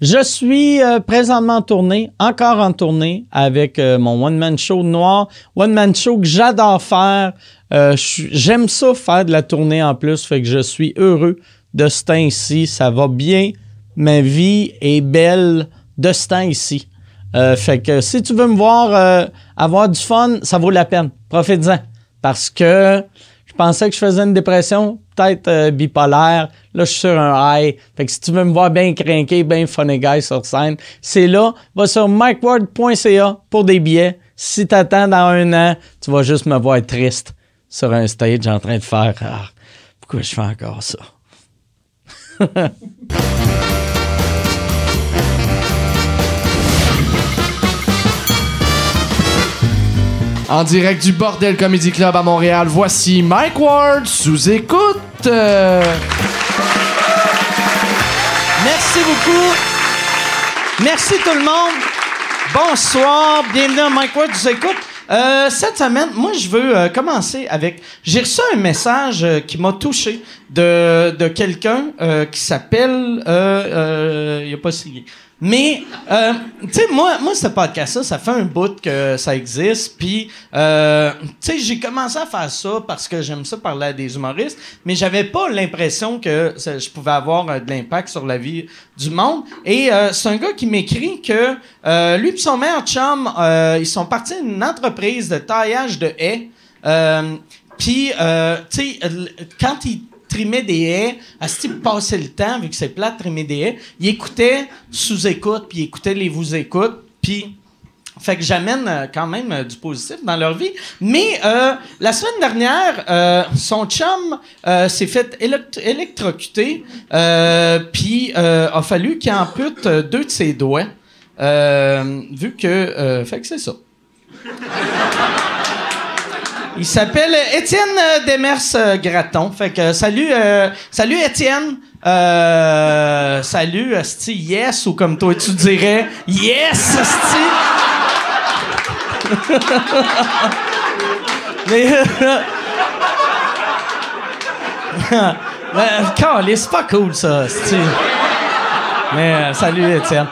Je suis euh, présentement en tournée, encore en tournée avec euh, mon one-man show noir. One-man show que j'adore faire. Euh, J'aime ça faire de la tournée en plus, fait que je suis heureux de ce temps-ci. Ça va bien. Ma vie est belle de ce temps-ci. Euh, fait que si tu veux me voir avoir du fun, ça vaut la peine. Profite-en. Parce que je pensais que je faisais une dépression, peut-être euh, bipolaire. Là, je suis sur un high. Fait que si tu veux me voir bien craqué, bien funny guy sur scène, c'est là. Va sur mikeward.ca pour des billets. Si t'attends dans un an, tu vas juste me voir triste sur un stage en train de faire Ah, pourquoi je fais encore ça? En direct du Bordel Comedy Club à Montréal, voici Mike Ward sous écoute. Merci beaucoup. Merci tout le monde. Bonsoir. Bienvenue à Mike Ward, vous écoute. Euh, cette semaine, moi, je veux euh, commencer avec. J'ai reçu un message euh, qui m'a touché de, quelqu'un euh, qui s'appelle. Il a pas signé. Mais, euh, tu sais, moi, moi, ce podcast-là, ça fait un bout que ça existe. Puis, euh, tu sais, j'ai commencé à faire ça parce que j'aime ça parler à des humoristes, mais j'avais pas l'impression que je pouvais avoir euh, de l'impact sur la vie du monde. Et euh, c'est un gars qui m'écrit que euh, lui et son meilleur chum, ils sont partis d'une entreprise de taillage de haies. Puis, tu sais, quand ils trimaient des haies, à ce type passer le temps, vu que c'est plat trimer des haies, il écoutait sous-écoute, puis il écoutait les vous-écoute, puis... Fait que j'amène euh, quand même euh, du positif dans leur vie. Mais euh, la semaine dernière, son chum s'est fait élect- électrocuter, puis a fallu qu'il ampute deux de ses doigts, vu que... fait que c'est ça. Il s'appelle Étienne euh, Demers euh, Graton. Fait que euh, salut, euh, salut Étienne. Euh, salut, Asti, yes, ou comme toi tu dirais, yes, Asti. Mais. Câlisse, c'est pas cool ça, Asti. Mais euh, salut Étienne.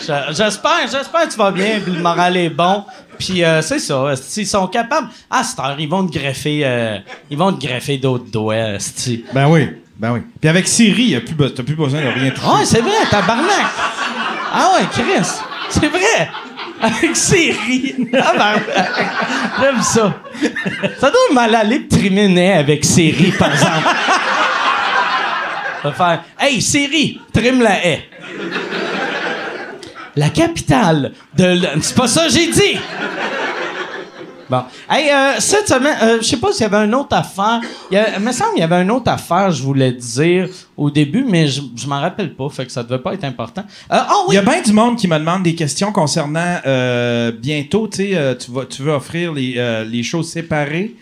Je- J'espère, j'espère que tu vas bien, le moral est bon. Puis euh, c'est ça, s'ils sont capables. À cette heure, ils vont te greffer, euh, ils vont te greffer d'autres doigts, esti. Ben oui, ben oui. Puis avec Siri, plus be- t'as plus besoin de rien toucher. Ouais, c'est vrai, tabarnak. Ah ouais, Chris, c'est vrai. Avec Siri. Tabarnak. J'aime ça. Ça doit mal aller de trimer une haie avec Siri, par exemple. Ça va faire Hey Siri, trime la haie. La capitale de. C'est pas ça que j'ai dit! Bon. Hey, euh, cette semaine, euh, je sais pas s'il y avait une autre affaire. Il, me semble qu'il y avait une autre affaire, je voulais dire au début, mais je, je m'en rappelle pas, fait que ça devait pas être important. Euh, Ah Il y a bien du monde qui me demande des questions concernant euh, bientôt, tu tu vas, veux offrir les, les choses séparées.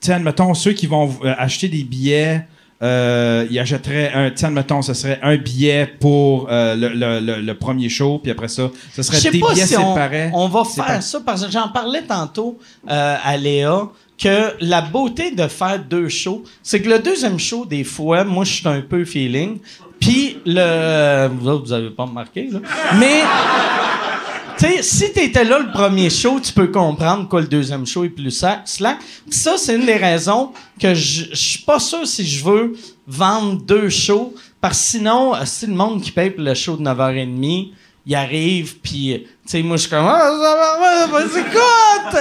Tu sais, admettons, ceux qui vont acheter des billets, euh, ils achèteraient un, tu sais, admettons, ce serait un billet pour euh, le, le- le- le premier show, puis après ça, ce serait des pas billets si on, séparés. on va séparés. faire ça parce que j'en parlais tantôt euh, à Léa que la beauté de faire deux shows, c'est que le deuxième show, des fois, moi, je suis un peu feeling. Puis le. Vous autres, vous avez pas remarqué, là. Mais. Tu sais, si t'étais là le premier show, tu peux comprendre quoi le deuxième show est plus slack. Ça, c'est une des raisons que je suis pas sûr si je veux vendre deux shows. Parce que sinon, euh, si le monde qui paye pour le show de 9h30, il arrive, puis, tu sais, moi, je suis comme, ah, vas-y, écoute!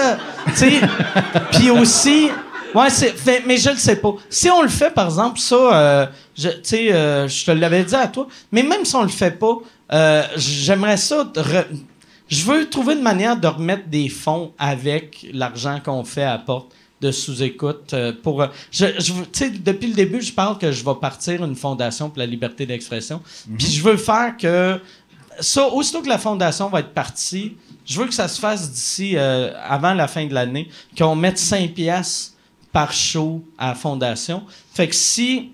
Tu sais, puis aussi, ouais, c'est, fait- mais je le sais pas. Si on le fait, par exemple, ça, euh, je- tu sais, euh, je te l'avais dit à toi, mais même si on le fait pas, euh, j'aimerais ça, je veux trouver une manière de remettre des fonds avec l'argent qu'on fait à porte de sous-écoute euh, pour euh, je, je veux- tu sais depuis le début je parle que je vais partir une fondation pour la liberté d'expression. Puis je veux faire que ça aussitôt que la fondation va être partie je veux que ça se fasse d'ici euh, avant la fin de l'année qu'on mette 5 pièces par show à la fondation. Fait que si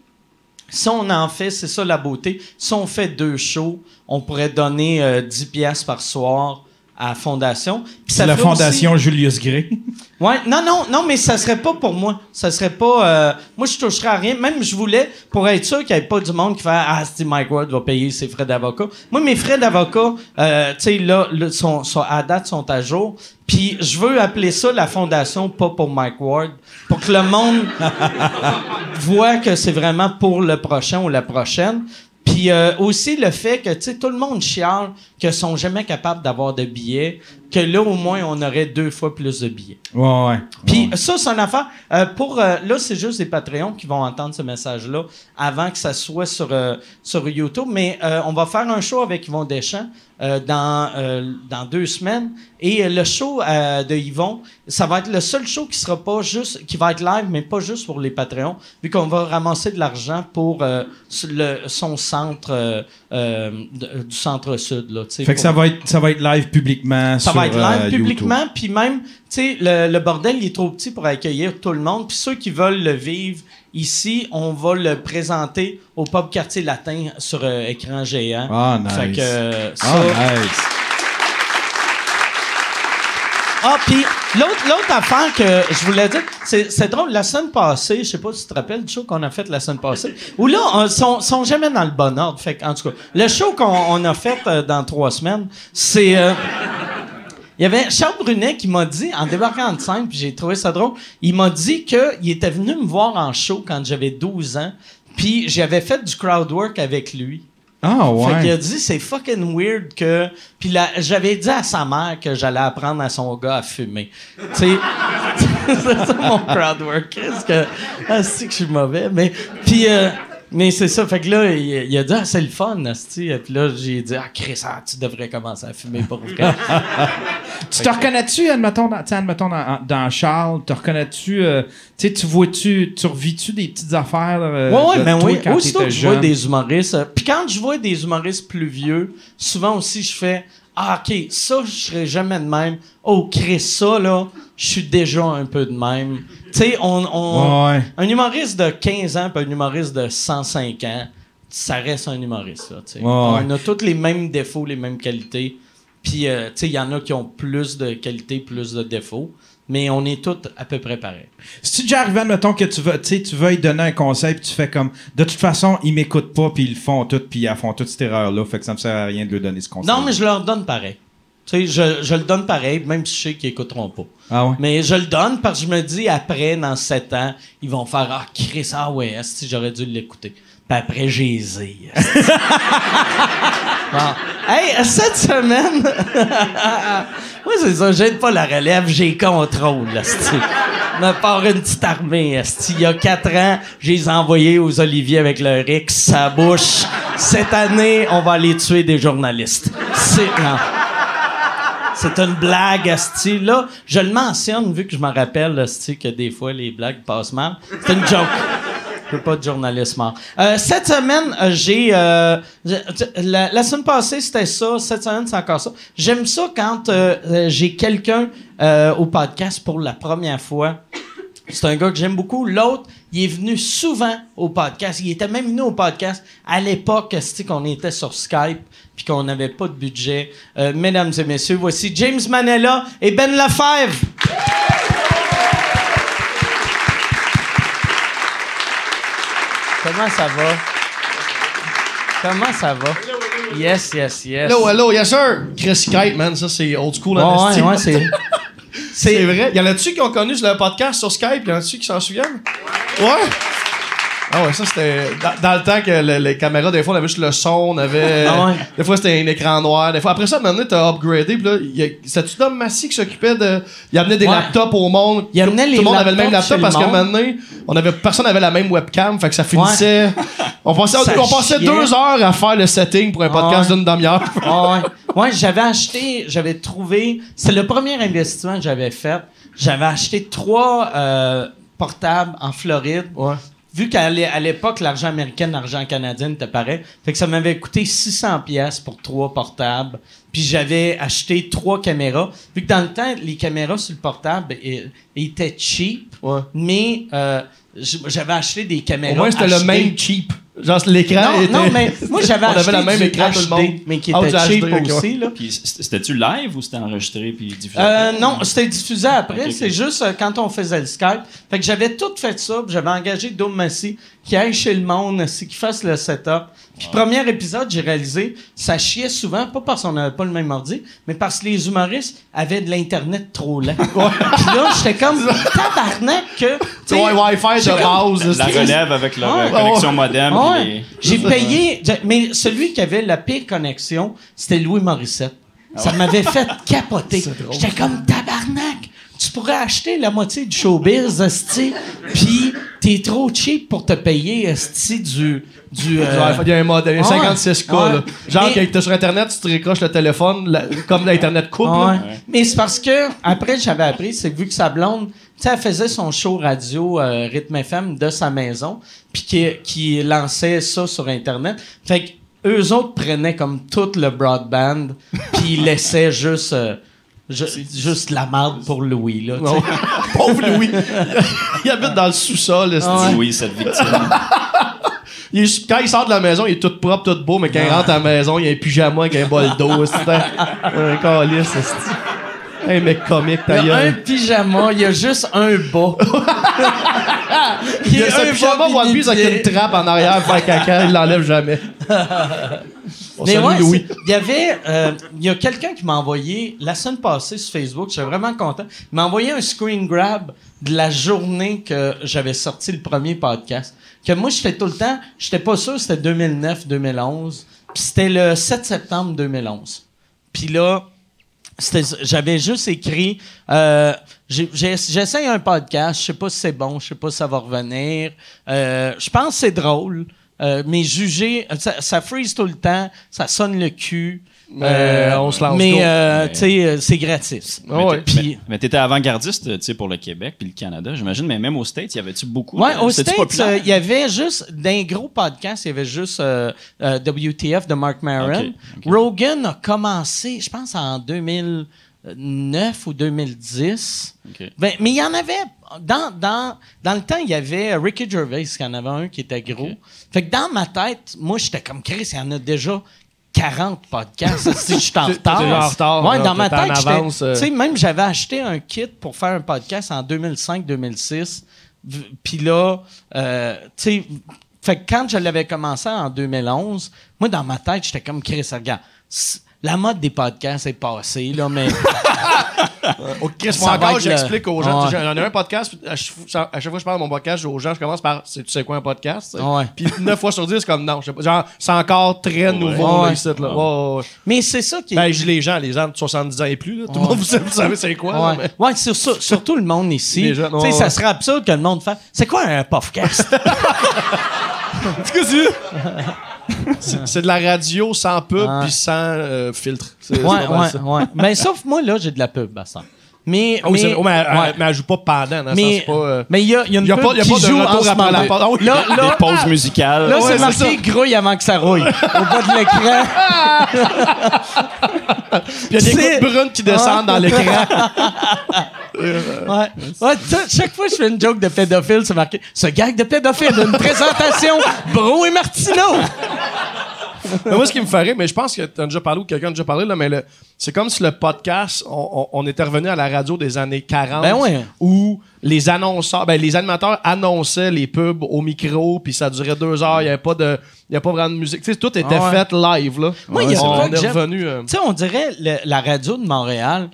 si on en fait, c'est ça la beauté. Si on fait deux shows, on pourrait donner euh, 10 pièces par soir à la fondation. Puis ça la aussi- fondation Julius Gray. Ouais, non, non, non, mais ça serait pas pour moi. Ça serait pas. euh, moi, je toucherais à rien. Même, je voulais, pour être sûr qu'il n'y ait pas du monde qui fait Ah, c'est Mike Ward va payer ses frais d'avocat. Moi, mes frais d'avocat, euh, tu sais, là, là, sont, sont, à date, sont à jour. Puis, je veux appeler ça la fondation, pas pour Mike Ward, pour que le monde voit que c'est vraiment pour le prochain ou la prochaine. Puis euh, aussi le fait que tu tout le monde chiale que sont jamais capables d'avoir de billets, que là au moins on aurait deux fois plus de billets. Ouais, ouais. Puis Ouais. ça, c'est une affaire. euh, pour euh, là, c'est juste les Patreons qui vont entendre ce message-là avant que ça soit sur euh, sur YouTube. Mais euh, on va faire un show avec Yvon Deschamps euh, dans euh, dans deux semaines. Et le show euh, de Yvon, ça va être le seul show qui sera pas juste, qui va être live, mais pas juste pour les Patreons, vu qu'on va ramasser de l'argent pour euh, le, son centre euh, euh, du centre sud là. tu sais, Fait que ça va être, ça va être live publiquement ça sur va être live euh, YouTube. publiquement, puis même, tu sais, le, le bordel, il est trop petit pour accueillir tout le monde. Puis ceux qui veulent le vivre ici, on va le présenter au pub quartier latin sur euh, écran géant. Ah, nice. Fait que ça. Ah, nice. Ah, puis l'autre, affaire que je voulais dire, c'est, drôle, la semaine passée, je sais pas si tu te rappelles du show qu'on a fait la semaine passée, où là, on sont, sont jamais dans le bon ordre. Fait en tout cas, le show qu'on on a fait euh, dans trois semaines, c'est... euh, il y avait Charles Brunet qui m'a dit, en débarquant de scène, puis j'ai trouvé ça drôle, il m'a dit qu'il était venu me voir en show quand j'avais 12 ans, puis j'avais fait du crowd work avec lui. Ah, Fait qu'il a ouais. dit c'est fucking weird que puis là j'avais dit à sa mère que j'allais apprendre à son gars à fumer. Tu sais c'est ça mon crowd work. Qu'est-ce que ah, c'est que je suis mauvais mais puis euh, mais c'est ça fait que là il, il a dit ah, c'est le fun asti. puis là j'ai dit ah Chris ah, tu devrais commencer à fumer pour vrai. Tu te reconnais-tu, admettons, dans, admettons dans, dans Charles, te reconnais-tu, euh, tu sais, tu vois-tu, tu revis-tu des petites affaires euh, Ouais, ouais, de toi oui. quand Aussitôt que je vois des humoristes. euh, Puis quand je vois des humoristes plus vieux, souvent aussi, je fais Ah, OK, ça, je serais jamais de même. Oh, Chris, ça, là, je suis déjà un peu de même. Tu sais, on. on- Ouais, ouais. Un humoriste de 15 ans, puis un humoriste de 105 ans, ça reste un humoriste, là. Ouais, On a tous les mêmes défauts, les mêmes qualités. Puis, euh, tu sais, il y en a qui ont plus de qualités, plus de défauts. Mais on est tous à peu près pareils. Si tu déjà arrivé, admettons, que tu veux, tu veux lui donner un conseil, puis tu fais comme, de toute façon, ils m'écoutent pas, puis ils le font tout, puis ils font toute cette erreur-là, fait que ça me sert à rien de lui donner ce conseil. Non, mais je leur donne pareil. Tu sais, je, je le donne pareil, même si je sais qu'ils écouteront pas. Ah ouais? Mais je le donne parce que je me dis, après, dans 7 ans, ils vont faire Ah, Chris, ah ouais, si j'aurais dû l'écouter? Puis après, j'ai bon. Hey, cette semaine, moi, c'est ça, j'aide pas la relève, j'ai contrôle, esti. Me part une petite armée. Il y a 4 ans, j'ai les envoyés aux Oliviers avec leur X, sa bouche. Cette année, on va aller tuer des journalistes. C'est. Non. C'est une blague, Asti. Là, je le mentionne vu que je me rappelle, Asti, que des fois les blagues passent mal. C'est une joke. Je veux pas de journaliste mort. Euh, cette semaine, euh, j'ai. euh, la, la semaine passée, c'était ça. Cette semaine, c'est encore ça. J'aime ça quand euh, euh, j'ai quelqu'un euh, au podcast pour la première fois. C'est un gars que j'aime beaucoup. L'autre, il est venu souvent au podcast. Il était même venu au podcast à l'époque, qu'on était sur Skype puis qu'on n'avait pas de budget. Euh, mesdames et messieurs, voici James Manella et Ben Lefebvre. Comment ça va? Comment ça va? Yes, yes, yes. Hello, hello, yes sir! Chris Skype, man, ça c'est old school en Ouais, ouais, ouais, c'est. C'est vrai. Y en a-tu qui ont connu le podcast sur Skype? Y en a-tu qui s'en souviennent? Ouais? Ah ouais, ça c'était dans, dans le temps que le- les caméras, des fois, on avait juste le son, on avait. Ah ouais. Des fois, c'était un écran noir. Des fois, après ça, maintenant, t'as upgradé. Puis là, c'était-tu Dom Massy qui s'occupait de. Il amenait des Ouais. laptops au monde. Il amenait Tout les le monde avait le même laptop parce que maintenant, on avait, personne n'avait la même webcam. Fait que ça finissait. On passait, Ça on passait deux heures à faire le setting pour un podcast ouais. d'une demi-heure. Ah ouais. Ouais, j'avais acheté, j'avais trouvé. C'est le premier investissement que j'avais fait. J'avais acheté trois euh, portables en Floride. Ouais. Vu qu'à l'époque, l'argent américain, l'argent canadien était pareil. Fait que ça m'avait coûté 600 pièces pour trois portables. Puis j'avais acheté trois caméras. Vu que dans le temps, les caméras sur le portable eh, étaient cheap. Ouais. Mais euh, j'avais acheté des Au caméras. moins, c'était le même cheap. Genre, l'écran Non, était... non, mais moi, j'avais On avait acheté la même du écran, tout le HD, monde. mais qui Ah, était cheap HD, ok, aussi, là. Puis c'était-tu live ou c'était enregistré puis diffusé? Euh, non, c'était diffusé après. C'est juste euh, quand on faisait le Skype. Fait que j'avais tout fait ça. puis J'avais engagé Dom Massy qui aille chez le monde, qui fasse le setup. Puis premier épisode, j'ai réalisé, ça chiait souvent, pas parce qu'on n'avait pas le même ordi, mais parce que les humoristes avaient de l'Internet trop lent. Puis là, j'étais comme tabarnak que... tu Ouais, Wi-Fi de base. La relève avec leur Ouais. euh, connexion modem. Ouais. puis les- J'ai payé, mais celui qui avait la pire connexion, c'était Louis Morissette. Ça m'avait fait capoter. J'étais comme tabarnak. Tu pourrais acheter la moitié du showbiz, esti, puis t'es trop cheap pour te payer, esti, du... du euh, Il y a un modèle, Ouais. 56K. Ouais. Là. Genre, Mais- quand t'es sur Internet, tu te récroches le téléphone, la- comme l'Internet coupe. Ouais. Mais c'est parce que, après, j'avais appris, c'est que vu que sa blonde, tu sais, elle faisait son show radio euh, Rythme FM de sa maison, puis qui, qui lançait ça sur Internet. Fait que eux autres prenaient comme tout le broadband, puis ils laissaient juste, euh, ju- juste la marde pour Louis, là. Pauvre Louis. il habite dans le sous-sol. esti. Ouais. Oui, cette victime. Il est- quand il sort de la maison, il est tout propre, tout beau, mais quand il rentre à la maison, il a un pyjama avec un bol d'eau. C'est un, un calice. Un mec comique, Il y a un pyjama, il y a juste un bas. Il a a un pyjama One avec une trappe en arrière pour faire caca, il l'enlève jamais. On Mais ouais, Louis. il y avait, euh, il y a quelqu'un qui m'a envoyé la semaine passée sur Facebook. J'étais vraiment content. Il m'a envoyé un screen grab de la journée que j'avais sorti le premier podcast. Que moi, je fais tout le temps. J'étais pas sûr c'était 2009, 2011. Puis c'était le 7 septembre 2011. Puis là, j'avais juste écrit euh, j'essaye un podcast je sais pas si c'est bon je sais pas si ça va revenir. Euh, je pense que c'est drôle euh, mais juger ça freeze tout le temps ça sonne le cul Mais on se lance mais euh, tu sais euh, c'est gratis Ah ouais. Puis- Mais, mais t'étais avant-gardiste, tu sais, pour le Québec puis le Canada, j'imagine. Mais même aux States, y avait-tu beaucoup? Ouais, de- au c'était-tu States, euh, il y avait juste, d'un gros podcast, il y avait juste euh, euh, WTF de Mark Maron. Rogan a commencé, je pense, en 2009 ou 2010. Ok. Ben, mais il y en avait. Dans, dans, dans le temps, il y avait Ricky Gervais, qui en avait un qui était gros. Fait que dans ma tête, moi, j'étais comme Chris, il y en a déjà 40 podcasts. si je suis en retard. en retard, Ouais, là, dans ma tête, euh. Tu sais, même j'avais acheté un kit pour faire un podcast en 2005-2006. V- Puis là, euh, tu sais, fait que quand je l'avais commencé en 2011, moi, dans ma tête, j'étais comme Chris, regarde, la mode des podcasts est passée, là, mais. Au Chris, Ça moi encore, j'explique aux gens. Ouais. J'en ai un podcast, à chaque, fois, à chaque fois que je parle de mon podcast aux gens, je commence par c'est- Tu sais quoi un podcast? Puis 9 fois sur 10, c'est comme non. je sais pas. Genre, c'est encore très nouveau, ici, là. Ouais, ouais, ouais. mais c'est ça qui est. Ben, les gens, les gens de 70 ans et plus, là. Tout le monde, vous savez, c'est quoi, là, Ouais, mais- ouais sur- sur- surtout le monde ici. Tu sais, ouais, ça serait absurde que le monde fasse. C'est quoi un podcast? C'est c'est de la radio sans pub Ouais. puis sans euh, filtre. Ouais, ouais, ouais. Ben, sauf moi, là, j'ai de la pub, à ça. Mais. Ah c'est mais. Oh, mais elle, ouais. elle- mais elle joue pas pendant, dans mais pas. euh, mais il y a, il y a une y a pub pas- y a qui pas de joue retour après la pause. Ah oui. Là, là, Des pauses musicales. là c'est marqué grouille avant que ça rouille. Au bas de l'écran. Puis il y a des gouttes brunes qui descendent dans l'écran. Ouais. Ouais, chaque fois que je fais une joke de pédophile, c'est marqué ce gag de pédophile, une présentation, Bro et Martineau. Moi, ce qui me ferait, mais je pense que tu as déjà parlé ou quelqu'un a déjà parlé, là, mais c'est comme si le podcast, on, on- on était revenu à la radio des années 40. Ben ouais. Où les annonceurs, ben, les animateurs annonçaient les pubs au micro, puis ça durait deux heures, il n'y avait pas de. Il y a pas vraiment de musique. Tout était Ah ouais. fait live, là. Moi, a on est revenu. euh, Tu sais, on dirait le- la radio de Montréal.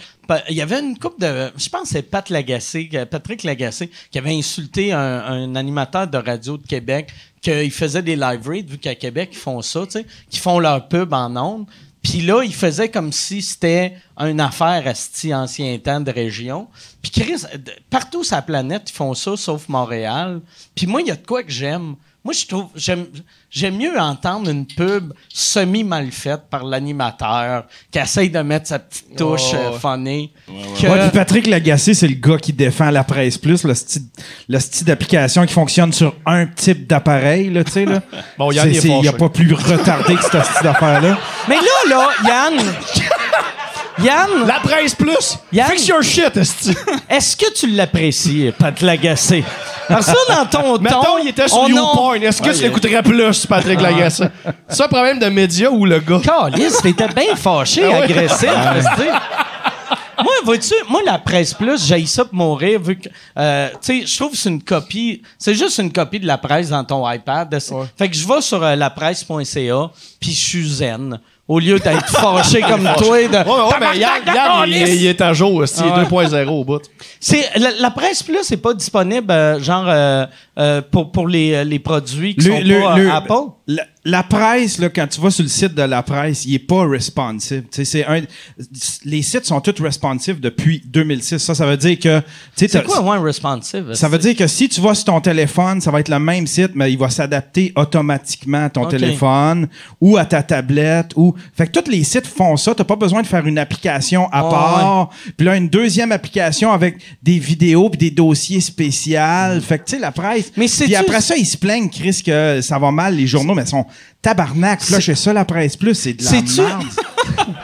Il y avait une coupe de. Je pense que c'est Pat Lagacé, Patrick Lagacé, qui avait insulté un, un animateur de radio de Québec, qu'il faisait des live reads, vu qu'à Québec, ils font ça, tu sais, qui font leur pub en ondes. Puis là, il faisait comme si c'était une affaire à ce ancien temps de région. Puis Chris, partout sur la planète, ils font ça, sauf Montréal. Puis moi, il y a de quoi que j'aime. Moi, je trouve, j'aime, j'aime mieux entendre une pub semi-mal faite par l'animateur qui essaye de mettre sa petite touche Oh, euh, ouais. funny. que- Ouais, puis Patrick Lagacé, c'est le gars qui défend la presse plus, le style, le style d'application qui fonctionne sur un type d'appareil, là, tu sais, là. Bon, Yann, il est n'y a pas plus retardé que ce style d'affaire-là. Mais là, là, Yann, Yann, La presse plus! Yann? Fix your shit, esti. est-ce que tu l'apprécies, Pat Lagacé? Parce que ça, dans ton ton... Mettons, il était sur on YouPorn. Est-ce que tu l'écouterais plus, Patrick Lagacé? C'est un problème de médias ou le gars? Calice, t'étais bien fâché, agressif. tu sais. Moi, vois-tu, moi, la presse plus, j'ai ça pour mourir, vu que, euh, tu sais, je trouve que c'est une copie, c'est juste une copie de la presse dans ton iPad. Fait que je vais sur euh, lapresse.ca, puis je suis zen. Au lieu d'être fâché comme toi. De, Ouais, ouais, mais hier, il, il est à jour, c'est Ah ouais. 2.0 au bout. C'est, la, la presse plus c'est pas disponible, euh, genre, euh, euh, pour, pour les, euh, les produits qui Le- sont le- pas le- euh, Apple? La, la presse, là, quand tu vas sur le site de la presse, il est pas responsive. C'est un, les sites sont tous responsive depuis 2006. Ça, ça veut dire que... C'est quoi, ouais, responsive? Ça veut dire que si tu vas sur ton téléphone, ça va être le même site, mais il va s'adapter automatiquement à ton téléphone ou à ta tablette. ou Fait que tous les sites font ça. Tu pas besoin de faire une application à part. Puis là, une deuxième application avec des vidéos puis des dossiers spéciaux. Fait que, tu sais, la presse... Mais c'est-tu- Puis après ça, ils se plaignent, Chris, que ça va mal, les journaux, mais ils sont tabarnak. Là, chez ça, la presse plus, c'est de la merde.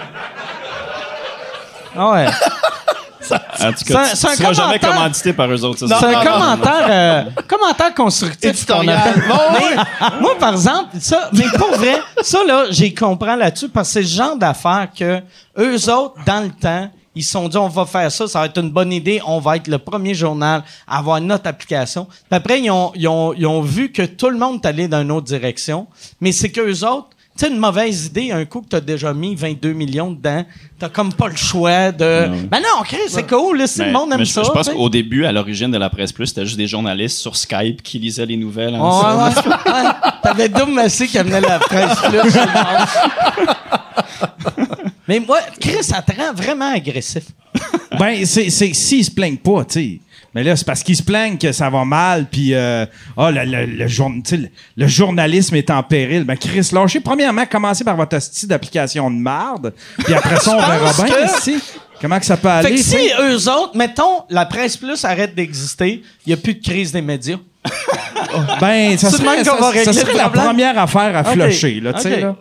Ah ouais. En tout C'est cas, un- tu c'est un ne seras jamais commentaire. commandité par eux autres. ça, C'est c'est un commentaire, euh, commentaire constructif qu'on. Bon, Mais moi, par exemple, ça, mais pour vrai, ça là, j'y comprends là-dessus parce que c'est le genre d'affaires que eux autres, dans le temps, ils se sont dit on va faire ça, ça va être une bonne idée, on va être le premier journal à avoir notre application. Puis après, ils ont, ils ont, ils ont vu que tout le monde est allé dans une autre direction, mais c'est qu'eux autres, tu sais, une mauvaise idée, un coup que t'as déjà mis 22 millions dedans, t'as comme pas le choix de. Non. Ben non, Chris, c'est cool, là, si Mais- le monde aime mais ça. je pense qu'au début, à l'origine de la presse plus, c'était juste des journalistes sur Skype qui lisaient les nouvelles. Ensemble. ouais, ouais. T'avais Massé qui amenait la presse plus. Mais moi, Chris, ça te rend vraiment agressif. Ben, c'est, c'est, s'ils se plaignent pas, tu sais. Mais là, c'est parce qu'ils se plaignent que ça va mal, puis euh, ah, le, le, le, jour- tu sais, le- le journalisme est en péril. Ben, Chris, lâchez premièrement, commencez par votre style d'application de marde, puis après ça, on verra bien, que- si, comment que ça peut Fait aller. que tu si eux autres, mettons, la presse plus arrête d'exister, il n'y a plus de crise des médias. Ben, ça serait, ça- serait la première affaire à flusher, là, tu sais, là.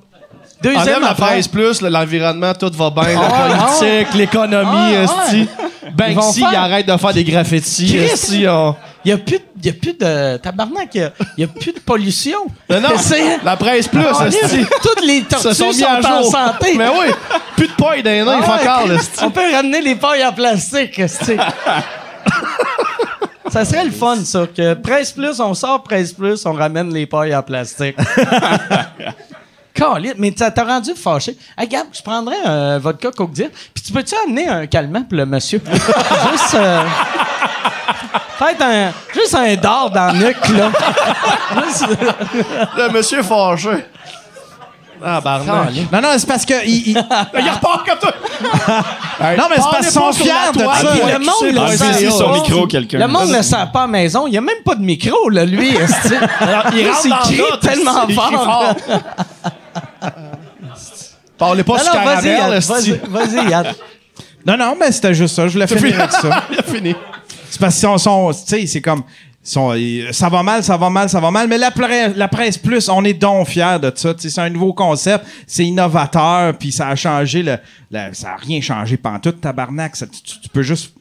Deuxième la affaire. presse plus, là, l'environnement, tout va bien, Ah la politique, l'économie, Ah esti. Ils vont Banksy, faire- il arrête de faire des graffitis, Chris. esti. on- Il n'y a, plus de- il y a plus de. Tabarnak, il n'y a, plus de pollution. Non, non, C'est- la presse plus, Ah, esti. Toutes les Se tortues sont sont, mis à en jour. santé. Mais oui, plus de paille dans les nains, Ah fuck ouais, all, Chris, esti. On peut ramener les pailles en plastique, esti. Ça serait le fun, ça. Que Presse Plus, on sort Presse Plus, on ramène les pailles en plastique. Caliste, mais ça t'a rendu fâché. Hey, Gab, je prendrais un vodka Coke Diet. Puis tu peux-tu amener un calmant pour le monsieur? juste. euh, Peut-être un. Juste un dard dans le nuque, là. Juste- Le monsieur fâché. Ah, barnac. Non, non, c'est parce que. il- il- Il repart comme toi. non, mais c'est parce qu'ils sont fiers de Ah, puis le monde le sent son micro, quelqu'un. Le monde ne sent pas à la maison. Il n'y a même pas de micro, là, lui. esti. il rentre il dans crie tellement fort. Parlez pas sur caramel, vas-y, vas-y, Yann. Non, non, mais c'était juste ça. Je voulais finir avec ça. Il a fini. C'est parce qu'ils sont, tu sais, c'est comme, sont, ça va mal, ça va mal, ça va mal. Mais la, presse- la presse plus, on est donc fiers de ça. C'est un nouveau concept, c'est innovateur, puis ça a changé le, la- ça a rien changé pantoute, tabarnak. Ça, tu, peux juste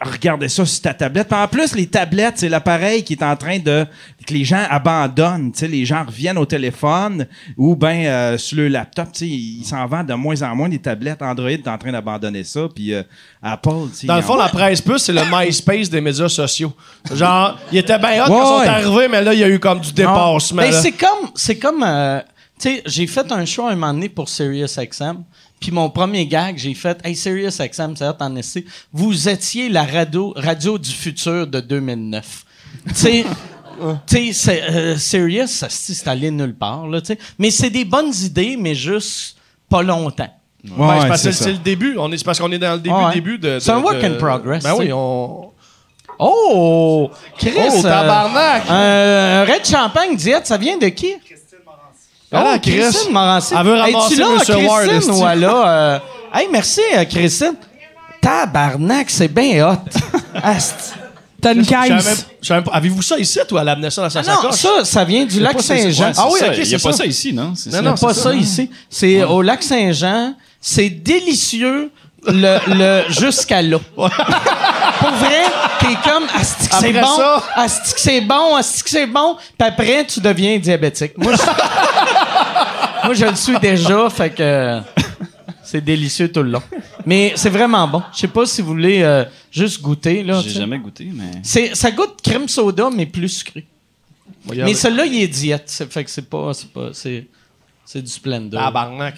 regarder ça sur ta tablette. Puis en plus, les tablettes, c'est l'appareil qui est en train de que les gens abandonnent. Tu sais, les gens reviennent au téléphone ou ben euh, sur le laptop. Tu sais, ils s'en vendent de moins en moins des tablettes. Android est en train d'abandonner ça. Puis euh, Apple, tu sais, Dans le ils fond, en- la presse plus, c'est le MySpace des médias sociaux. Genre, il était bien hot Ouais, quand ils ouais. sont arrivés, mais là, il y a eu comme du dépassement. Ben, là. c'est comme, c'est comme, euh, tu sais, j'ai fait un show un moment donné pour SiriusXM. Puis mon premier gag, j'ai fait, hey, SiriusXM, c'est hot en essai. Vous étiez la radio, radio du futur de 2009. tu sais, tu sais, c'est, euh, Sirius, ça, c'est c'est allé nulle part, là, tu sais. Mais c'est des bonnes idées, mais juste pas longtemps. Ouais, Ben, c'est ouais, parce que c'est le début. On est, c'est parce qu'on est dans le début, Ouais. début de. C'est un de- work de- in progress, Ben oui, on. Oh! Chris! Oh, tabarnak! euh, un Red Champagne diète, ça vient de qui? Ah, Oh, la Chris. Christine Morancy. Elle veut ramasser là, Monsieur Christine, Ward, elle a, euh, Hey, merci, euh, Christine. Tabarnak, c'est bien hot. Asti. T'as une caisse. Avez-vous ça ici, elle amenait ça dans sa Ah non, ça, ça vient du lac c'est- Saint-Jean. Ah oui, Ça, ok, Il n'y a c'est pas ça. ici, non? C'est Non, ça. non, pas c'est ça ici. C'est au lac Saint-Jean. C'est délicieux le, le jusqu'à là. Pour pour vrai, t'es comme, asti que c'est bon, ça- asti que c'est bon, asti que c'est bon, puis après, tu deviens diabétique. Moi, je, moi, je le suis déjà, fait que c'est délicieux tout le long. Mais c'est vraiment bon. Je sais pas si vous voulez euh, juste goûter, là. J'ai sais. jamais goûté, mais. C'est, ça goûte crème soda, mais plus sucré. Mais celui-là, il est diète. c'est- Fait que c'est pas, c'est pas, c'est, c'est du Splendor. Tabarnak.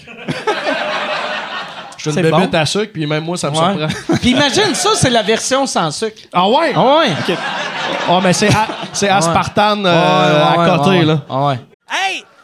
Je suis une bébête bon. à sucre, puis même moi, ça me Ouais. surprend. Puis imagine ça, c'est la version sans sucre. Ah ouais? Ah ouais. Oh, mais c'est, a- c'est aspartane euh, Ouais, ouais, à côté, ouais, là. Ah ouais. Hey,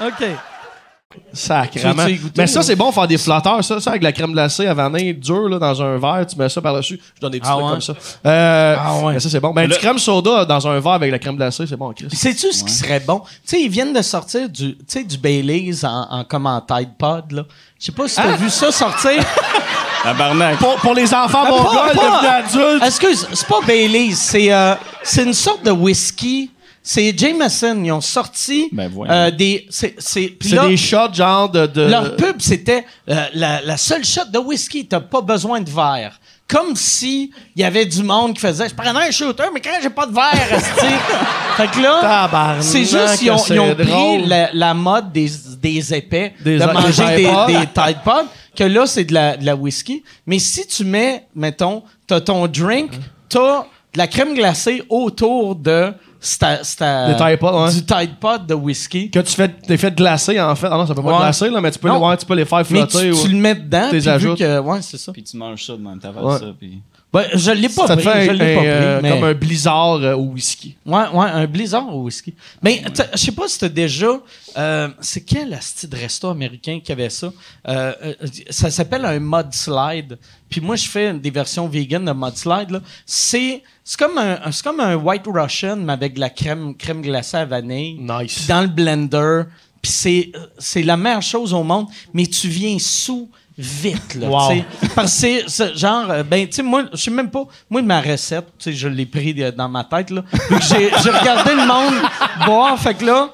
OK. Goûter, Mais ça, c'est bon faire des flotteurs. Ça, ça avec la crème glacée à vanille dure là, dans un verre, tu mets ça par-dessus. Je donne des petits Ah trucs ouais? comme ça. Euh, Ah ouais. mais ça, c'est bon. Ben, du crème soda dans un verre avec la crème glacée, c'est bon, Chris. Sais-tu ce qui serait bon? Tu sais, ils viennent de sortir du, tu sais, du Baileys en, en comme en Tide Pod, là. Je sais pas si t'as vu ça sortir. Tabarnak. Pour, pour les enfants Ah, mongols devenus adultes. Excuse, c'est pas Baileys, c'est euh, c'est une sorte de whisky. C'est Jameson. Ils ont sorti Ben, euh, des. C'est des shots genre de. de- Leur pub, c'était euh, la, la seule shot de whisky. T'as pas besoin de verre. Comme si il y avait du monde qui faisait je prendrais un shooter, mais quand j'ai pas de verre. Fait que là, c'est juste ils ont, ils ont pris la, la mode des, des épais Des- de manger des, des Tide Pods, que là, c'est de la, de la whisky. Mais si tu mets, mettons, t'as ton drink, t'as de la crème glacée autour de sta- Des Tide Pods, ouais. du Tide Pod de whisky. Que tu fais, t'es fait glacer, en fait. Ah non, ça peut pas Ouais. glacer, là, mais tu peux, les, ouais, tu peux les faire Mais flotter. tu, ou- tu le mets dedans, T'es puis vu ajoutes. que... Ouais, c'est ça. Puis tu manges ça de même, t'avales Ouais. ça. Puis... Ben, je l'ai pas ça pris, fait je un- l'ai pas pris. euh, mais- comme un blizzard euh, au whisky. Ouais, ouais, un blizzard au whisky. Mais je sais pas si t'as déjà. euh, c'est quel asti de resto américain qui avait ça? Euh, ça s'appelle un mudslide. Puis moi, je fais des versions vegan de mudslide. là. C'est c'est comme un c'est comme un white Russian mais avec de la crème crème glacée à vanille. Nice. Dans le blender. Puis c'est c'est la meilleure chose au monde. Mais tu viens sous vite là. Wow. Parce que c'est- genre, euh, ben, tu sais, moi, je sais même pas, moi, ma recette, tu sais, je l'ai pris euh, dans ma tête, là. J'ai regardé le monde boire, fait que là,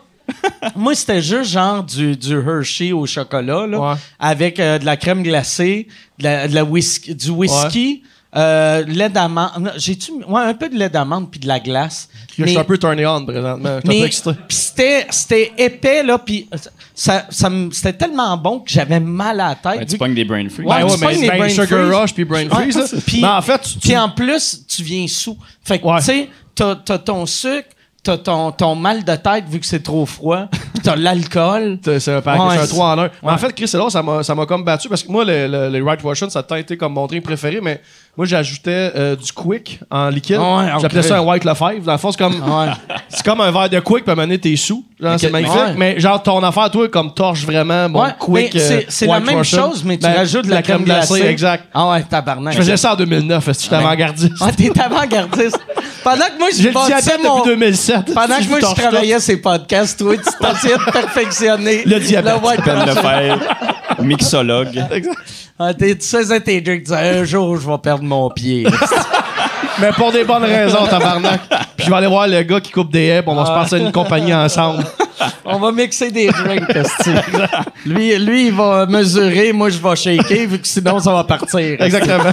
moi, c'était juste genre du, du Hershey au chocolat, là, Ouais. avec euh, de la crème glacée, de la, de la whisky, du whisky, euh, lait d'amande. J'ai-tu, ouais, un peu de lait d'amande puis de la glace. Je suis un peu turné on présentement. Je suis un peu Mais excité. c'était c'était épais là puis ça, ça c'était tellement bon que j'avais mal à la tête. Ben, tu pognes des brain freeze. Ouais, Ben tu ouais, mais les ben, brain Sugar freeze. Rush puis Brain Freeze. Ouais, là. puis- Mais en fait, tu, tu- Puis en plus, tu viens sous. Fait que, Ouais. tu sais, t'as, t'as ton sucre, t'as ton, ton mal de tête vu que c'est trop froid, puis t'as l'alcool. c'est un paquet, Ouais, c'est un c'est- 3 en 1. Mais en fait, Chris, c'est là, ça m'a, ça m'a comme battu parce que moi, le, le, le White Russian, ça a tant été comme mon drink préféré, mais moi, j'ajoutais euh, du Quick en liquide. Ouais. J'appelais ça un White Lefebvre. Dans le fond, c'est comme, Ouais. c'est comme un verre de Quick, puis à un moment donné, t'es sous. Genre, c'est magnifique. ouais. Mais genre, ton affaire, toi, comme torche vraiment mon Ouais, Quick. mais c'est, euh, c'est la White même Russian. chose, mais tu Ben, rajoutes de la, crème glacée. Exact. Ah ouais, tabarnak. Je faisais ça en 2009, est-ce que j'étais avant-gardiste? Ah, t'es avant-gardiste. Pendant que moi, je J'ai le bâtissais diabète mon... depuis 2007. Pendant que moi, je torche travaillais ces podcasts, toi, tu t'essayais de perfectionner Le diabète. le white Peine de Russian. faire mixologue. Ah, t'es- tu faisais tes drinks, tu disais, un jour, je vais perdre mon pied. Mais pour des bonnes raisons, tabarnak. Puis je vais aller voir le gars qui coupe des haies, on va se passer une compagnie ensemble. On va mixer des drinks, lui, lui, il va mesurer, moi, je vais shaker, vu que sinon, ça va partir. Exactement.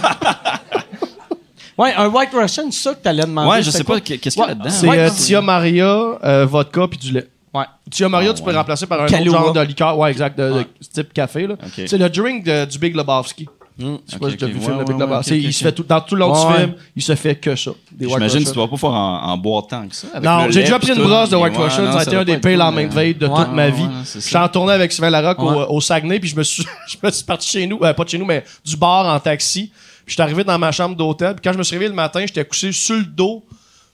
Ouais, un White Russian, c'est ça que t'allais demander. Ouais, je sais quoi? pas, qu'est-ce qu'il y a là-dedans? C'est euh, Tia Maria, euh, vodka, puis du lait. Ouais. Tia Maria, tu peux le remplacer par un Kahlua. autre genre de liqueur. Ouais, exact, de, type café. là. C'est le drink de- du Big Lebowski. Je sais pas Ok, si tu as ok. vu le Ouais, film de Big Lebowski. il se fait tout, dans tout le long Ouais. du film, il se fait que ça. J'imagine que tu dois pas pouvoir en, en boire tant que ça. avec Non, j'ai déjà pris une brosse de White Russian. ça a été un des pires de mais- veille de toute ma vie. J'étais en tournée avec Sylvain Larocque au, Saguenay, puis je me suis, je me suis parti chez nous, euh, pas de chez nous, mais du bar en taxi. Puis j'étais arrivé dans ma chambre d'hôtel. Puis quand je me suis réveillé le matin, j'étais couché sur le dos,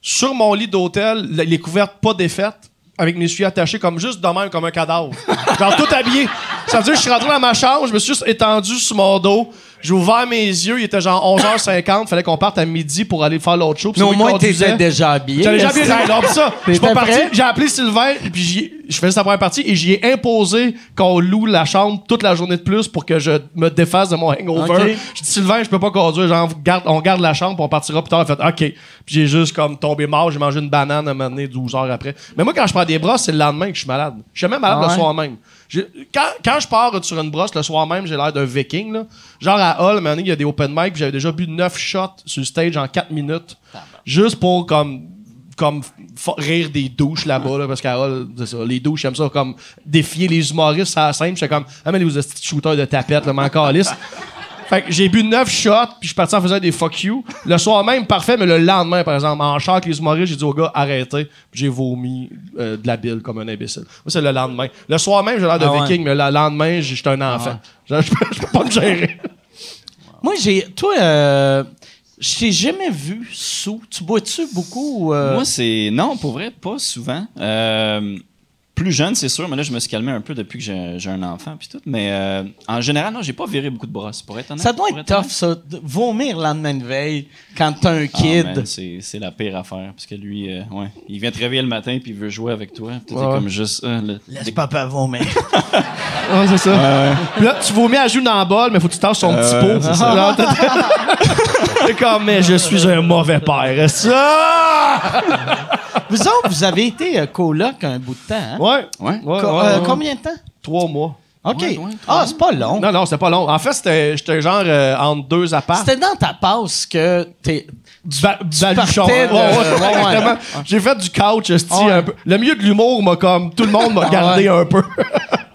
sur mon lit d'hôtel, le- les couvertes pas défaites, avec mes souliers attachés comme juste de même, comme un cadavre. Genre tout habillé. Ça veut dire que je suis rentré dans ma chambre, je me suis juste étendu sur mon dos. J'ai ouvert mes yeux, il était genre 11h50, fallait qu'on parte à midi pour aller faire l'autre show. Mais au moins, t'étais déjà habillé. J'avais Est-ce- dit, non, pis ça. Je suis pas parti. J'ai appelé Sylvain, puis j'y- je faisais sa première partie et j'y ai imposé qu'on loue la chambre toute la journée de plus pour que je me défasse de mon hangover. J'ai dit, Sylvain, je peux pas conduire. Genre, garde, on garde la chambre, on partira plus tard. Fait, OK. Puis j'ai juste comme tombé mort. J'ai mangé une banane à un moment donné 12 heures après. Mais moi, quand je prends des brosses, c'est le lendemain que je suis malade. Je suis jamais malade Ah le soir même. Quand, quand je pars sur une brosse le soir même, j'ai l'air d'un viking. Là. Genre à Hall, il y a des open mic, j'avais déjà bu 9 shots sur le stage en 4 minutes. Juste pour comme comme rire des douches là-bas là, parce c'est ça, les douches j'aime ça comme défier les humoristes à la scène j'étais comme ah mais les shooters de tapette mais encore lisse fait que j'ai bu 9 shots puis je suis parti en faisant des fuck you. Le soir même parfait mais le lendemain par exemple en char avec les humoristes j'ai dit au gars arrêtez Puis j'ai vomi euh, de la bile comme un imbécile. Moi c'est le lendemain. Le soir même j'ai l'air de Ah ouais. viking mais le lendemain j'étais un enfant. Genre, je, peux, je peux pas me gérer. Moi, j'ai. Toi, euh, je t'ai jamais vu sous. Tu bois-tu beaucoup? ou, euh, Moi, c'est. Non, pour vrai, pas souvent. Euh, plus jeune, c'est sûr, mais là, je me suis calmé un peu depuis que j'ai j'ai un enfant puis tout. Mais euh, en général, non, j'ai pas viré beaucoup de brosses, pour être honnête. ça doit être honnête. tough, ça. de Vomir le lendemain de veille quand t'as un Ah, kid. man, c'est c'est la pire affaire. Parce que lui, euh, ouais, il vient te réveiller le matin puis il veut jouer avec toi. T'es Ouais. comme juste. euh, le- Laisse papa vomir. Ouais, c'est ça. Puis là, tu vomis à jouer dans le bol, mais faut que tu tasses son petit pot. c'est t'as- C'est comme, mais je suis un mauvais père. Ça! vous autres, vous avez été euh, coloc un bout de temps, hein? Ouais. Ouais. Ouais, Co- ouais, euh, ouais. Combien de temps? Trois mois. OK. Ouais, ouais, ah, c'est pas long. Non, non, c'était pas long. En fait, c'était, j'étais genre euh, entre deux apparts. C'était dans ta passe que t'es. du, ba- du baluchon. partais de- Ouais, ouais, ouais, ouais. exactement. J'ai fait du couch, esti, Ouais. un peu. Le milieu de l'humour m'a comme, tout le monde m'a Ah gardé un peu.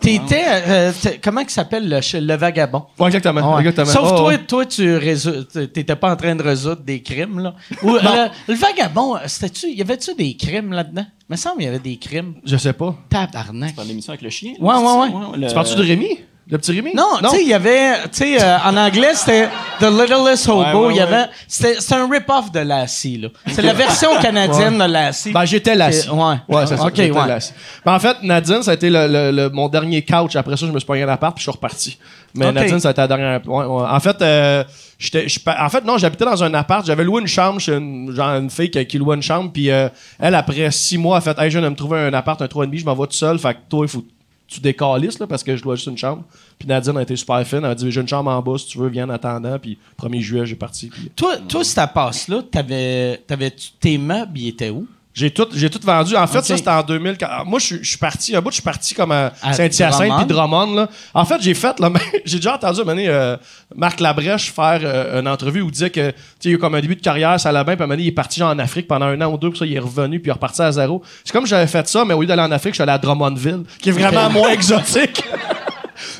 T'étais. euh, t'es- comment il s'appelle le, vagabond? ouais, exactement. Ouais. exactement. Sauf Ouais, toi, ouais. toi, tu résous- t'étais pas en train de résoudre des crimes, là. Ou, euh, le, le vagabond, c'était-tu, y avait-tu des crimes là-dedans? Il me semble qu'il y avait des crimes. Je sais pas. Tabarnak. Par l'émission avec le chien? Ouais, là, ouais, c'est ouais. le- Tu parles-tu de Rémi? Le petit Rémi? Non, tu sais, il y avait, tu sais, euh, en anglais, c'était The Littlest Hobo. Ouais, ouais, Il y avait, c'était, un rip-off de Lassie, là. C'est la version canadienne de Lassie. Ben, j'étais lassi. C'est- ouais. Ouais, c'est ça. Ok, ouais. lassi. Ben, en fait, Nadine, ça a été le, le- le- mon dernier couch. Après ça, je me suis pogné un appart puis je suis reparti. Mais. Nadine, ça a été la dernière. ouais, ouais. En fait, euh, en fait, non, j'habitais dans un appart. J'avais loué une chambre chez une, genre une fille qui, qui louait une chambre. Puis euh, elle, après six mois, a fait Hey, je viens de me trouver un appart, un 3,5, je m'en vais tout seul. Fait que toi, il faut tu décalisses là, parce que je dois juste une chambre. Puis Nadine a été super fine. Elle a dit J'ai une chambre en bas, si tu veux, viens en attendant. Puis 1er juillet, j'ai parti. Toi, toi, cette passe-là, t'avais, t'avais, tes meubles, ils étaient où? J'ai tout, j'ai tout vendu. En fait, ça, c'était en 2000. quand- Moi, je suis- parti. Un bout, je suis parti comme à, À Saint-Hyacinthe puis Drummond. Là. En fait, j'ai fait. Là, j'ai déjà entendu euh, Marc Labrèche faire euh, une entrevue où il disait que tu sais, il a eu comme un début de carrière, ça allait bien. Puis à un moment donné, il est parti genre, en Afrique pendant un an ou deux. Puis ça, il est revenu. Puis il est reparti à zéro. C'est comme j'avais fait ça, mais au lieu d'aller en Afrique, je suis allé à Drummondville, qui est vraiment moins exotique.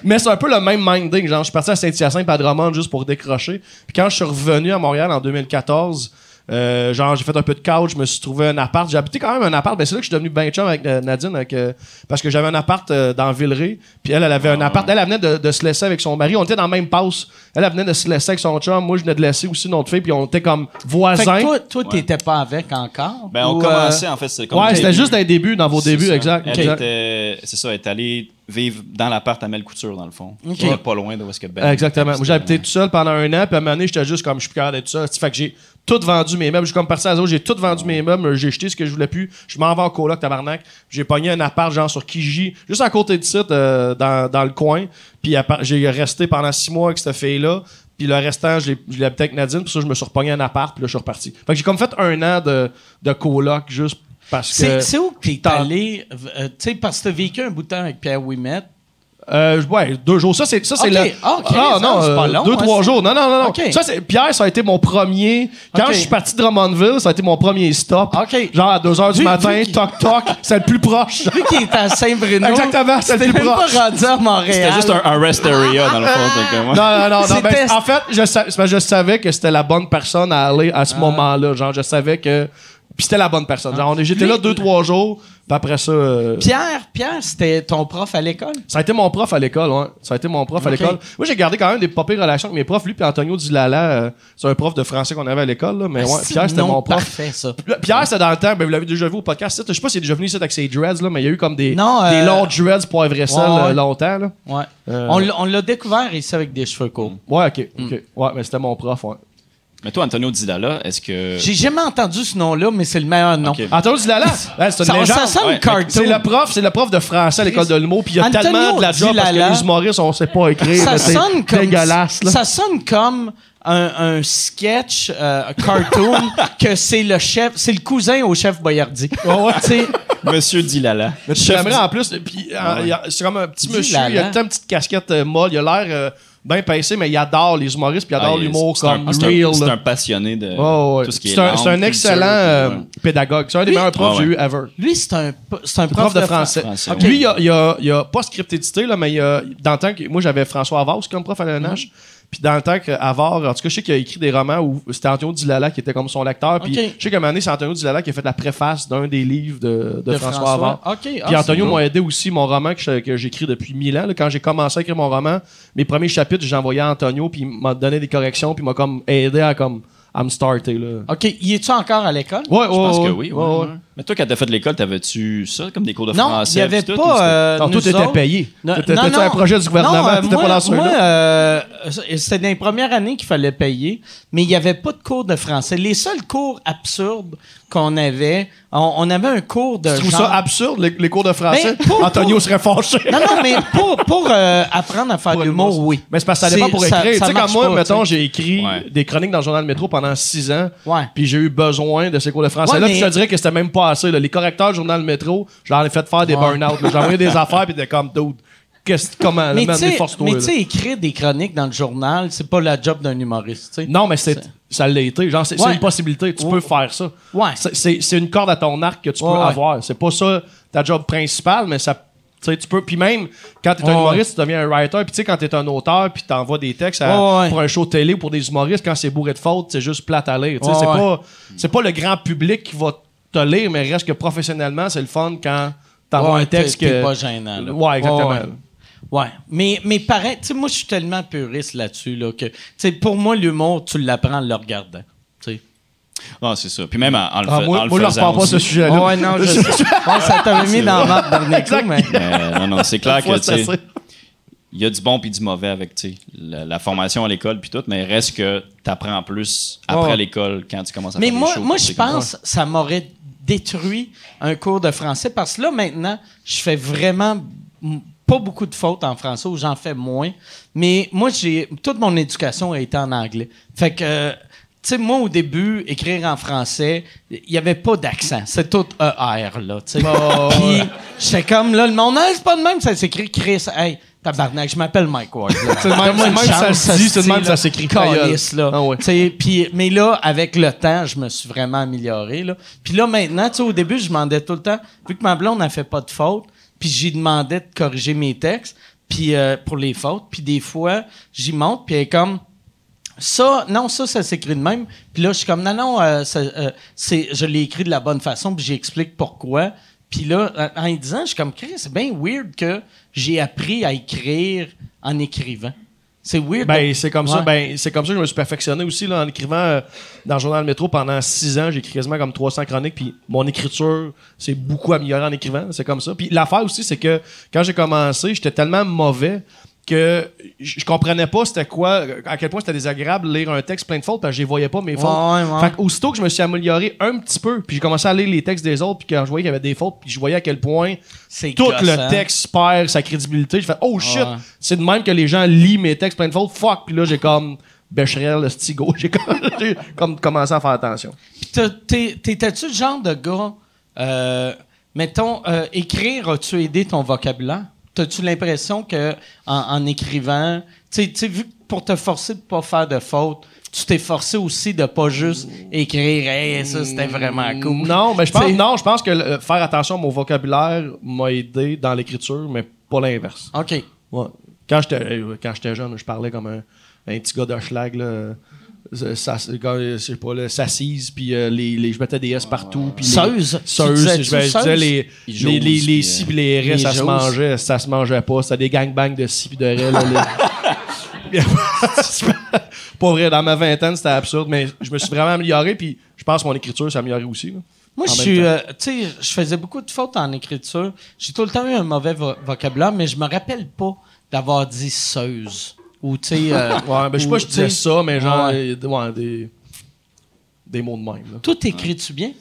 Mais c'est un peu le même minding. Genre, je suis parti à Saint-Hyacinthe puis à Drummond juste pour décrocher. Puis quand je suis revenu à Montréal en 2014, euh, genre, j'ai fait un peu de couch, je me suis trouvé un appart. J'ai habité quand même un appart. Ben, c'est là que je suis devenu ben chum avec euh, Nadine, avec, euh, parce que j'avais un appart euh, dans Villeray. Puis elle, elle avait un appart. Elle, elle venait de, de se laisser avec son mari. On était dans la même passe. Elle, elle venait de se laisser avec son chum. Moi, je venais de laisser aussi notre fille. Puis on était comme Fait voisins. que toi, toi t'étais pas avec encore? Ben, on Ou, commençait, euh, en fait. comme ouais, c'était juste dans les débuts, dans vos débuts, ça. exact. Elle exact. était- c'est ça, elle est allée vivre dans l'appart à Mel Couture, dans le fond. Ok. Qui est Pas loin de où est-ce que Ben. Exactement. Moi, j'ai habité tout seul pendant un an, puis à un moment donné, j'étais juste comme, je suis plus capable d'être tout seul. Fait que j'ai tout vendu mes meubles. Je suis comme parti à zéro, j'ai tout vendu mes meubles, j'ai jeté ce que je voulais plus. Je m'en vais en coloc, tabarnak. J'ai pogné un appart, genre, sur Kijiji, juste à côté de site, euh, dans, dans le coin. Puis j'ai resté pendant six mois avec cette fille-là. Puis le restant, je l'ai habité avec Nadine, puis ça, je me suis repogné un appart, puis là, je suis reparti. Fait que j'ai comme fait un an de, de coloc, juste parce que... C'est, où que t'es allé? euh, tu sais, parce que t'as vécu un bout de temps avec Pierre Ouimet. Euh, ouais, deux jours. Ça, c'est, ça, c'est Ok. le. Ah, ok, Ah, non, c'est pas euh, long, Deux, hein, trois jours. Non, non, non, non. Ok. Ça, c'est, Pierre, ça a été mon premier. Quand je suis parti de Drummondville, ça a été mon premier stop. Genre à 2 h du Vu- matin, vu toc, toc. C'est le plus proche. Vu qu'il était à Saint-Bruno. Exactement, c'est le plus proche. pas rendu à Montréal. C'était juste un, un rest area, dans le fond. comme- Non, non, non. non ben, en fait, je, je savais que c'était la bonne personne à aller à ce Ah. moment-là. Genre, je savais que Puis c'était la bonne personne. Genre, on est- j'étais Lui- là deux, trois jours, puis après ça. euh, Pierre, Pierre, c'était ton prof à l'école? Ça a été mon prof à l'école, ouais. Ça a été mon prof à Ok. l'école. Moi, j'ai gardé quand même des pas pires relations avec mes profs. Lui, puis Antonio Dilala, euh, c'est un prof de français qu'on avait à l'école, là. Mais ouais, C'est Pierre, c'était non mon prof. Parfait, ça. Pierre, c'était dans le temps, ben, vous l'avez déjà vu au podcast. Je sais pas s'il est déjà venu ici avec ses dreads, là, mais il y a eu comme des, Non, des euh, longs dreads sel ouais, ouais. euh, longtemps, là. Ouais. Euh, On l'a- On l'a découvert ici avec des cheveux courts. Ouais, ok, ok. Ouais, mais c'était mon prof, ouais. Mais toi, Antonio Didala, est-ce que. J'ai jamais entendu ce nom-là, mais c'est le meilleur nom. Antonio Dilala, ouais, c'est une Ça, légende. ça sonne Ouais, cartoon. C'est le prof, c'est le prof de français à l'école de l'humour, puis il y a Antonio tellement de la job parce que Dilala. les humoristes, on sait pas écrire. ça sonne comme dégueulasse, là. ça sonne comme un, un sketch euh, un cartoon que c'est le chef c'est le cousin au chef Boyardi. Tu sais, Monsieur Dilala. Mais tu l'aimerais en plus, puis euh, il y a- c'est comme un petit Dis monsieur, il a une petite casquette euh, molle, il a l'air euh, bien pincé, mais il adore les humoristes, puis il adore Ah, l'humour c'est un- comme un- real. C'est un passionné de ouais. tout ce qui est C'est un, langue, c'est un culture, excellent euh, ouais. pédagogue. C'est un des Lui- meilleurs profs que j'ai ouais. eu ever. lui c'est un c'est un Prof de français. Lui, il a, il, a, il a pas scriptédité, là, mais il a, dans le temps que moi j'avais François Havas comme prof à l'ENH. Puis dans le temps qu'Avar, en tout cas, je sais qu'il a écrit des romans où c'était Antonio Dilala qui était comme son lecteur. Puis je sais qu'à un moment donné, c'est Antonio Dilala qui a fait la préface d'un des livres de, de de François Havas. OK. Puis ah, Antonio m'a aidé aussi mon roman que, que j'écris depuis mille ans. là. quand j'ai commencé à écrire mon roman, mes premiers chapitres, j'ai envoyé à Antonio, puis il m'a donné des corrections, puis il m'a comme aidé à comme à me starter là. OK, y es-tu encore à l'école? Ouais, Je pense que oui. ouais, ouais. Mais toi, quand t'as fait l'école, t'avais-tu ça comme des cours de Non, français? il y avait tout, ou pas c'était- euh, Non, tout était autres- payé. Non, T'étais non, non. un projet du gouvernement, Non, euh, t'étais pas dans ce moi, là euh, c'était dans les premières années qu'il fallait payer, mais il n'y avait pas de cours de français. Les seuls cours absurdes qu'on avait, on, on avait un cours de Tu trouves ça absurde, les, les cours de français? Ben, pour- Antonio pour- serait fâché. Non, non, mais pour, pour euh, apprendre à faire de l'humour, oui. Mais c'est parce que ça dépend pour écrire. Tu sais, comme marche moi, pas, mettons, j'ai écrit des chroniques dans le journal Métro pendant six ans. Ouais. Puis j'ai eu besoin de ces cours de français. Ouais, là, mais- puis je te dirais que c'était même pas là. Les correcteurs du journal Métro, je leur ai fait faire des burn-out. J'ai envoyé des affaires, puis t'es comme, dude, qu'est-ce- comment, Mais tu sais, écrire des chroniques dans le journal, c'est pas la job d'un humoriste. Non, mais c'est, ça l'a été. Genre, c'est, Ouais. une possibilité. Tu Ouais. peux faire ça. Ouais. C'est, une corde à ton arc que tu peux avoir. C'est pas ça ta job principale, mais ça. Tu peux. Puis même, quand t'es un humoriste, tu deviens un writer. Puis tu sais, quand t'es un auteur, puis t'envoies des textes à- pour un show télé ou pour des humoristes, quand c'est bourré de fautes, c'est juste plate à lire. C'est, pas, c'est pas le grand public qui va te lire, mais reste que professionnellement, c'est le fun quand t'envoies Ouais, un texte que. pas gênant, là. Ouais, exactement. Ouais, ouais. Ouais, mais, mais pareil, tu sais, moi, je suis tellement puriste là-dessus, là, que, tu sais, pour moi, l'humour, tu l'apprends en le regardant, tu sais. Ah, c'est ça. Puis même en, en le, Ah, moi, en le moi, je faisant pas ce sujet-là. Ouais, non, je sais. Ça t'avait mis dans ma dernier coup, mais... Mais, non, non, c'est clair que, tu sais, il y a du bon puis du mauvais avec, tu sais, la, la formation à l'école puis tout, mais reste que t'apprends plus après l'école quand tu commences à Mais faire des moi, shows, moi je pense que ça m'aurait détruit un cours de français parce que là, maintenant, je fais vraiment pas beaucoup de fautes en français ou j'en fais moins. Mais moi, j'ai toute mon éducation a été en anglais. Fait que, euh, tu sais, moi, au début, écrire en français, il n'y avait pas d'accent. C'est tout ER, là, tu sais. Puis, j'étais comme, là, le monde, Hey, c'est pas de même, ça s'écrit Chris. Hey, tabarnak, je m'appelle Mike Ward. C'est même- même ça se dit, c'est même ça s'écrit. Calisse, là. Ah ouais. Mais là, avec le temps, je me suis vraiment amélioré. Là. Puis là, maintenant, tu sais, au début, je demandais tout le temps, vu que ma blonde n'a fait pas de faute, puis j'y demandais de corriger mes textes, puis euh, pour les fautes, puis des fois, j'y monte, puis elle est comme, ça, non, ça, ça s'écrit de même. Puis là, je suis comme, non, non, euh, ça, euh, c'est, je l'ai écrit de la bonne façon, puis j'explique pourquoi. Puis là, en y disant, je suis comme, Chris, c'est bien weird que j'ai appris à écrire en écrivant. C'est weird. Ben, c'est comme ça. Ben, c'est comme ça que je me suis perfectionné aussi là, en écrivant euh, dans le journal Métro pendant six ans. J'ai écrit quasiment comme 300 chroniques. Puis mon écriture s'est beaucoup améliorée en écrivant. C'est comme ça. Puis l'affaire aussi, c'est que quand j'ai commencé, j'étais tellement mauvais que je comprenais pas c'était quoi, à quel point c'était désagréable de lire un texte plein de fautes parce que je les voyais pas mes fautes. Ouais, ouais. Fait que aussitôt que je me suis amélioré un petit peu, puis j'ai commencé à lire les textes des autres, puis quand je voyais qu'il y avait des fautes, puis je voyais à quel point c'est tout le texte perd sa crédibilité. Je fais oh shit, Ouais. c'est de même que les gens lisent mes textes plein de fautes. Fuck, puis là j'ai comme Becherel, le stigo, j'ai comme, commencé à faire attention. T'étais-tu le genre de gars, euh, mettons, euh, écrire, as-tu aidé ton vocabulaire? T'as-tu l'impression que en, en écrivant, tu sais- vu que pour te forcer de pas faire de fautes, tu t'es forcé aussi de pas juste écrire, hey, ça c'était vraiment cool. Non, mais je pense non, je pense que euh, faire attention à mon vocabulaire m'a aidé dans l'écriture, mais pas l'inverse. OK. Ouais. Quand j'étais euh, quand j'étais jeune, je parlais comme un, un petit gars de schlag là. Euh, ça, je sais pas, le s'assise, puis euh, les, les, je mettais des S partout. Puis les- Seuse. Tu Seuse, je, je disais les, les, les, les si euh, puis les les ça se mangeait, ça se mangeait pas. C'était des gangbangs de si puis de les- pas vrai, dans ma vingtaine, c'était absurde, mais je me suis vraiment amélioré, puis je pense que mon écriture s'est améliorée aussi. là. Moi, je suis. euh, tu sais, je faisais beaucoup de fautes en écriture. J'ai tout le temps eu un mauvais vo- vocabulaire, mais je me rappelle pas d'avoir dit seuse. Ou, tu sais. euh, Ouais, ben, je sais pas, je tu disais sais, ça, mais genre, Ouais. euh, ouais, des, des mots de même. là. Tout écris-tu bien?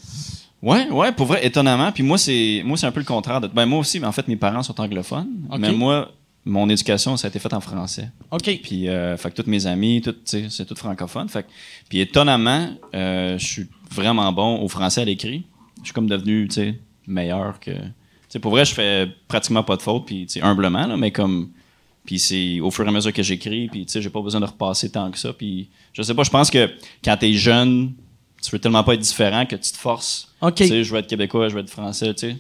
Ouais, ouais, pour vrai, étonnamment. Puis moi, c'est moi, c'est un peu le contraire. De... Ben, moi aussi, mais en fait, mes parents sont anglophones. Mais moi, mon éducation, ça a été faite en français. OK. Puis, euh, fait que tous mes amis, tout, tu sais, c'est tout francophone. Fait que- puis étonnamment, euh, je suis vraiment bon au français à l'écrit. Je suis comme devenu, tu sais, meilleur que. Tu sais, pour vrai, je fais pratiquement pas de fautes, puis tu sais, humblement, là, mais comme. Puis c'est au fur et à mesure que j'écris, puis tu sais, j'ai pas besoin de repasser tant que ça. Puis je sais pas, je pense que quand t'es jeune, tu veux tellement pas être différent que tu te forces. OK. Tu sais, je veux être québécois, je veux être français, tu sais.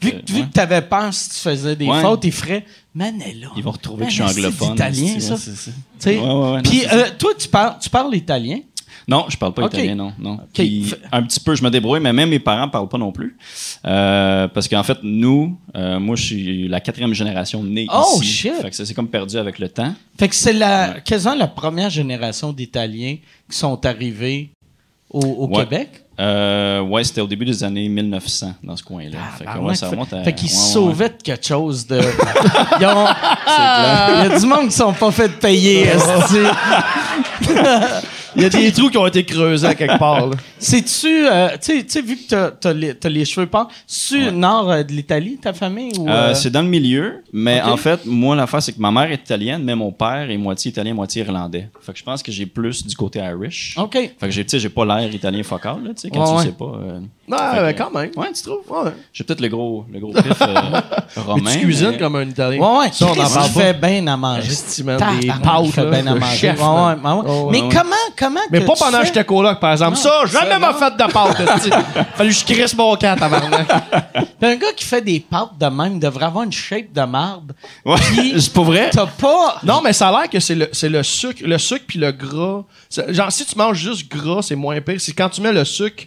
Vu, Euh, vu ouais. que tu avais peur si tu faisais des Ouais. fautes, ils feraient Manella. Ils vont retrouver que je suis anglophone. italien, c'est- ça. ouais, c'est ça. Tu sais. Ouais, ouais, ouais, non, Puis, c'est euh, toi, tu parles, tu parles italien? Non, je parle pas italien, non. non. Puis, Fait- un petit peu, je me débrouille, mais même mes parents parlent pas non plus. Euh, parce qu'en fait, nous, euh, moi, je suis la quatrième génération née Oh, ici. shit. Fait que ça s'est comme perdu avec le temps. Fait que c'est la, quasiment la première génération d'Italiens qui sont arrivés au, au Ouais. Québec? Euh, ouais, c'était au début des années 1900 dans ce coin-là. fait que, Ah, ouais, ouais, ça fait- remonte à. fait qu'ils ouais, se ouais, sauvaient de quelque chose de. Ils ont- Il y a du monde qui sont pas fait payer. Il y a des trous qui ont été creusés à quelque part. C'est-tu, euh, tu sais- vu que t'as, t'as les, t'as les cheveux pâles, c'est-tu nord euh, de l'Italie, ta famille? Ou, Euh, c'est dans le milieu, mais en fait, moi, l'affaire, c'est que ma mère est italienne, mais mon père est moitié italien, moitié irlandais. Fait que je pense que j'ai plus du côté Irish. OK. Fait que tu sais, j'ai pas l'air italien focal, là, tu sais, quand Ouais, tu ouais. sais pas. Non, Fait mais que- quand même. Ouais, tu trouves? Ouais. J'ai peut-être le gros, le gros pif euh, romain. Mais tu cuisines mais- comme un Italien. Ouais, ouais, Ça, on en Chris, parle il pas. fait bien à manger. Esti, man, Tabarnak, des il pâtes, fait là, bien à le manger. chef, Ouais, man. ouais. Oh, Mais ouais. comment, comment Mais que pas tu pendant que fais- j'étais coloc, par exemple. ça, jamais m'a non. fait de pâte. esti. Fallu que je crisse mon camp, tabarnak. Un gars qui fait des pâtes de même devrait avoir une shape de marde. Ouais, Puis- c'est pas vrai. T'as pas. Non, mais ça a l'air que c'est le, c'est le sucre, le sucre puis le gras. C'est- Genre, si tu manges juste gras, c'est moins pire. C'est quand tu mets le sucre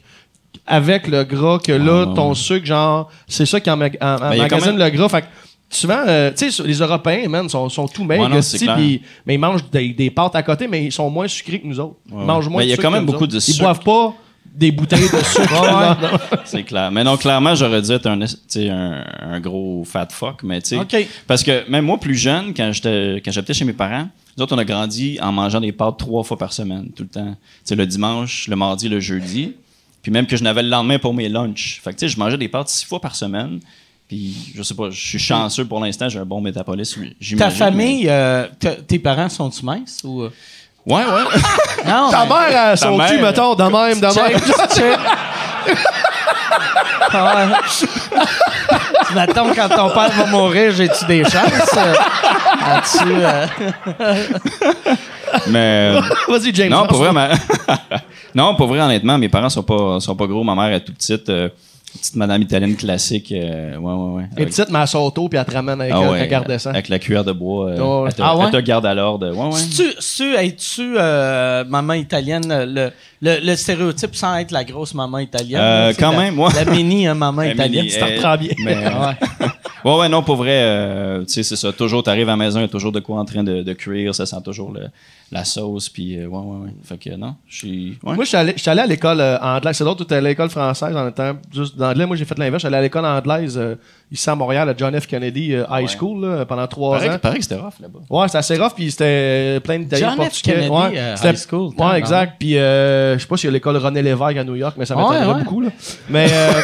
avec le gras que là, Ah, ton sucre, genre, c'est ça qui en, mag- en- en Ben, magasine même- le gras. Fait que souvent, euh, tu sais, les Européens, man, sont, sont tout maigres, Ouais, mais ils mangent des, des pâtes à côté, mais ils sont moins sucrés que nous autres. Ils Ouais, mangent moins Ben, il y a quand même beaucoup autres. de Ils sucre. boivent pas des bouteilles de sucre. C'est clair. Mais non, clairement, j'aurais dû être un, un, un gros fat fuck, mais tu sais. Parce que même moi, plus jeune, quand j'étais quand j'habitais chez mes parents, nous autres, on a grandi en mangeant des pâtes trois fois par semaine, tout le temps. Tu sais, le dimanche, le mardi, le jeudi. Puis même que je n'avais le lendemain pour mes lunchs. Fait que tu sais, je mangeais des pâtes six fois par semaine. Puis je sais pas, je suis chanceux pour l'instant, j'ai un bon métabolisme. Ta famille, euh, tes parents sont-tu minces? Ou... euh? Ouais, ouais. Non, Ta mais- mère, son cul, mère- mettons, de même, de même? Check. Ah ouais. Mettons, quand ton père va mourir, j'ai-tu des chances? As-tu, euh, mais. euh, Vas-y, James. Non, pour vrai, ma- non, pour vrai, honnêtement, mes parents sont pas, sont pas gros. Ma mère est toute petite, euh, petite madame italienne classique. euh, ouais, ouais, ouais. Avec- petite, mais elle saute puis elle te ramène avec Ah elle, ouais, descend. Avec la cuillère de bois. euh, Ouais. elle, te, Ah ouais? elle te garde à l'ordre. Ouais, c'est-tu- es-tu euh, maman italienne, le, le, le stéréotype sans être la grosse maman italienne? Euh, quand la- même, ouais. La mini euh, maman La italienne. mini, tu t'en euh, reprends bien. Mais, Ouais. ouais, ouais, non, pour vrai, euh, tu sais, c'est ça. Toujours, t'arrives à la maison, il y a toujours de quoi en train de, de cuire. Ça sent toujours le- la sauce. Puis, euh, ouais, ouais, ouais. Fait que non, je suis. ouais. Moi, je suis allé, je suis allé à l'école euh, anglaise. C'est l'autre, tu à l'école française en étant juste d'anglais. Moi, j'ai fait l'inverse. Allé à l'école anglaise euh, ici à Montréal, à John F. Kennedy euh, High Ouais. School, là, pendant trois Pareil, ans. pareil que c'était rough là-bas. Ouais, c'était assez rough, puis c'était euh, plein d'Italiens John F. portugais. Kennedy, ouais, euh, c'était- High School, Ouais, exact. Puis, je sais pas s'il y a l'école René Lévesque à New York, mais ça m'étonnerait beaucoup. Là. Mais, euh,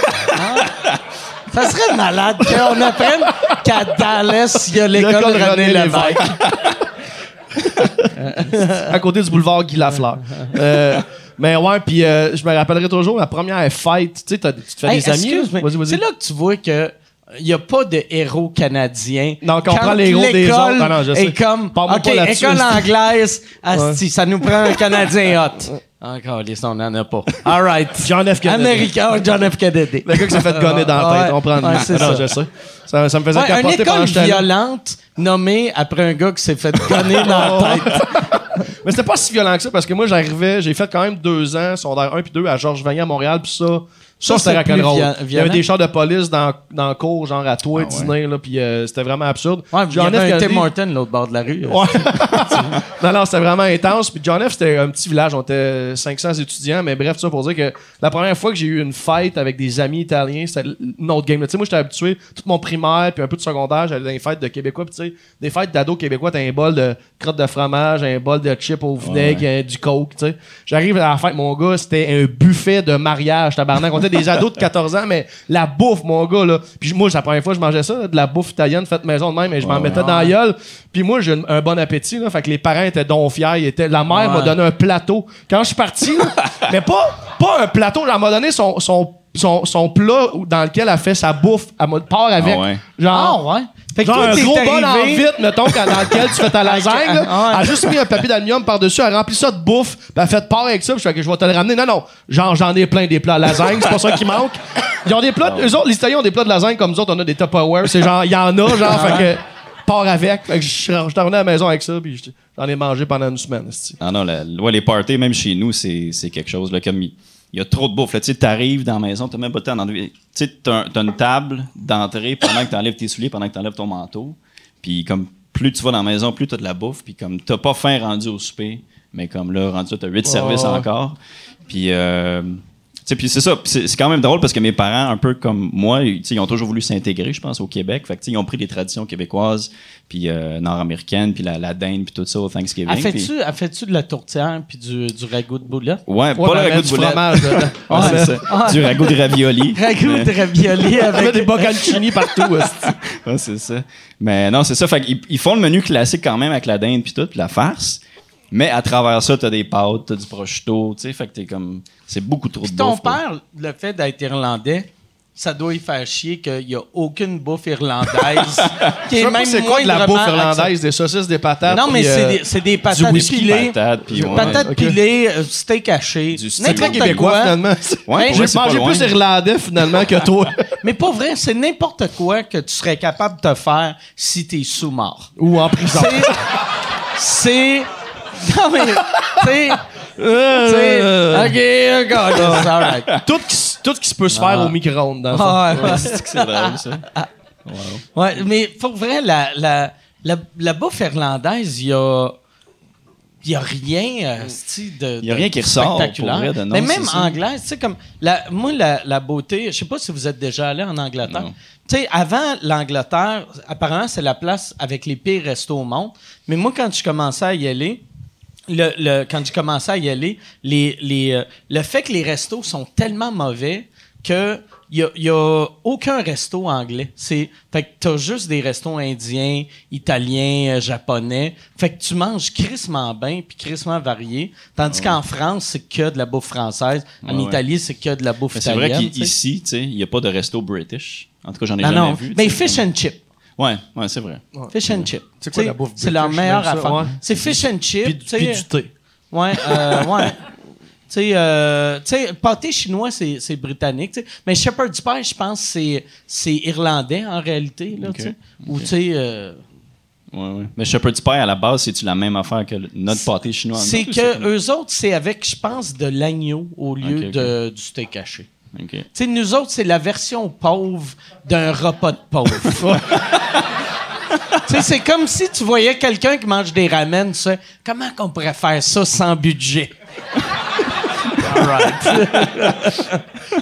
Ça serait malade qu'on apprenne qu'à Dallas, il y a l'école René René Lévesque. à côté du boulevard Guy Lafleur. Euh, mais ouais, puis euh, je me rappellerai toujours ma première fête. Tu sais, tu te fais Hey, des amis. C'est là que tu vois que il n'y a pas de héros canadiens. Non, qu'on Quand prend les héros des autres. Ah non, je sais. est comme, OK, école anglaise, asti, ça nous prend un Canadien hot. Encore, les on n'en a pas. All right. John F. Kennedy. Américain, oh, John F. Kennedy. Le gars qui s'est fait gonner dans la tête, Ouais, on prend ouais, c'est Ah non, ça. je sais. Ça, ça me faisait une capoter pendant école que j'étais là. violente nommée après un gars qui s'est fait gonner dans la tête. Mais c'était pas si violent que ça parce que moi, j'arrivais, j'ai fait quand même deux ans, secondaire 1 puis 2 à Georges Vanier à Montréal, puis ça. Ça, c'était rock'n'roll. Il y avait des chars de police dans, dans le cours, genre à toi, dîner, là, puis euh, c'était vraiment absurde. Ouais, il y avait un Tim Horton l'autre bord de la rue. Ouais. non, non, c'était vraiment intense. Puis John F, c'était un petit village. On était 500 étudiants. Mais bref, tout ça pour dire que la première fois que j'ai eu une fête avec des amis italiens, c'était une autre game. Tu sais, moi, j'étais habitué, tout mon primaire, puis un peu de secondaire, j'allais dans les fêtes de Québécois. Puis tu sais, des fêtes d'ados québécois, t'as un bol de crotte de fromage, un bol de chips au vinaigre, euh, du coke, tu sais. J'arrive à la fête, mon gars, c'était un buffet de mariage, tabarnak. Des ados de 14 ans, mais la bouffe, mon gars, là. Puis moi, c'est la première fois que je mangeais ça, de la bouffe italienne faite maison de même, et je m'en mettais dans la gueule. Puis moi, j'ai un, un bon appétit, là. Fait que les parents étaient donc fiers. Ils étaient, la mère m'a donné un plateau. Quand je suis parti, là, mais pas, pas un plateau, elle m'a donné son, son, son, son plat dans lequel elle fait sa bouffe. Elle m'a part avec. Ah ouais. Genre, Ah, ouais. Fait que Genre toi, un t'es gros bol en arrivé- vite, mettons, quand- dans lequel tu fais ta lasagne. là. Ah ouais. Elle a juste mis un papier d'aluminium par-dessus, elle a rempli ça de bouffe, puis elle a fait part avec ça, puis je fais que je vais te le ramener. Non, non, genre j'en ai plein des plats à lasagne, c'est pas ça qui manque. Ils ont des plats, eux autres, les Italiens ont des plats de lasagne comme nous autres, on a des Tupperware, c'est genre, il y en a, genre, fait que part avec. Fait que je suis revenu à la maison avec ça, puis j'en ai mangé pendant une semaine. Ah non, la- ouais, les parties, même chez nous, c'est c'est quelque chose. Là, comme il il y a trop de bouffe. là. Tu sais, t'arrives dans la maison, t'as même pas le temps d'enlever. Tu sais, t'as une table d'entrée pendant que t'enlèves tes souliers, pendant que t'enlèves ton manteau. Puis comme plus tu vas dans la maison, plus t'as de la bouffe. Puis comme t'as pas faim rendu au souper, mais comme là, rendu là, t'as huit services ouais. encore. Puis... Euh, tu puis c'est ça, c'est quand même drôle parce que mes parents, un peu comme moi, ils, tu sais, ils ont toujours voulu s'intégrer, je pense, au Québec. Fait que, tu sais, ils ont pris des traditions québécoises, puis euh, nord-américaines, puis la, la dinde, puis tout ça au Thanksgiving. Elle fait-tu de la tourtière puis du, du ragoût de boulette? Ouais, Ouais, pas le ragoût du de boulette. fromage. Ouais, ça. Du ragoût de ravioli. Ragoût de ravioli avec des bocconcini partout. Ouais, c'est ça. Mais non, c'est ça. Fait qu'ils ils font le menu classique quand même avec la dinde puis tout, puis la farce. Mais à travers ça, t'as des pâtes, t'as du prosciutto, tu sais. Fait que t'es comme. C'est beaucoup trop de Puis ton bouffe. quoi. père, le fait d'être irlandais, ça doit y faire chier qu'il n'y a aucune bouffe irlandaise. qui Je sais pas même c'est quoi de la bouffe irlandaise, des saucisses, des patates. Non, mais c'est euh, des, c'est des patates whisky, pilées. Patates, puis ouais. Patates pilées, euh, steak haché. Du steak C'est très n'importe québécois, quoi. finalement. Ouais, J'ai pas mangé plus irlandais, finalement, que toi. Mais pas vrai, c'est n'importe quoi que tu serais capable de faire si t'es sous-mort. Ou en prison. C'est. C'est. Non, mais. Tu sais. Euh, OK, God, it's all right. tout, qui, tout qui se peut se faire au micro-ondes, dans le fond. Ah, ouais, ouais. C'est que c'est drôle, ça. Ouais, mais pour vrai, la, la, la, la bouffe irlandaise, il y a. Il a rien euh, de. Il y a de rien qui ressort, spectaculaire. pour vrai, de non, Mais même ça. anglaise, tu sais, comme. La, moi, la, la beauté, je sais pas si vous êtes déjà allé en Angleterre. Non. Tu sais, avant l'Angleterre, apparemment, c'est la place avec les pires restos au monde. Mais moi, quand je commençais à y aller, le, le- quand j'ai commencé à y aller, les, les, euh, le fait que les restos sont tellement mauvais que il y a, a aucun resto anglais. C'est fait que t'as juste des restos indiens, italiens, euh, japonais. Fait que tu manges crissement bien puis crissement varié. Tandis qu'en France, c'est que de la bouffe française. En Ouais, ouais. Italie, c'est que de la bouffe Mais c'est vrai italienne. tu sais. qu'ici, tu sais, il n'y a pas de resto british. En tout cas, j'en ai Non, jamais non. vu. Mais fish and chip. Ouais, ouais, c'est vrai. Fish and chip. C'est quoi la bouffe C'est leur meilleure affaire. ouais. C'est fish and chip. Puis, tu sais. puis du thé. Ouais, euh, ouais. Tu sais, euh, tu sais, pâté chinois, c'est, c'est britannique, tu sais. Mais shepherd's pie, je pense, c'est, c'est irlandais, en réalité, là, Ok. tu sais. Ou, tu sais, euh, Ouais, ouais. Mais Shepherd's Pie, à la base, c'est-tu la même affaire que le- notre pâté chinois? c'est que eux autres, c'est avec, je pense, de l'agneau au lieu. De, du steak haché. Tu sais, nous autres, c'est la version pauvre d'un repas de pauvre. c'est comme si tu voyais quelqu'un qui mange des ramen, tu sais, comment qu'on pourrait faire ça sans budget?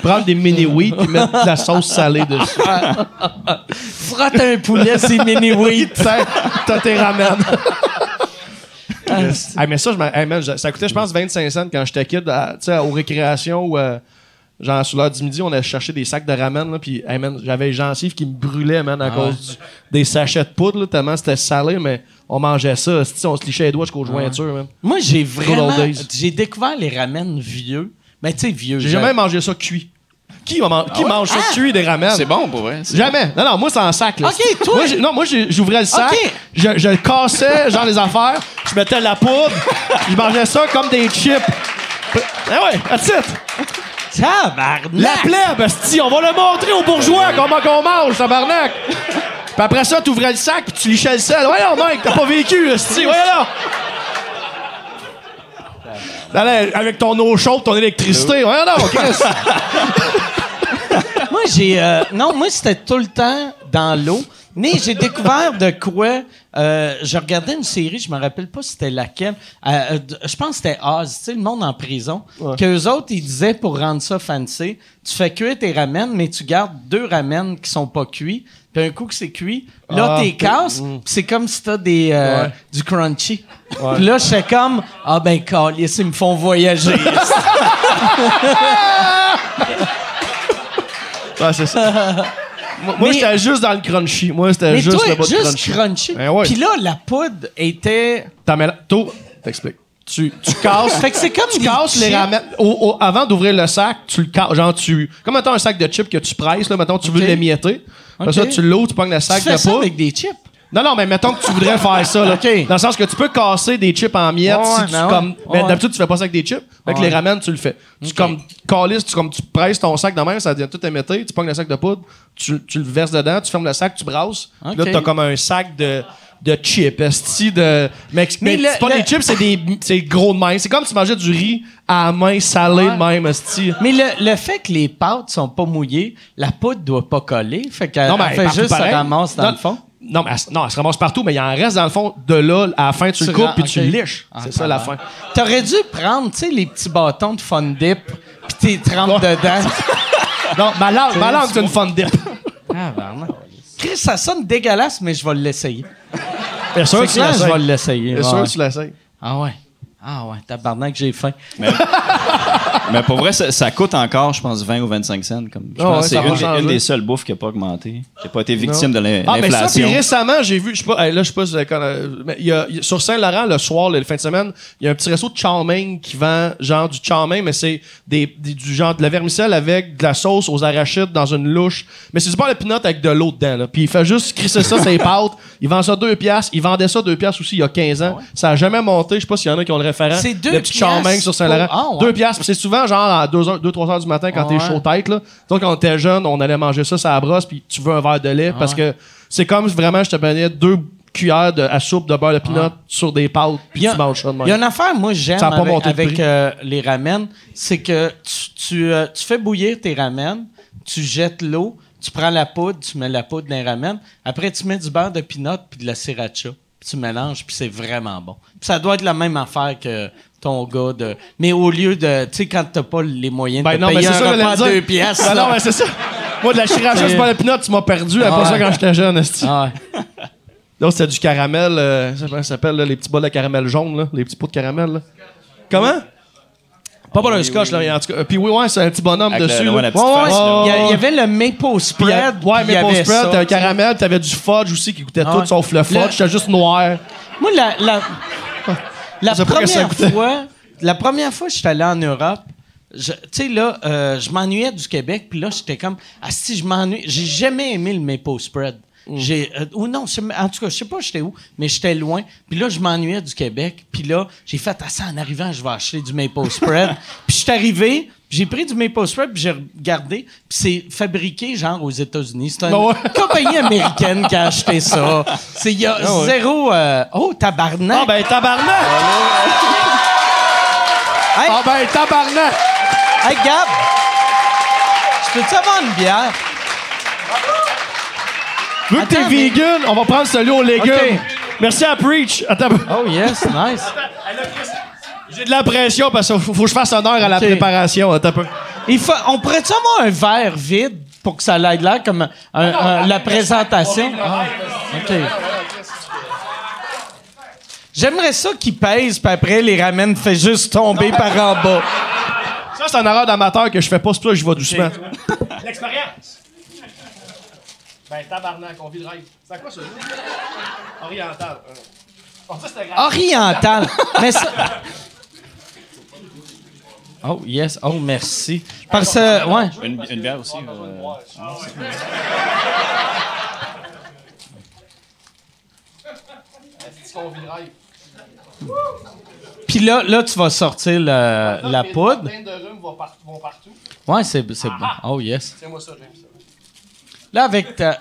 Prendre des mini-wheat et mettre de la sauce salée dessus. Frotte un poulet, c'est mini wheat. T'as t'as tes ramen. Ah, mais ça, je hey, man, ça coûtait, je pense, 25 cents quand j'étais kid, à- aux récréations euh, genre sous l'heure du midi, on allait chercher des sacs de ramen, là, puis hey, man, j'avais les gencives qui me brûlaient, man, à cause du- des sachets de poudre, là, tellement c'était salé, mais on mangeait ça. On se lichait les doigts jusqu'aux jointures, man. Moi, j'ai vraiment. J'ai découvert les ramen vieux. Mais tu sais, vieux. J'ai j'a- jamais mangé ça cuit. Qui, man- qui ouais? mange ça Ah! cuit des ramen? C'est bon, pour vrai. Jamais. Non, non, moi, c'est en sac. Là. Ok, toi- Moi, non, moi, j'ouvrais le sac, Ok. je, je le cassais, genre les affaires, je mettais de la poudre, je mangeais ça comme des chips. Ah ouais, that's it. Tabarnak! La plèbe, esti, on va le montrer aux bourgeois comment qu'on mange, tabarnak. Puis après ça, t'ouvrais le sac, puis tu lichais le sel. Voyons, mec, t'as pas vécu, esti, voyons là. Allez, avec ton eau chaude, ton électricité. Ouais, non, Chris. Moi, j'ai. euh, non, moi, c'était tout le temps dans l'eau. Mais j'ai découvert de quoi. euh, je regardais une série, je me rappelle pas c'était laquelle. Euh, euh, je pense que c'était Oz, tu sais, le monde en prison. Qu'eux autres, ils disaient pour rendre ça fancy, tu fais cuire tes ramen, mais tu gardes deux ramen qui sont pas cuits. Puis un coup que c'est cuit, là, Ah, t'es casses, puis c'est comme si t'as des, euh, Ouais. du crunchy. Puis là, j'étais comme, ah ben, calice, ils me font voyager. Ouais, c'est ça. Moi, moi, j'étais juste dans le crunchy. Moi, c'était juste toi, le bas de juste crunchy. crunchy. Ben ouais. Puis là, la poudre était... T'en mets là. T'expliques. Tu, tu casses. Fait que c'est comme tu casses les au- au- avant d'ouvrir le sac, tu le casses. Genre, tu. Comme mettons un sac de chips que tu presses, là, mettons, tu veux l'émietter. Après ça, Ok. tu l'ouvres, tu pognes le Tu sac fais de ça poudre. avec des chips. Non, non, mais mettons que tu voudrais faire ça, là. Ok. Dans le sens que tu peux casser des chips en miettes Ouais, si tu ben ouais. comme. Mais Ouais. d'habitude, tu fais pas ça avec des chips. Avec Ouais. les ramen, tu le fais. Tu comme calisses, tu comme tu presses ton sac de même, ça devient tout émetté, tu pognes le sac de poudre, tu, tu le verses dedans, tu fermes le sac, tu brasses. Puis Ok. Là, t'as comme un sac de de chips, esti de mais, mais, Mais le- c'est pas le- des chips, c'est des c'est gros de main. C'est comme si tu mangeais du riz à la main salé de même, esti. Mais le, le fait que les pâtes sont pas mouillées, la poudre doit pas coller. Fait qu'elle Non, mais elle fait partout juste pareil. se ramasse dans Non, le fond. Non, mais elle, se- non, elle se ramasse partout, mais il en reste dans le fond. De là, à la fin, tu, le coupes puis tu le liches. Ah, c'est ça la fin. T'aurais dû prendre, tu sais, les petits bâtons de Fun Dip, puis t'es trempes dedans. Non, ma langue, ma langue, c'est une fun dip. ah, vraiment. Chris, ça sonne dégueulasse, mais je vais l'essayer. Bien sûr, C'est tu clair, je vais l'essayes. l'essayer. Bien ouais. sûr, tu l'essayes. Ah ouais. Ah ouais, tabarnak, j'ai faim. Mais pour vrai, ça, ça coûte encore, je pense, 20 ou 25 cents. Comme, je Ah pense ouais, que c'est une, des- changer. une des seules bouffes qui n'a pas augmenté, qui n'a pas été victime de Ah, mais ça, puis l'inflation. récemment, j'ai vu, je sais pas, hey, là, je sais pas si vous avez connu- mais il y a, il y a- sur Saint-Laurent, le soir, le, fin de semaine, il y a un petit resto de chow mein qui vend, genre, du chow mein, mais c'est des, des- du genre de la vermicelle avec de la sauce aux arachides dans une louche. Mais c'est du beurre de pinot avec de l'eau dedans, là. Puis il fait juste crisser ça, ses pâtes. Il vend ça deux piastres. Il vendait ça deux piastres aussi il y a 15 ans. Ça a jamais monté. Je sais pas s'il y en a qui ont le référent. C'est deux Le petit chow mein piastres sur Saint-Laurent. pour- ah, ouais. Deux piastres. Puis c'est souvent, genre, à 2, 3 heures du matin quand Ah, t'es chaud tête, là. Donc, quand était jeune, on allait manger ça, ça la brosse, puis tu veux un verre de lait parce Ah, ouais. que c'est comme vraiment je te prenais deux cuillères de, à soupe de beurre de pinot sur des pâtes, puis tu manges ça. Il y a une affaire, moi, j'aime avec, avec, euh, les ramen, c'est que tu, tu, euh, tu fais bouillir tes ramen, tu jettes l'eau, tu prends la poudre, tu mets la poudre dans les ramen, après tu mets du beurre de pinot puis de la sriracha, puis tu mélanges, puis c'est vraiment bon. Puis ça doit être la même affaire que ton gars de... Mais au lieu de... Tu sais, quand t'as pas les moyens de Ben te non, mais payer c'est un ça, repas deux piastres... Ben non, mais c'est ça. Moi, de la chiracha sur beurre de pinot, tu m'as perdu. Après Ah ça, ouais. quand j'étais jeune, esti. Ah ouais. Là, c'était du caramel. euh, ça, ça s'appelle, les petits bols de caramel jaune, là. Les petits pots de caramel, là. Comment? Pas pour un scotch, là, en tout cas. Puis oui, ouais, c'est un petit bonhomme Avec dessus. le- ouais, la Ouais. Il y, a- il y ouais. avait le maple euh, spread. ouais, puis maple spread, ça, t'as un caramel, t'avais du fudge aussi qui goûtait Ah tout sauf le fudge, c'était juste noir. Moi, la, la, la Je première fois, la première fois que j'étais allé en Europe, je- tu sais, là, euh, je m'ennuyais du Québec, puis là, j'étais comme, ah, si je m'ennuie, j'ai jamais aimé le maple spread. Mm. J'ai, euh, ou non, en tout cas, je sais pas j'étais où, mais j'étais loin. Puis là, je m'ennuyais du Québec. Puis là, j'ai fait, ah, ça, en arrivant, je vais acheter du maple spread. puis je suis arrivé, j'ai pris du maple puis j'ai regardé, puis c'est fabriqué, genre, aux États-Unis. C'est une Ah ouais. compagnie américaine qui a acheté ça. C'est, il y a ouais. zéro, euh, oh, tabarnak! Ah ben tabarnak! Hey, Ah ben tabarnak! hey, Gab! Je peux-tu avoir une bière? Vu que t'es Attends, mais- vegan, on va prendre celui aux légumes. Merci à Preach. Attends. Oh, yes, nice. J'ai de la pression parce qu'il faut, faut que je fasse honneur à la préparation. Attends un peu. Il faut, on pourrait-tu avoir un verre vide pour que ça ait l'air comme un- un- la présentation? Ah, OK. J'aimerais ça qu'il pèse, puis après, les ramène fait juste tomber par en bas. Ça, c'est un erreur d'amateur que je fais pas, c'est pour ça que je vais doucement. L'expérience! Ben, tabarnak, on vit le rêve. C'est à quoi ça? Oriental. Oh, c'était grave. Oriental. Mais ça. Oh, yes. Oh, merci. Parce que, ouais. Une, une bière aussi. euh. Puis là, là, tu vas sortir le- la poudre. Plein de rhumes vont, par- vont partout. Ouais, c'est c'est bon. Oh, yes. C'est moi ça, j'aime ça. Là, avec ta.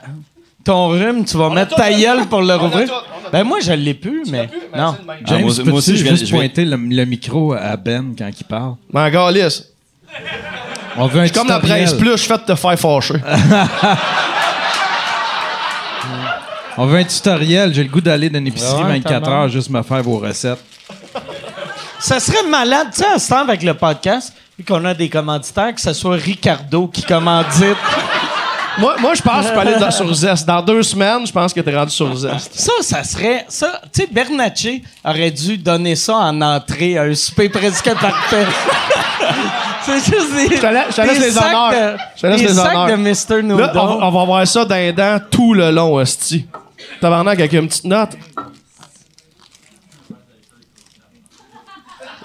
Ton rhume, tu vas mettre ta gueule pour le rouvrir. Ben moi, je l'ai plus, mais non. Ah, James, moi- aussi, je juste je viens- pointer le, le micro à Ben quand il parle? Mais galice. On veut un Comme la tutoriel. presse plus, je fais de te faire fâcher. On veut un tutoriel. J'ai le goût d'aller dans une épicerie Ouais, 24 tabarnak. heures juste me faire vos recettes. Ça serait malade, tu sais, à ce temps avec le podcast, vu qu'on a des commanditaires, que ce soit Ricardo qui commandite. Moi, moi je pense que je peux aller dans- sur Zest. Dans deux semaines, je pense que t'es rendu sur Zest. Ça, ça serait. Ça, tu sais, Bernatchez aurait dû donner ça en entrée à un souper presque parfait. C'est juste des. Je te laisse- je te laisse des les sacs honneurs. de- Je te laisse des les sacs honneurs. de Mr. Là, on va, on va voir ça d'un dent tout le long, hostie. Tabarnak avec une petite note.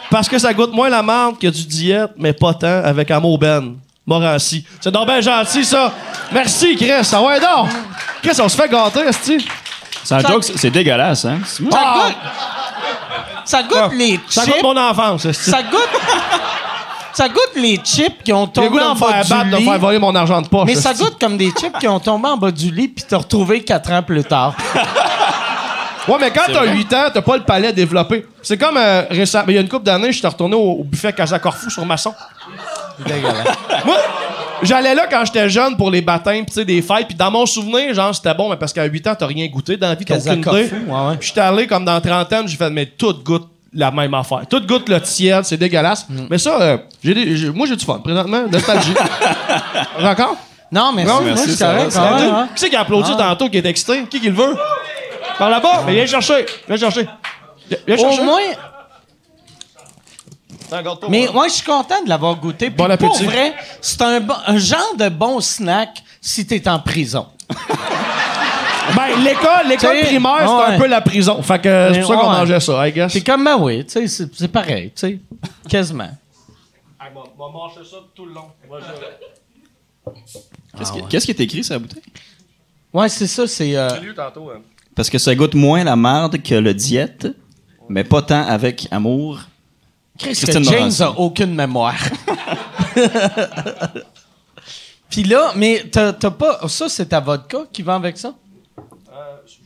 Parce que ça goûte moins la menthe que du diète, mais pas tant avec Amour Ben. Morancy. C'est donc bien gentil, ça. Merci, Chris. Ça va donc. Chris, on se fait gâter, hostie. C'est un Ça- joke, c'est- c'est dégueulasse, hein? Ça goûte. Ça goûte les Ça chips. goûte mon enfance, hostie. Ça goûte. ça goûte les chips qui ont tombé en me bas faire du battre, de me lit. faire voler mon argent de poche. Mais ça goûte comme des chips qui ont tombé en bas du lit puis t'as retrouvé quatre ans plus tard. Ouais, mais quand t'as 8 ans, t'as pas le palais développé. C'est comme euh, récemment, il y a une couple d'années, j'étais retourné au, au buffet Casa Corfou sur Masson. Moi, j'allais là quand j'étais jeune pour les baptêmes, pis tu sais, des fêtes, puis dans mon souvenir, genre, c'était bon, mais parce qu'à 8 ans, t'as rien goûté dans la vie, t'as aucune idée. Puis j'étais allé comme dans trentaine, j'ai fait, mais tout goûte la même affaire. Tout goûte le tiède, c'est dégueulasse. Mm. Mais ça, euh, j'ai des- j'ai- moi, j'ai du fun, présentement, nostalgie. D'accord? Non, mais Non, merci, va, correct. va. ouais. Qui c'est qui a applaudi tantôt, qui est excité? Qui qui le veut? Par là-bas? Mais viens chercher. Viens chercher. Viens chercher. Au moins, mais moi. moi, je suis content de l'avoir goûté. Puis Bon pour vrai, c'est un, bon- un genre de bon snack si t'es en prison. Ben, l'école, l'école primaire, c'est ouais. un peu la prison. Fait que c'est pour ça qu'on mangeait ça, I guess. C'est comme, ben oui, tu sais, c'est pareil, tu sais, quasiment. On va manger ça tout le long. Qu'est-ce qui- est écrit sur la bouteille? Ouais, c'est ça, c'est... euh, hein. Parce que ça goûte moins la marde que le diète, mais pas tant avec amour. Chris, que Christine James Morancy. a aucune mémoire. Puis là, mais t'as t'as pas... Ça, c'est ta vodka qui va avec ça?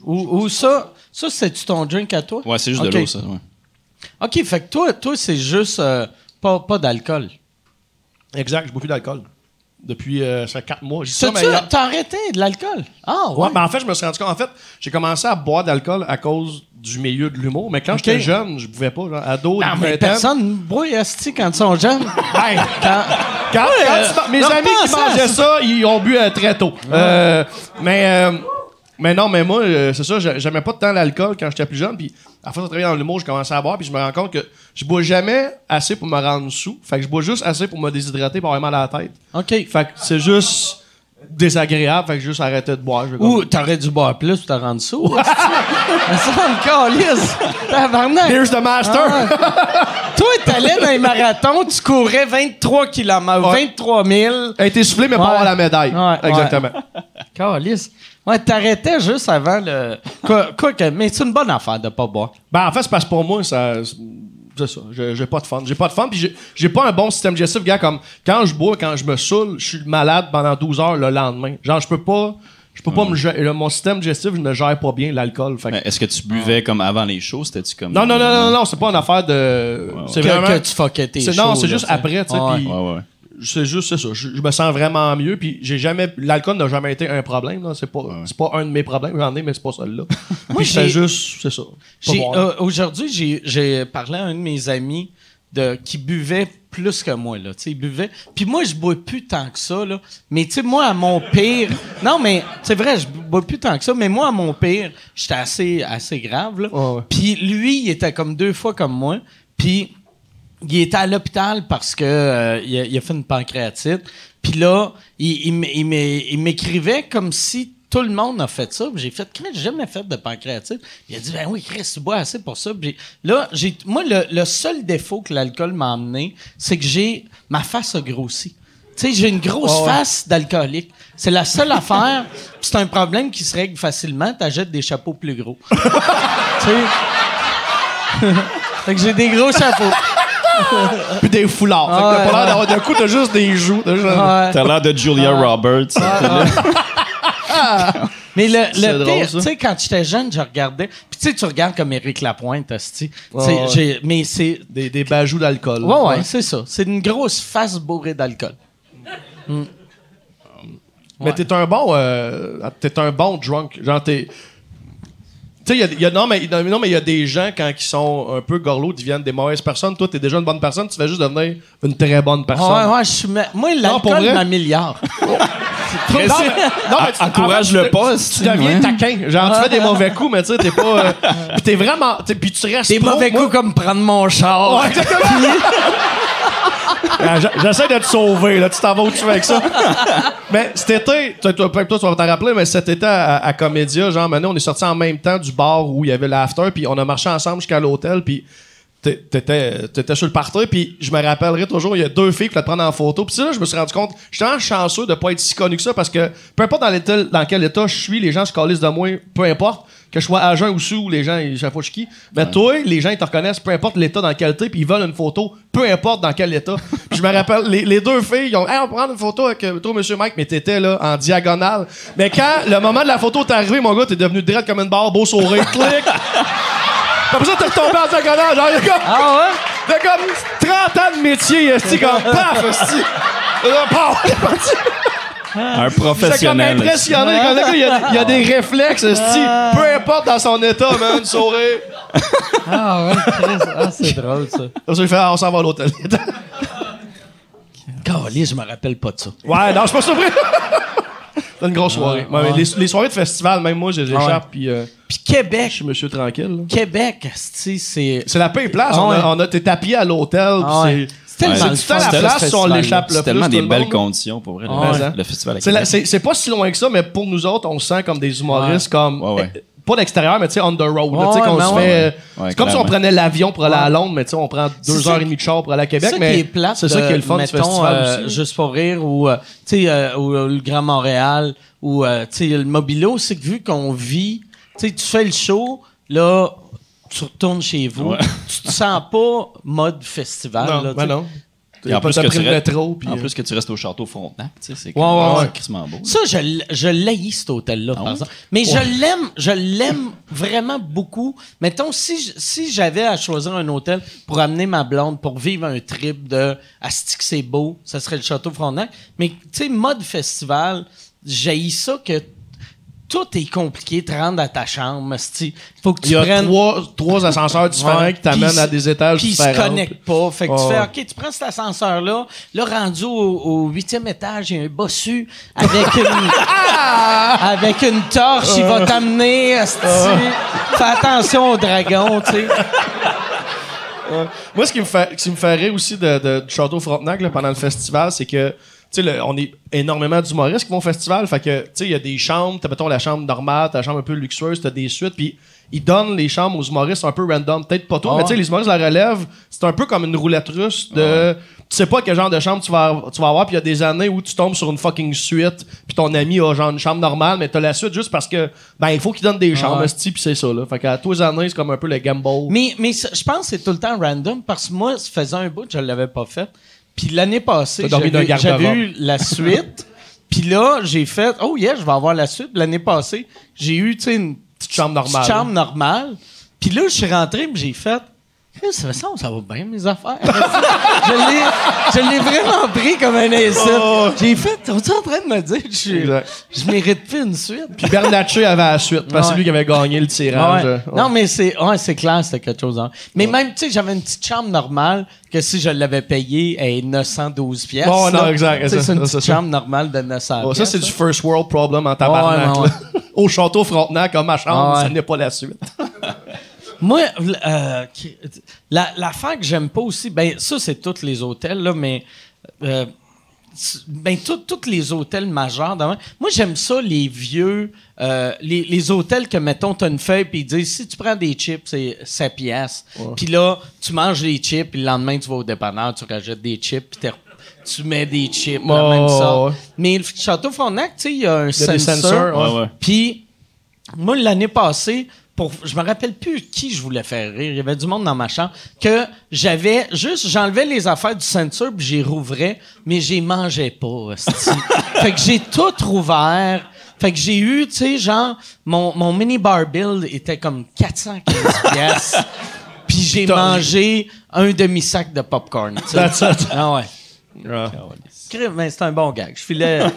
Ou, ou ça, ça c'est-tu ton drink à toi? Ouais, c'est juste de l'eau, ça. ouais. OK, fait que toi, toi c'est juste euh, pas, pas d'alcool. Exact, je bois plus d'alcool. Depuis euh, ça fait 4 mois. J'ai dit ça, T'as-tu- mais là- T'as arrêté de l'alcool? Ah, ouais. Ouais, mais en fait, je me suis rendu compte. En fait, j'ai commencé à boire d'alcool à cause du milieu de l'humour. Mais quand j'étais jeune, je pouvais pas. Genre, ado, non, mais 20 ans. personne boit esti quand ils sont jeunes. Hey, Quand- Quand, Ouais, quand euh, tu- mes non, amis qui à mangeaient ça. ça, ils ont bu euh, très tôt. Euh, mais, euh, mais non, mais moi, euh, c'est ça, j'a- j'aimais pas tant l'alcool quand j'étais plus jeune. Puis à force de travailler dans l'humour, j'ai commencé à boire. Puis je me rends compte que je bois jamais assez pour me rendre sous. Fait que je bois juste assez pour me déshydrater pour avoir mal à la tête. OK. Fait que c'est juste désagréable. Fait que j'ai juste arrêté de boire. Je Ou t'aurais dû boire plus pour te rendre sourd. ça me calisse. Tabarnak. Here's the master! Ah. Toi, t'allais dans les marathons, tu courais 23 km, Ouais. 23 000. A été soufflé, mais Ouais. pas avoir la médaille. Ouais, Exactement. Calisse. Ouais, t'arrêtais juste avant le. Quoi, quoi que- mais c'est une bonne affaire de pas boire. Ben, en fait, c'est parce que pour moi, ça. C'est ça. J'ai j'ai pas de fun. J'ai pas de fun. Puis j'ai- j'ai pas un bon système digestif, gars. Comme quand je bois, quand je me saoule, je suis malade pendant 12 heures le lendemain. Genre, je peux pas. Je peux pas me gérer. le- Mon système digestif, je ne gère pas bien l'alcool. Fait que- Mais Est-ce que tu buvais comme avant les shows? C'était-tu comme. Non, non, non, non, non, c'est pas une affaire de. C'est Que, vraiment. que tu fuckais tes c'est- non, c'est là, juste tu sais. après, tu sais. Ouais. puis Ouais, ouais. C'est juste c'est ça. Je, je me sens vraiment mieux. Puis j'ai jamais. L'alcool n'a jamais été un problème. C'est pas, c'est pas un de mes problèmes. J'en ai, mais c'est pas fais j'ai- juste. C'est ça. Euh, Aujourd'hui, j'ai- j'ai parlé à un de mes amis de, qui buvait plus que moi. Là, Tu sais, il buvait. Puis moi, je bois plus tant que ça. Là. Mais tu sais, moi, à mon pire... Non, mais c'est vrai, je bois plus tant que ça. Mais moi, à mon pire, j'étais assez, assez grave. Là. Puis lui, il était comme deux fois comme moi. Puis il était à l'hôpital parce que euh, il, a, il a fait une pancréatite. Puis là, il, m'écrivait comme si tout le monde a fait ça. J'ai fait, Chris, j'ai jamais fait de pancréatite. Il a dit, ben oui, Chris, tu bois assez pour ça. Puis là, j'ai, moi, le, le seul défaut que l'alcool m'a amené, c'est que j'ai ma face a grossi. Tu sais, j'ai une grosse face d'alcoolique. C'est la seule affaire. C'est un problème qui se règle facilement. T'achètes des chapeaux plus gros. tu sais? fait que j'ai des gros chapeaux. Puis des foulards. Fait que Ouais, t'as pas l'air ouais. d'avoir d'un coup, t'as juste des joues. t'as juste- Ouais. T'as l'air de Julia Roberts. Mais le, le drôle, pire, ça. tu sais, quand j'étais jeune, je regardais. Puis tu sais, tu regardes comme Éric Lapointe, hostie. Tu sais, Ouais, ouais. j'ai- Mais c'est. Des, des bajous d'alcool. Ouais, ouais, c'est ça. C'est une grosse face bourrée d'alcool. Mais t'es un bon. euh, t'es un bon drunk. Genre, t'es. Tu sais, il y a- il y a, non, mais non, mais non, mais il y a des gens, quand ils sont un peu gorlots, ils deviennent des mauvaises personnes. Toi, t'es déjà une bonne personne, tu vas juste devenir une très bonne personne. Ouais, ouais, je suis. ma- Moi, l'alcool vrai? m'améliore. Non, mais, non, mais tu- Encourage-le en fait, pas, Tu, deviens ouais. taquin. Genre, tu fais des mauvais coups, mais tu sais, t'es pas. euh, puis t'es vraiment. Puis tu restes. Des pro. mauvais Moi- coups comme prendre mon char. Ouais, exactement. Ah, J'essaie de te sauver, là. Tu t'en vas où tu veux avec ça? mais cet été, toi, toi, toi, tu vas t'en rappeler, mais cet été à, Comédia, genre, maintenant, on est sortis en même temps du bar où il y avait l'after, puis on a marché ensemble jusqu'à l'hôtel, puis t'é- t'étais t'étais sur le parterre, puis je me rappellerai toujours, il y a deux filles qui voulaient te prendre en photo, puis là, je me suis rendu compte, j'étais vraiment chanceux de pas être si connu que ça, parce que peu importe dans, dans quel état je suis, les gens se calissent de moi, peu importe, que je sois jeun ou sous, les gens, ils je qui. Mais toi, les gens, ils te reconnaissent, peu importe l'état dans lequel t'es, puis ils veulent une photo, peu importe dans quel état. Je me rappelle, les, les deux filles, ils ont, hey, on prendre une photo avec euh, toi, monsieur Mike, mais t'étais là, en diagonale. Mais quand le moment de la photo t'est arrivé, mon gars, t'es devenu direct comme une barre, beau sourire, clic. Après ça, t'es retombé en diagonale, genre, il y a comme, Ah ouais? t'as comme 30 ans de métier, esti, comme paf, esti. Paf. Un J'étais comme professionnel. impressionné. Comme gars, il y a, il y a des réflexes, esti. Peu importe dans son état, man, sourire. Ah ouais, Chris. Ah, c'est drôle, ça. Comme ça, il fait, ah, on s'en va à l'hôtel. Caliste, je me rappelle pas de ça. ouais, non, je suis pas surpris. C'est une grosse soirée. Ouais, mais les, les soirées de festival, même moi, j'échappe, puis euh, Puis Québec, je suis monsieur tranquille. là. Québec, c'est. C'est la pire place. Ah on, ouais. a, on a, t'es tapis à l'hôtel. Ah. C'est- tellement Ouais, c'est la ce place où on l'échappe le C'est plus. tellement des le belles conditions pour vrai. le- Ah. Le festival. à C'est, pas si loin que ça, mais pour nous autres, on se sent comme des humoristes, comme. Euh, Pas d'extérieur, mais tu sais, on the road. là, Ouais, tu sais, qu'on ouais, se ouais, fait. ouais. c'est comme si on prenait l'avion pour aller à Londres, mais tu sais, on prend deux heures et demie de char pour aller à Québec. C'est ça mais qui est plate. C'est ça qui est le fun du mettons, festival euh, aussi. Juste pour rire ou, euh, tu sais, euh, ou euh, le Grand Montréal ou, euh, tu sais, le Mobilo, c'est que vu qu'on vit, tu sais, tu fais le show, là, tu retournes chez vous, Ouais. tu te sens pas mode festival. Non, là, ben non. Et en plus, que pris tu le restes- métro. Puis, en euh, plus que tu restes au château Frontenac, tu sais, c'est Ouais, ouais, ouais. crissement beau. Ça, je, je l'haïs, cet hôtel-là, par exemple. Mais je l'aime, je l'aime vraiment beaucoup. Mettons, si, si j'avais à choisir un hôtel pour amener ma blonde, pour vivre un trip de Asti que c'est beau, ça serait le Château Frontenac. Mais, tu sais, mode festival, j'haïs ça que tout est compliqué de rendre à ta chambre. Faut que tu Il y a prennes... trois, trois ascenseurs différents Ouais. qui t'amènent à des étages Puis ils se différents. connectent pas. Fait que tu fais, OK, tu prends cet ascenseur-là. Là, rendu au, huitième étage, il y a un bossu avec une, avec une torche. Il va t'amener. Fais attention au dragon, tu sais. Moi, ce qui me fait, ce qui me fait rire aussi de, de- du Château Frontenac là, pendant le festival, c'est que, sais, on est énormément d'humoristes qui vont au festival. Fait que, tu sais, il y a des chambres, t'as, mettons, la chambre normale, t'as la chambre un peu luxueuse, t'as des suites, puis ils donnent les chambres aux humoristes un peu random. Peut-être pas tout, Ah mais tu sais, les humoristes la relève, c'est un peu comme une roulette russe de. Tu sais pas quel genre de chambre tu vas, tu vas avoir, puis il y a des années où tu tombes sur une fucking suite, puis ton ami a genre une chambre normale, mais t'as la suite juste parce que, ben, il faut qu'il donne des chambres, esti, puis c'est ça, là. Fait qu'à tous les années, c'est comme un peu le gamble. Mais, mais je pense que c'est tout le temps random parce que moi, ça faisait un bout que je l'avais pas fait. Puis l'année passée, j'avais eu la suite. Puis là, j'ai fait, oh yeah, je vais avoir la suite. L'année passée, j'ai eu, tu sais, une Petite chambre normale. chambre normale. Puis là, je suis rentré, puis j'ai fait. Chris, Ça ça va bien, mes affaires. je l'ai- vraiment pris comme un insulte. J'ai fait, t'es en train de me dire que je, je mérite plus une suite? Puis Bernatchez avait la suite, parce que c'est lui qui avait gagné le tirage. Ouais. Non, mais c'est ouais, c'est clair, c'était quelque chose. hein. Mais même, tu sais, j'avais une petite chambre normale que si je l'avais payée, est 912 pièces. Ouais, non, là. exact, C'est une petite chambre normale de 900 Ouais, ça, c'est du first world problem en tabarnak. Au château Frontenac, comme ma chambre, ça n'est pas la suite. Moi, euh, la, l'affaire que j'aime pas aussi, ben ça, c'est tous les hôtels, là, mais euh, ben tous les hôtels majeurs. Moi, j'aime ça, les vieux, euh, les, les hôtels que, mettons, t'as une feuille, puis ils disent, si tu prends des chips, c'est 7 piastres. Puis là, tu manges les chips, puis le lendemain, tu vas au dépanneur, tu rajoutes des chips, puis tu mets des chips, la même sorte. ouais. Mais le Château Frontenac, tu sais, il y a un sensor. sensors, Ouais, ouais. Puis, moi, l'année passée, pour, je me rappelle plus qui je voulais faire rire. Il y avait du monde dans ma chambre. Que j'avais juste, j'enlevais les affaires du censure puis j'y rouvrais, mais j'y mangeais pas. fait que j'ai tout rouvert. Fait que j'ai eu, tu sais, genre, mon, mon mini bar bill était comme 415 pièces. Puis j'ai mangé un demi-sac de popcorn. That's it. Ah ouais. Ah. Mais c'est un bon gag. Je filais.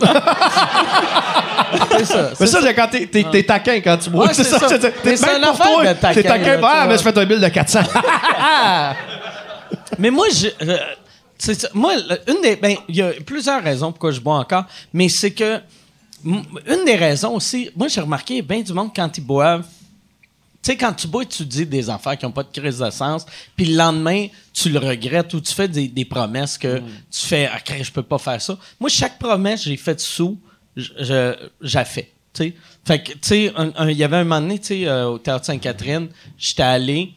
c'est ça. Mais c'est ça, c'est quand t'es, t'es, t'es taquin quand tu bois. Ouais, c'est ça. T'es, Mais t'es c'est même pour toi. de taquin, T'es taquin. là, Ah, mais je fais un bill de 400. Mais moi, je, euh, c'est ça. moi, une des, ben, il y a plusieurs raisons pourquoi je bois encore, mais c'est que une des raisons aussi, moi j'ai remarqué bien du monde quand ils boivent. Tu sais, quand tu bois, tu dis des affaires qui n'ont pas de crise de sens, puis le lendemain, tu le regrettes ou tu fais des, des promesses que tu fais, ah, je peux pas faire ça. Moi, chaque promesse que j'ai faite sous, j'ai fait. Fait que, tu sais, il y avait un moment donné, tu sais, euh, au Théâtre Sainte-Catherine, j'étais allé,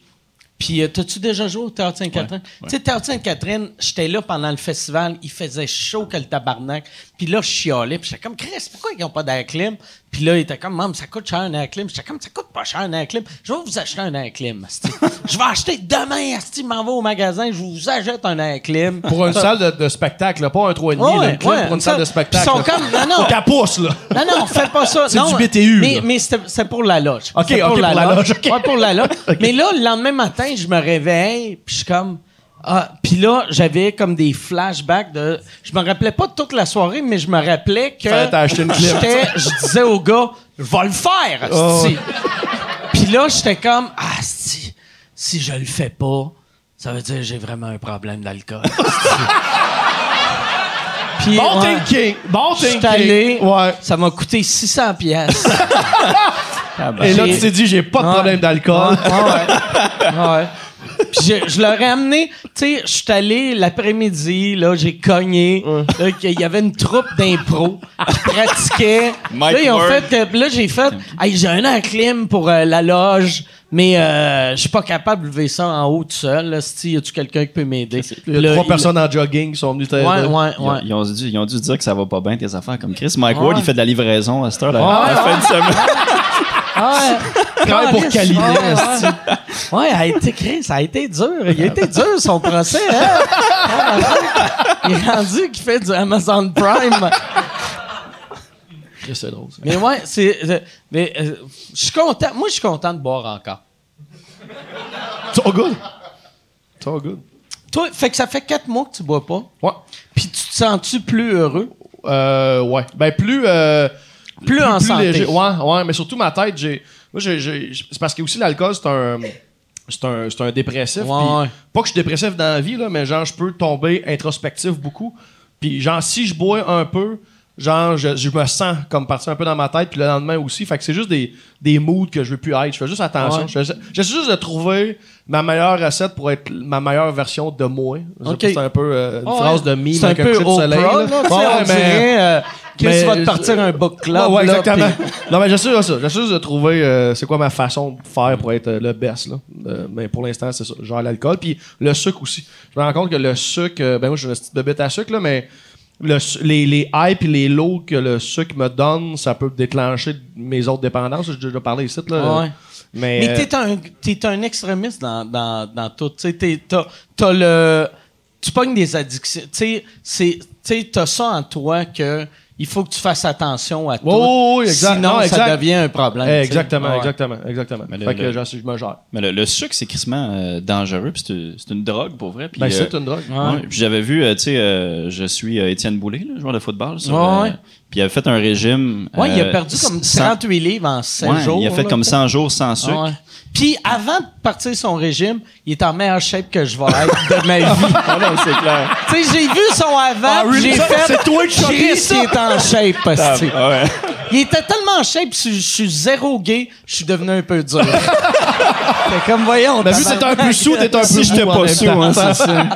puis, euh, t'as-tu déjà joué au Théâtre Sainte-Catherine? Tu sais, Théâtre Sainte-Catherine, j'étais là pendant le festival, il faisait chaud que le tabarnak. Puis là, je chialais, puis j'étais comme, Chris, pourquoi ils n'ont pas d'air clim? Puis là, il était comme, Maman, ça coûte cher un air clim. J'étais comme, ça coûte pas cher un air clim. Je vais vous acheter un air clim. Je vais acheter demain, Asti, m'en va au magasin, je vous achète un air clim. Pour une salle de, de spectacle, là, pas un 3,5, là, Ouais, une ouais, pour une salle de spectacle. Ils sont là. comme, non, non. Faut qu'elle pousse, là. Non, non, faites pas ça. C'est du BTU, Mais, là. mais c'était pour la loge. Ok, pour la loge, ok. Ouais, pour la loge. Mais là, le lendemain matin, je me réveille, puis je suis comme... Ah, puis là, j'avais comme des flashbacks de... Je me rappelais pas de toute la soirée, mais je me rappelais que... Je disais au gars, je vais le faire, Oh. Puis là, j'étais comme, ah, si, si je le fais pas, ça veut dire que j'ai vraiment un problème d'alcool. Puis, Bon ouais. thinking. Bon thinking. allé, Ouais. ça m'a coûté 600 pièces. Et là, tu t'es dit, j'ai pas de problème d'alcool. ouais. ouais. Puis je, je leur ai amené, tu sais, je suis allé l'après-midi, là, j'ai cogné. Il y avait une troupe d'impro qui pratiquait. Mike là, ils ont Ward. fait, que- là, j'ai fait, hey, j'ai un air clim pour euh, la loge, mais euh, je suis pas capable de lever ça en haut tout seul. Là, si y a-tu quelqu'un qui peut m'aider? Il y a Là, trois il- personnes en jogging qui sont venues t'aider. Ouais, ouais, Ils, ont, ouais. ils ont dû, ils ont dû dire que ça va pas bien tes affaires comme Chris. Mike Ward, il fait de la livraison à cette heure. là Ouais, la fin de semaine. Ah. Travaille pour. Calinet, Ouais, ouais. A été créé, ça a été dur. Il a été dur son procès. Hein? Il est rendu qu'il fait du Amazon Prime. C'est drôle, ça. Mais ouais, c'est. euh, Mais euh, je suis content. Moi, je suis content de boire encore. So good. So good. Toi, fait que ça fait quatre mois que tu bois pas. Ouais. Puis tu te sens-tu plus heureux? Euh, ouais. Ben, plus. euh, Plus en santé. Ouais, ouais, mais surtout ma tête, j'ai. Moi, j'ai. C'est parce que aussi l'alcool, c'est un. C'est un, c'est un dépressif. Ouais, ouais. Pas que je suis dépressif dans la vie, là, mais genre, je peux tomber introspectif beaucoup. Puis, genre, si je bois un peu, genre, je, je me sens comme parti un peu dans ma tête, puis le lendemain aussi. Fait que c'est juste des, des moods que je veux plus être. Je fais juste attention. Ouais. Je fais- J'essaie juste de trouver ma meilleure recette pour être ma meilleure version de moi. Je C'est un peu euh, une phrase de mime C'est un avec peu de soleil. là, là. tu sais, Ouais, on mais- euh, mais- va te partir un book club. Ouais, là, exactement. non, mais j'essaie de ça. J'essaie juste de trouver euh, c'est quoi ma façon de faire pour être euh, le best. Là. Mais pour l'instant, c'est ça. Genre l'alcool. Puis le sucre aussi. Je me rends compte que le sucre, ben moi, j'ai une petite bébête à sucre, là, mais le les, les highs et les lows que le sucre me donne, ça peut déclencher mes autres dépendances. J'ai déjà parlé ici. Là. Ouais. Mais, Mais euh, t'es un, t'es un extrémiste dans, dans, dans tout. T'as, le. Tu pognes des addictions. Tu sais, t'as ça en toi que il faut que tu fasses attention à tout. Oui, oui, exact. Sinon, Non, ça devient un problème. eh, tu sais. exactement, Ouais. exactement, exactement. Mais le- fait que le- j'en suis- je me gère. Mais le, le sucre, c'est crissement euh, dangereux. puis C'est c'est une drogue, pour vrai. Puis, Ben, euh, c'est une drogue. Ouais. Ouais, puis j'avais vu, euh, tu sais, euh, je suis euh, Étienne Boulay, là, joueur de football. sur, euh, ouais. Puis il avait fait un régime. Ouais, il a euh, perdu comme sans- 38 livres en 7 Ouais, jours. Il a fait là. comme 100 jours sans sucre. Ah ouais. Puis avant de partir son régime, il est en meilleure shape que je vais être de ma vie. Ah non, c'est clair. tu sais, j'ai vu son avant, puis j'ai fait. c'est toi qui Chris, il est en shape, parce que- Ah ouais. Il était tellement en shape, je, je suis zéro gay, je suis devenu un peu dur. Fait comme, voyons. Ben, vu que t'es un peu sous, t'es un peu Si en pas sous, hein, c'est ça.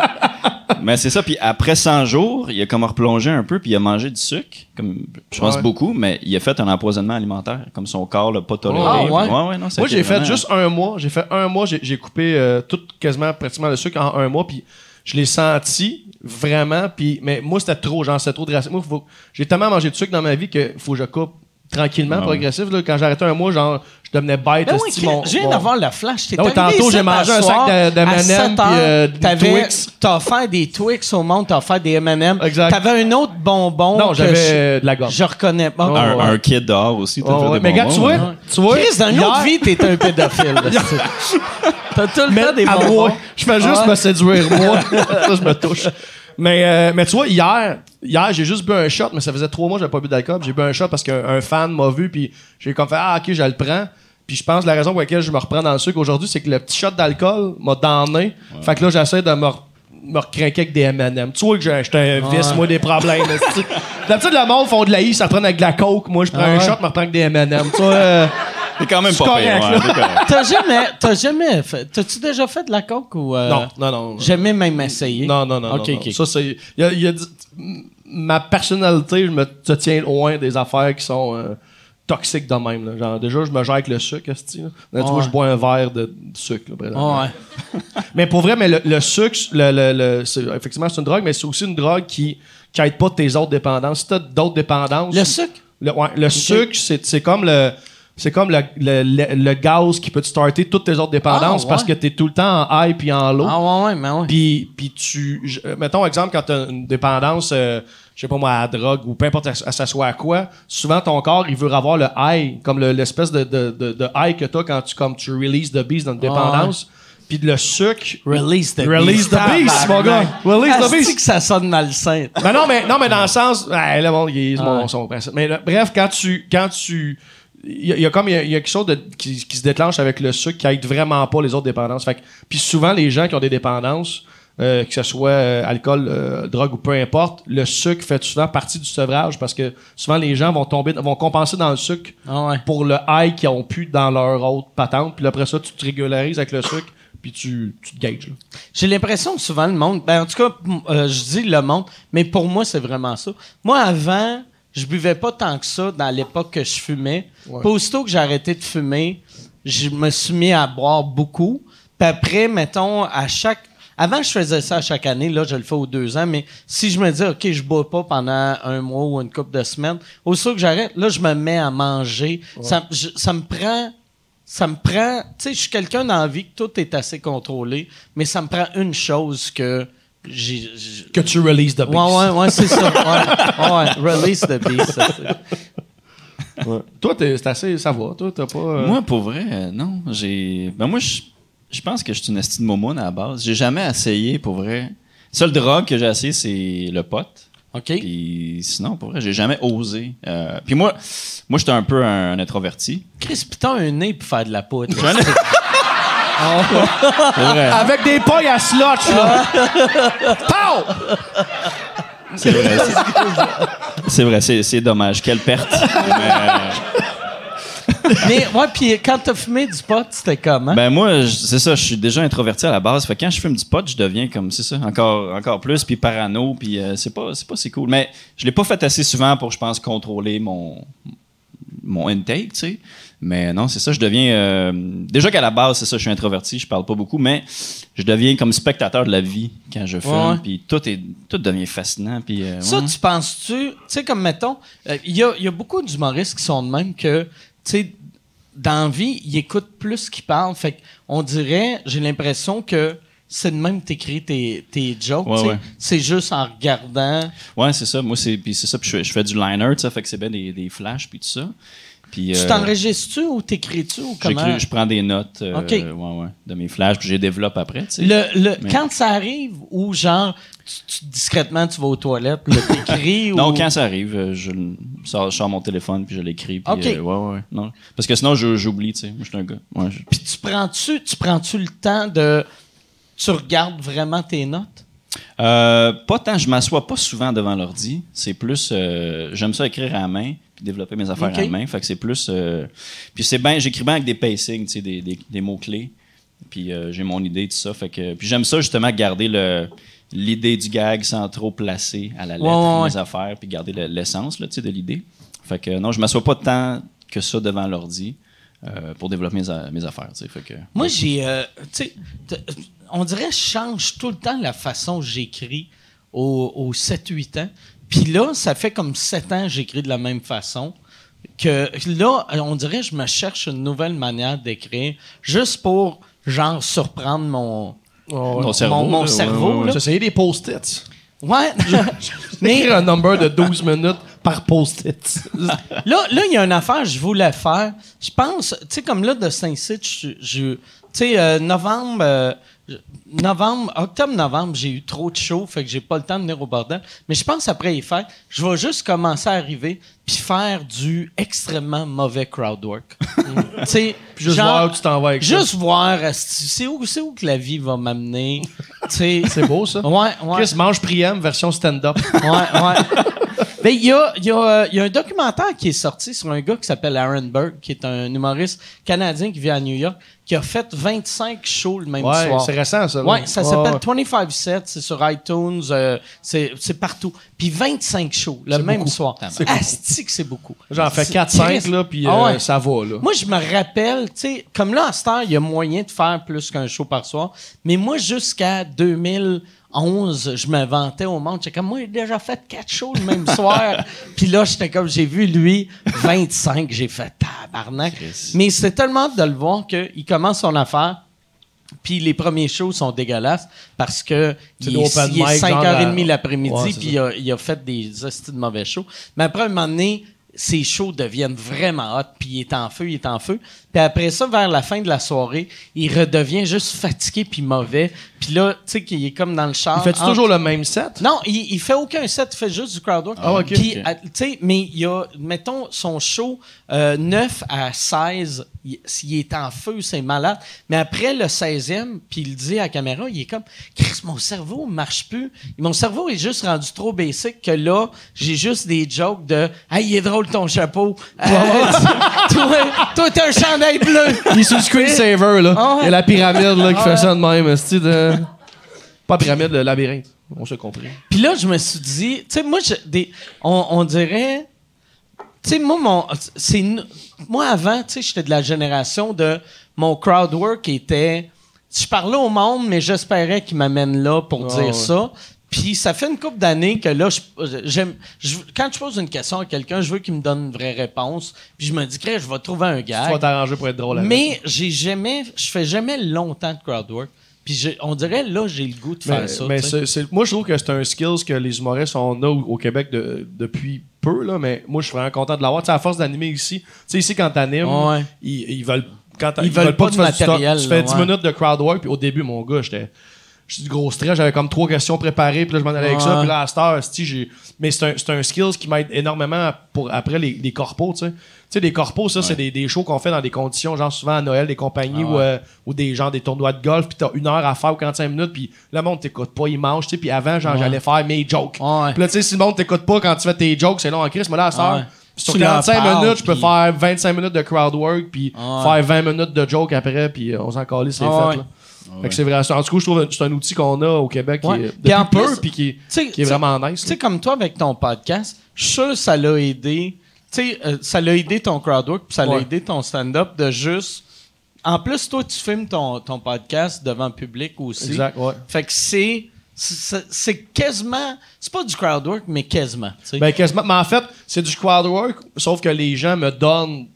Mais c'est ça, puis après 100 jours, il a comme replongé un peu, puis il a mangé du sucre, comme je pense Ouais. beaucoup, mais il a fait un empoisonnement alimentaire, comme son corps l'a pas toléré. Ah, ouais? Non, Moi, j'ai fait vraiment- juste un mois. J'ai fait un mois. J'ai coupé euh, tout quasiment pratiquement le sucre en un mois. Puis je l'ai senti vraiment. Puis mais moi, c'était trop. Genre, c'était trop drastique. Moi, faut- j'ai tellement mangé de sucre dans ma vie que faut que je coupe tranquillement, Ouais, progressif. Là, quand j'ai arrêté un mois, genre, je devenais bête. Ben oui, mon- je viens d'avoir la flash. T'es tantôt, j'ai mangé un sac de- de à 7 puis, heures, euh, Twix. T'as offert des Twix au monde, t'as offert des M&M. Exact. T'avais un autre bonbon Non, j'avais je, de la gomme. je reconnais pas. Oh, un, ouais. un kid dehors aussi. t'as Oh, fait ouais. des Mais gars, bonbons, tu vois, tu vois, Chris, dans une autre vie, t'es un pédophile. T'as tout le Mais temps des bonbons. moi, je fais juste Ah ouais? me séduire, moi. ça, je me touche. Mais, euh, mais tu vois, hier, hier j'ai juste bu un shot, mais ça faisait trois mois que j'avais pas bu d'alcool. J'ai bu un shot parce qu'un un fan m'a vu, puis j'ai comme fait Ah, ok, je le prends. Puis je pense que la raison pour laquelle je me reprends dans le sucre aujourd'hui, c'est que le petit shot d'alcool m'a damné. Fait que là, j'essaie de me, re- me recrinquer avec des M&M. Tu vois que j'ai j'étais un vice, moi, des problèmes. D'habitude, le monde font de la I, ça prend avec de la coke. Moi, je prends un shot, me reprends avec des M&M. Tu vois, euh, T'es quand même pas correct, ouais. T'as jamais, t'as jamais fait. T'as-tu déjà fait de la coke ou. euh, non, non, non. Jamais même essayé? Non, non, non. Ok, non, ok. Ça, c'est. il y a- il y a dit- m- ma personnalité, je me tiens loin des affaires qui sont euh, toxiques de même. là. Genre, déjà, je me gère avec le sucre, là. Tu vois, Ouais. je bois un verre de, de sucre. là, présentement. Ouais. Mais pour vrai, mais le, le sucre, le, le- effectivement, c'est une drogue, mais c'est aussi une drogue qui qui aide pas tes autres dépendances. Si t'as d'autres dépendances. Le sucre? Le, ouais, sucre, c'est c'est comme le. C'est comme le, le, le- le gaz qui peut te starter toutes tes autres dépendances Ah, ouais. parce que t'es tout le temps en high puis en low. Ah ouais, ouais, mais ouais. Puis, puis tu. je- mettons, exemple, quand tu as une dépendance, euh, je sais pas moi, à la drogue ou peu importe, à, à ça soit à quoi, souvent ton corps, il veut avoir le high, comme le- l'espèce de, de, de, de high que tu as quand tu, comme tu releases the beast dans une dépendance. Puis le sucre. Release the Release beast. the beast, mon gars. Release the beast. que ça sonne malsain. Ben non, mais, non, mais dans le sens. Ouais, là, bon, il est mon, son principe. Mais là, bref, quand tu. Quand tu il y, y a comme il y y a quelque chose de, qui, qui se déclenche avec le sucre qui aide vraiment pas les autres dépendances. Fait puis souvent les gens qui ont des dépendances, euh, que ce soit euh, alcool, euh, drogue ou peu importe, le sucre fait souvent partie du sevrage parce que souvent les gens vont tomber, vont compenser dans le sucre Ah ouais. pour le high qu'ils ont pu dans leur autre patente. Puis après ça, tu te régularises avec le sucre puis tu, tu te gages. J'ai l'impression que souvent le monde, ben en tout cas, je dis le monde, mais pour moi, c'est vraiment ça. Moi, avant, je buvais pas tant que ça dans l'époque que je fumais. Ouais. Puis aussitôt que j'ai arrêté de fumer, je me suis mis à boire beaucoup. Puis après, mettons, à chaque. Avant, je faisais ça à chaque année. Là, je le fais aux deux ans. Mais si je me dis, OK, je bois pas pendant un mois ou une couple de semaines, aussitôt que j'arrête, là, je me mets à manger. Ça, je- ça me prend ça me prend. Tu sais, je suis quelqu'un dans la vie que tout est assez contrôlé, mais ça me prend une chose que Que tu releases the beast. Ouais, ouais, ouais, c'est ça. Ouais, ouais, release the beast. ça, c'est- Ouais. Toi, t'es- c'est assez. Ça va. Toi, t'as pas. euh, Moi, pour vrai, euh, non. J'ai. Ben, moi, je je pense que je suis une estime momoune à la base. J'ai jamais essayé, pour vrai. Seule drogue que j'ai essayé, c'est le pot. OK? Puis sinon, pour vrai, j'ai jamais osé. Euh, puis moi, moi, j'étais un peu un, un introverti. Chris, putain, un nez pour faire de la vrai. Avec des pailles à slotch, là. Pow! C'est vrai. c'est- C'est vrai, c'est c'est dommage. Quelle perte. Mais, euh, mais, ouais, puis quand t'as fumé du pot, c'était comment? Ben moi, c'est ça, je suis déjà introverti à la base. Fait que quand je fume du pot, je deviens comme c'est ça, encore encore plus puis parano puis euh, c'est pas c'est pas si cool. Mais je l'ai pas fait assez souvent pour je pense contrôler mon mon intake, tu sais. Mais non, c'est ça, je deviens euh, déjà qu'à la base, c'est ça, je suis introverti, je parle pas beaucoup, mais je deviens comme spectateur de la vie quand je fume, puis tout est tout devient fascinant euh, Ça, ouais. tu penses-tu, tu sais, comme mettons, euh, il y, a, y a beaucoup d'humoristes qui sont de même que, sais, dans la vie, ils écoutent plus qu'ils parlent. Fait on dirait, j'ai l'impression que c'est de même que t'écris tes, tes jokes. Ouais, tu ouais. C'est juste en regardant. Ouais, c'est ça. Moi c'est puis c'est ça puis je, fais- je fais du liner, tu sais, fait que c'est bien des, des flashs puis tout ça. Puis Tu euh, t'enregistres-tu ou t'écris-tu ou comment? Je prends des notes euh, ouais, ouais, de mes flashs, puis je les développe après. tu. Le, le- Mais- Quand ça arrive, ou genre, tu- tu- discrètement, tu vas aux toilettes, là, t'écris, ou... Non, quand ça arrive, euh, je, sors, je sors mon téléphone puis je l'écris. puis, euh, ouais, ouais, non. Parce que sinon, j'oublie, tu sais. Moi, je suis un gars. Ouais, je- Puis tu prends-tu, tu prends-tu le temps de... Tu regardes vraiment tes notes? Euh, pas tant, je m'assois pas souvent devant l'ordi. C'est plus, euh, j'aime ça écrire à la main puis développer mes affaires à la main. Fait que c'est plus, puis c'est bien, j'écris bien avec des pacings, tu sais, des, des, des mots clés. Puis j'ai mon idée tout ça. Fait que, puis j'aime ça justement garder le l'idée du gag sans trop placer à la lettre Ouais, ouais, mes affaires puis garder le- l'essence sais, de l'idée. Fait que non, je m'assois pas tant que ça devant l'ordi euh, pour développer mes, a- mes affaires. Fait que, Moi, j'ai. euh, on dirait que je change tout le temps la façon que j'écris aux, aux 7-8 ans. Puis là, ça fait comme 7 ans que j'écris de la même façon. que là, on dirait que je me cherche une nouvelle manière d'écrire juste pour, genre, surprendre mon, Oh, Ton cerveau, mon, mon là, cerveau. ouais, ouais, là. Tu essayé des post-its. Ouais. Mais... Un number de 12 minutes par post-it. là, là, il y a une affaire que je voulais faire. Je pense, tu sais, comme là, de je, je- tu sais, euh, novembre, euh, novembre, octobre-novembre, j'ai eu trop de chaud, fait que j'ai pas le temps de venir au bordel. Mais je pense après y faire, je vais juste commencer à arriver puis faire du extrêmement mauvais crowd work. tu sais, juste genre, voir où tu t'en vas avec ça. Juste voir, c'est où, c'est où que la vie va m'amener? C'est beau, ça. Ouais, ouais. Chris mange Priam version stand-up. Ouais, ouais. Ben, il y a, il y, a, euh, il y a un documentaire qui est sorti sur un gars qui s'appelle Aaron Burke, qui est un humoriste canadien qui vit à New York, qui a fait 25 shows le même Ouais, soir. c'est récent, ça. Ouais, ça s'appelle ouais. 25 sets, c'est sur iTunes, euh, c'est partout. Puis 25 shows le même beaucoup. soir. Asti que c'est beaucoup. J'en fais C'est 4-5, triste. là, puis Ah euh, ça va, là. Moi, je me rappelle, tu sais, comme là, à cette heure, il y a moyen de faire plus qu'un show par soir. Mais moi, jusqu'à 2011, je me vantais au monde. J'étais comme, moi, j'ai déjà fait quatre shows le même soir. Puis là, j'étais comme, j'ai vu lui, 25. J'ai fait tabarnak. Mais c'était tellement hâte de le voir qu'il commence son affaire. Puis les premiers shows sont dégueulasses parce que il est, il est mic, genre 5h30 la- l'après-midi, Ouais, puis il a, il a fait des hosties de mauvais shows. Mais après, un moment donné, ses shows deviennent vraiment hot, puis il est en feu, il est en feu. Puis après ça, vers la fin de la soirée, il redevient juste fatigué puis mauvais. Puis là, tu sais qu'il est comme dans le char. Fais-tu entre- toujours le même set? non, il, il fait aucun set, il fait juste du crowd work. Ah, ok. Puis, tu sais, mais il y a, mettons, son show euh, 9 à 16, il, s'il est en feu, c'est malade. Mais après le 16e, puis il dit à la caméra, il est comme, Chris, mon cerveau marche plus. Mon cerveau est juste rendu trop basic que là, j'ai juste des jokes de, hey, il est drôle ton chapeau. Euh, toi, toi, t'as un chandail bleu. Il est sur le screensaver, là. Ah. Il y a la pyramide, là, qui Ah fait ça de même. de... Pas pyramide, le labyrinthe. On s'est compris. Puis là, je me suis dit, tu sais, moi, je- des, on, on dirait, tu sais, moi, mon, c'est, moi avant, tu sais, j'étais de la génération de mon crowd work était, je parlais au monde, mais j'espérais qu'il m'amène là pour Ah, dire ouais. ça. Puis ça fait une couple d'années que là, j'aime, quand je pose une question à quelqu'un, je veux qu'il me donne une vraie réponse. Puis je me dis, je vais trouver un Tu gars. vas t'arranger pour être drôle avec. Mais j'ai jamais, je fais jamais longtemps de crowd work. Puis j'ai- on dirait là, j'ai le goût de faire Mais, ça. mais moi, je trouve que c'est un skills que les humoristes on a au, au Québec de- depuis peu, là, mais moi, je suis vraiment content de l'avoir. Tu sais, à force d'animer ici, tu sais, ici, quand t'animes, Ouais. ils, ils veulent, quand Ils veulent pas que tu fasses du stock. matériel, Tu fais là, 10 ouais. minutes de crowd work, puis au début, mon gars, j'étais. J'étais du gros stress, j'avais comme trois questions préparées, puis là, je m'en allais avec ça, Ouais. puis là, à cette heure, esti, j'ai. Mais c'est un, un skills qui m'aide énormément pour après les, les corpos, tu sais. Tu sais, des corpos, ça, c'est des, des shows qu'on fait dans des conditions, genre souvent à Noël, des compagnies ou, euh, des gens, des tournois de golf, puis t'as une heure à faire ou 45 minutes, puis le monde t'écoute pas, il mange, tu sais, puis avant, genre, Ouais. j'allais faire mes jokes. Ouais. Puis là, tu sais, si le monde t'écoute pas quand tu fais tes jokes, c'est long en crise, mais là, heure, Ouais. sur Tu leur 45 parles, minutes, je peux faire 25 minutes de crowd work, puis Ouais. faire 20 minutes de joke après, puis euh, on s'en calisse, c'est fait, là. Fait que c'est vrai. En tout cas, je trouve que c'est un outil qu'on a au Québec Ouais. qui est Puis depuis en peu, puis qui, qui est vraiment nice. Tu sais, comme toi avec ton podcast, je suis sûr que ça l'a aidé. Tu sais, euh, ça l'a aidé ton crowdwork, puis ça l'a Ouais. aidé ton stand-up de juste. En plus, toi, tu filmes ton, ton podcast devant le public aussi. Exact, ouais. Fait que c'est. C'est quasiment. C'est pas du crowdwork, mais quasiment. Ben, quasiment. Mais en fait, c'est du crowd work, sauf que les gens me donnent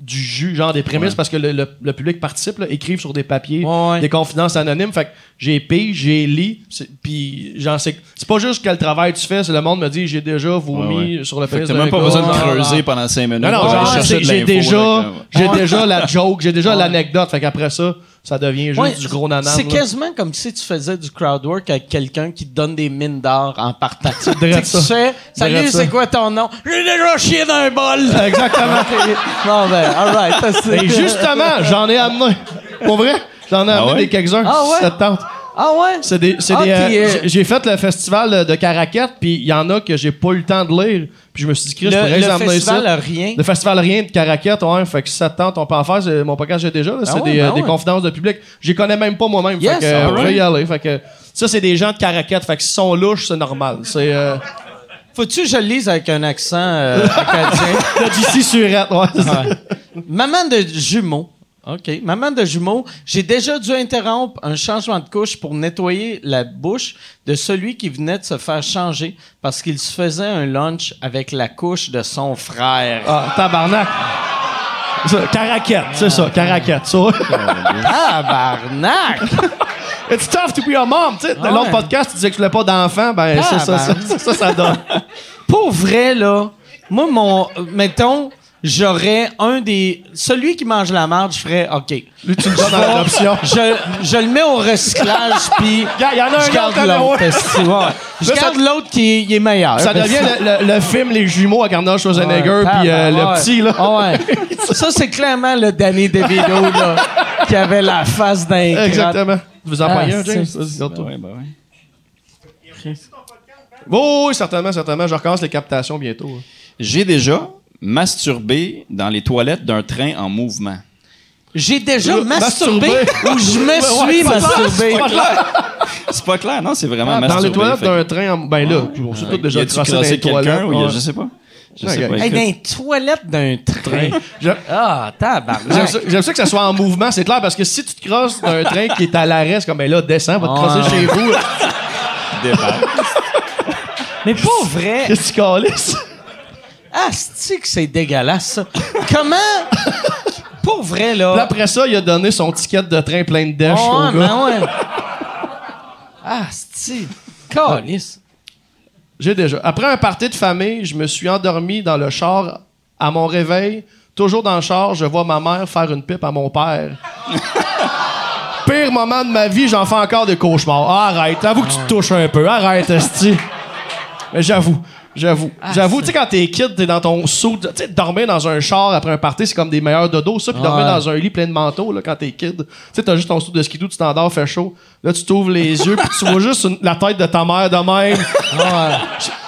du jus, genre des prémices, parce que le, le- le public participe, là, écrivent sur des papiers Ouais, des confidences anonymes. Fait que j'ai pige, j'ai lis, puis genre, c'est c'est pas juste quel travail tu fais, c'est le monde me dit j'ai déjà vomi Ouais, sur le Fait que t'as même pas besoin de creuser pendant 5 minutes. Non, non, j'ai déjà, j'ai déjà la joke, j'ai déjà l'anecdote. Fait qu'après ça, ça devient juste Ouais, du gros nanan. C'est quasiment comme si tu faisais du crowdwork avec quelqu'un qui te donne des mines d'or en partant. tu sais, salut, c'est quoi ton nom? J'ai déjà chié dans un bol! Exactement. bon, ben, alright. Et justement, j'en ai amené. Pour vrai, j'en ai Ah amené ouais? des quelques-uns. Ah ouais? Ça te tente. Ah ouais? C'est des, c'est Ah, des, euh, euh, j'ai- fait le festival de- de Caracat, puis il y en a que j'ai pas eu le temps de lire. Puis je me suis dit, Chris, je Le, pourrais le les emmener festival rien. Le festival rien de Caracat, ouais. Fait que si ça te tente, on peut en faire. Mon podcast, j'ai déjà. là, C'est ouais, des, ben euh, des ouais. confidences de public. J'y connais même pas moi-même. Yes, fait que, euh, alright. on peut y aller. Fait que, ça, c'est des gens de Caracat. Fait que s'ils sont louches, c'est normal. C'est, euh, Faut-tu que je le lise avec un accent euh, acadien? JC Surette, ouais. ça. Ouais. Maman de jumeaux OK. Maman de jumeaux, j'ai déjà dû interrompre un changement de couche pour nettoyer la bouche de celui qui venait de se faire changer parce qu'il se faisait un lunch avec la couche de son frère. Ah, tabarnak. Ça, Caraquette, c'est ça, caraquette. Ça. Tabarnak! It's tough to be a mom. Tu sais, dans Ouais. l'autre podcast, tu disais que tu voulais pas d'enfant. Ben, c'est ça, ça, ça, ça, ça donne. Pour vrai, là, moi, mon. Mettons, j'aurais un des. Celui qui mange la marde, je ferais OK. Lui, tu le donnes en adoption. Je, je le mets au recyclage, puis. Gars, y en a un je garde l'autre. ouais. esti, ouais. Je Là, ça- garde l'autre qui il est meilleur. Ça devient le, le- le film Les Jumeaux avec Arnold Schwarzenegger puis euh, le petit, là. Ah ouais. Ça, c'est clairement le Danny DeVito, là, qui avait la face d'un. Exactement. Veux en Ah, un, James? Ouais, ben ouais. Oh, oui, certainement, certainement. Je recommence les captations bientôt. hein. J'ai déjà masturbé dans les toilettes d'un train en mouvement. J'ai déjà Euh, masturbé masturbé. ou je me suis masturbé. c'est pas clair. C'est pas clair, non? C'est vraiment Dans masturbé. les toilettes d'un train, en... ben là, on s'est tous déjà crossé dans crossé les quelqu'un toilettes? ou il y a- je sais pas. Je Ouais, sais pas. gars. Hey, écoute. dans les toilettes d'un train. J'aime- Ah, tabarnak. j'aime ça que ça soit en mouvement, c'est clair, parce que si tu te crosses d'un train qui est à l'arrêt, c'est comme, ben là, descends, va te Ouais. crosser chez vous. Débarque. Mais pas vrai. Qu'est-ce que tu calisses? Ah, c'est que c'est dégueulasse, ça? Comment... Pour vrai, là... Là, après ça, il a donné son ticket de train plein de dèche Oh, au ouais, gars. ben ouais. Ah, c'est... Calice. J'ai déjà. Après un party de famille, je me suis endormi dans le char à mon réveil. Toujours dans le char, je vois ma mère faire une pipe à mon père. Pire moment de ma vie, j'en fais encore des cauchemars. Ah, arrête, avoue que tu te touches un peu. Arrête, esti. Mais j'avoue, j'avoue. j'avoue, tu sais, quand t'es kid, t'es dans ton saut. Tu sais, dormir dans un char après un party, c'est comme des meilleurs dodos, ça. Puis dormir Ouais. dans un lit plein de manteaux, là, quand t'es kid. Tu sais, t'as juste ton saut de skidoo, tu t'endors, fait chaud. Là, tu t'ouvres les yeux, puis tu vois juste une- la tête de ta mère de même.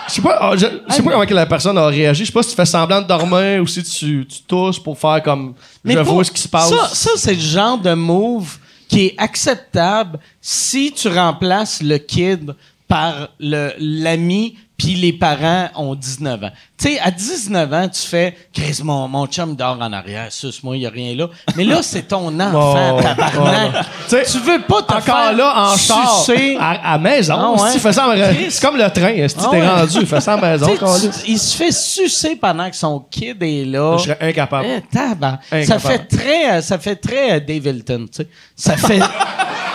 Je sais pas, ah, je, je sais pas comment que la personne a réagi. Je sais pas si tu fais semblant de dormir ou si tu, tu tousses pour faire comme je pour- vois ce qui se passe. Ça, ça c'est le genre de move qui est acceptable si tu remplaces le kid par le- l'ami puis les parents ont 19 ans. Tu sais, à 19 ans, tu fais « Chris, mon, mon chum dort en arrière, suce-moi, il n'y a rien là. » Mais là, c'est ton enfant, Oh, tabarnak. oh. Tu Tu veux pas te Encore faire là, en char, à, à maison. Ah ouais. si, fais ça. C'est comme le train. Si Ah t'es ouais. rendu, fais ça à maison. Tu tu- il se fait sucer pendant que son kid est là. Je serais incapable. Eh, tabarnak. ça fait très, euh, ça fait très euh, Dave Hilton, tu sais. Ça fait,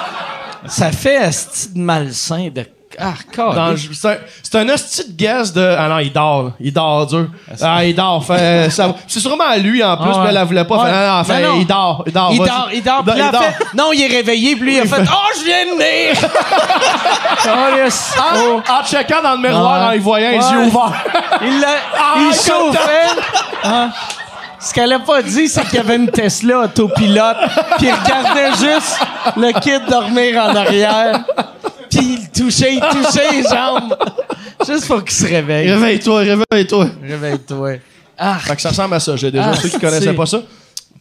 ça fait asti de malsain de. Ah. C'est un, hostie de guess de. Ah non, il dort. là. Il dort dur. Ah, il dort. Fait, ça- c'est sûrement à lui en plus, Ah ouais. mais elle la voulait pas. Fait, Ouais. non, non, fait, Non, non. il dort. Il dort. il dort, il dort. Puis là, il fait, non, il est réveillé, puis lui, il a fait, oh, je viens de venir. En, en checkant dans le miroir, en y voyant les Ouais. yeux ouverts. Il l'a, Ah, il chauffait. Hein? Ce qu'elle a pas dit, c'est qu'il y avait une Tesla autopilote, puis il regardait juste le kid dormir en arrière, puis il touchait, il touchait les jambes, juste pour qu'il se réveille. Réveille-toi, réveille-toi. Réveille-toi. Ah, Fait que ça ressemble à ça. J'ai déjà Ah, ceux qui connaissaient pas ça.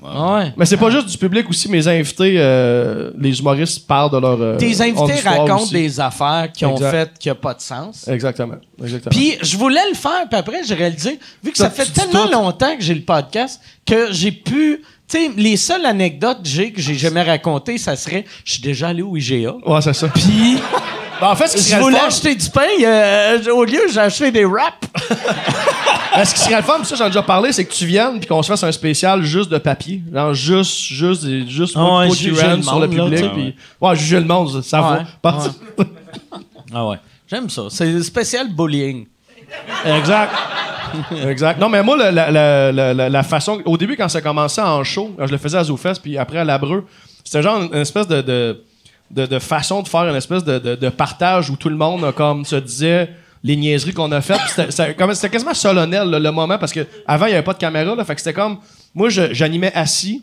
ouais. Mais c'est pas juste du public aussi. Mes invités, euh, les humoristes parlent de leur. euh, Tes invités racontent aussi. des affaires qui ont Exact. fait qui a pas de sens. Exactement. Exactement. Puis je voulais le faire, puis après j'ai réalisé, vu que ça Ça, fait tellement tout. longtemps que j'ai le podcast, que j'ai pu... Tu sais, les seules anecdotes que j'ai que j'ai jamais racontées, ça serait, je suis déjà allé au IGA. ouais, c'est ça. Puis Ben, en fait, ce qui je serait le voulais fun, acheter du pain, euh, au lieu j'ai acheté des wraps. ben, ce qui serait le fun, ça, j'en ai déjà parlé, c'est que tu viennes puis qu'on se fasse un spécial juste de papier. Genre, juste, juste, juste Ah pour ouais, juger sur le là, public. tu sais. puis- Ouais, juger le monde, ça Ouais, va. Parce- Ah ouais. J'aime ça. C'est spécial bullying. Exact. exact. Non, mais moi, la, la, la, la- la- la façon. Au début, quand ça commençait en show, quand je le faisais à ZooFest, puis après à Labreux, c'était genre une, espèce de, de, de, de façon de faire une espèce de, de, de partage où tout le monde comme se disait les niaiseries qu'on a faites. C'était quasiment solennel là, le moment parce que avant il y avait pas de caméra. Là, fait que c'était comme moi j'animais assis.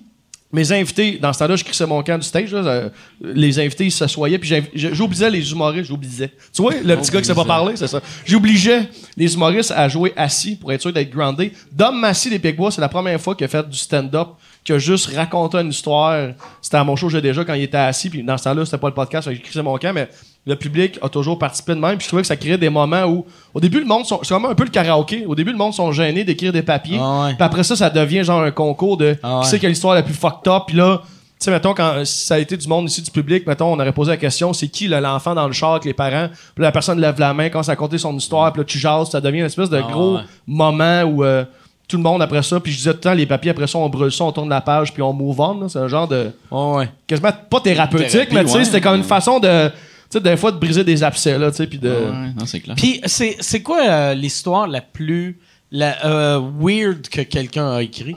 Mes invités, dans ce temps-là, je crissais mon camp du stage. là, euh, les invités, ils s'assoyaient, puis j'oubliais les humoristes, j'oubliais. Tu vois, le petit gars qui sait pas parler, c'est ça. J'obligeais les humoristes à jouer assis pour être sûr d'être groundé. Dom Massy des Picbois, c'est la première fois qu'il a fait du stand-up, qu'il a juste raconté une histoire. C'était à mon show, j'ai déjà, quand il était assis, puis dans ce temps-là, c'était pas le podcast, je crissais mon camp, mais le public a toujours participé de même. Puis je trouvais que ça créait des moments où, au début, le monde, sont- c'est vraiment un peu le karaoké. Au début, le monde sont gênés d'écrire des papiers. Ah ouais. Puis après ça, ça devient genre un concours de Ah ouais. qui c'est qui a l'histoire la plus fucked up. Puis là, tu sais, mettons, quand ça a été du monde ici, du public, mettons, on aurait posé la question, c'est qui là, l'enfant dans le char avec les parents? Puis là, la personne lève la main, commence à compter son histoire, puis là, tu jases, ça devient une espèce de Ah gros ouais. moment où euh, tout le monde après ça, puis je disais tout le temps, les papiers après ça, on brûle ça, on tourne la page, puis on move on. là. C'est un genre de. Ouais, ouais. quasiment pas thérapeutique, Thérapie, mais tu sais, c'était comme une façon de. Tu sais, des fois, de briser des abcès, là, tu sais, puis de. Ouais, non, c'est clair. Puis c'est c'est quoi euh, l'histoire la plus la, euh, weird que quelqu'un a écrit?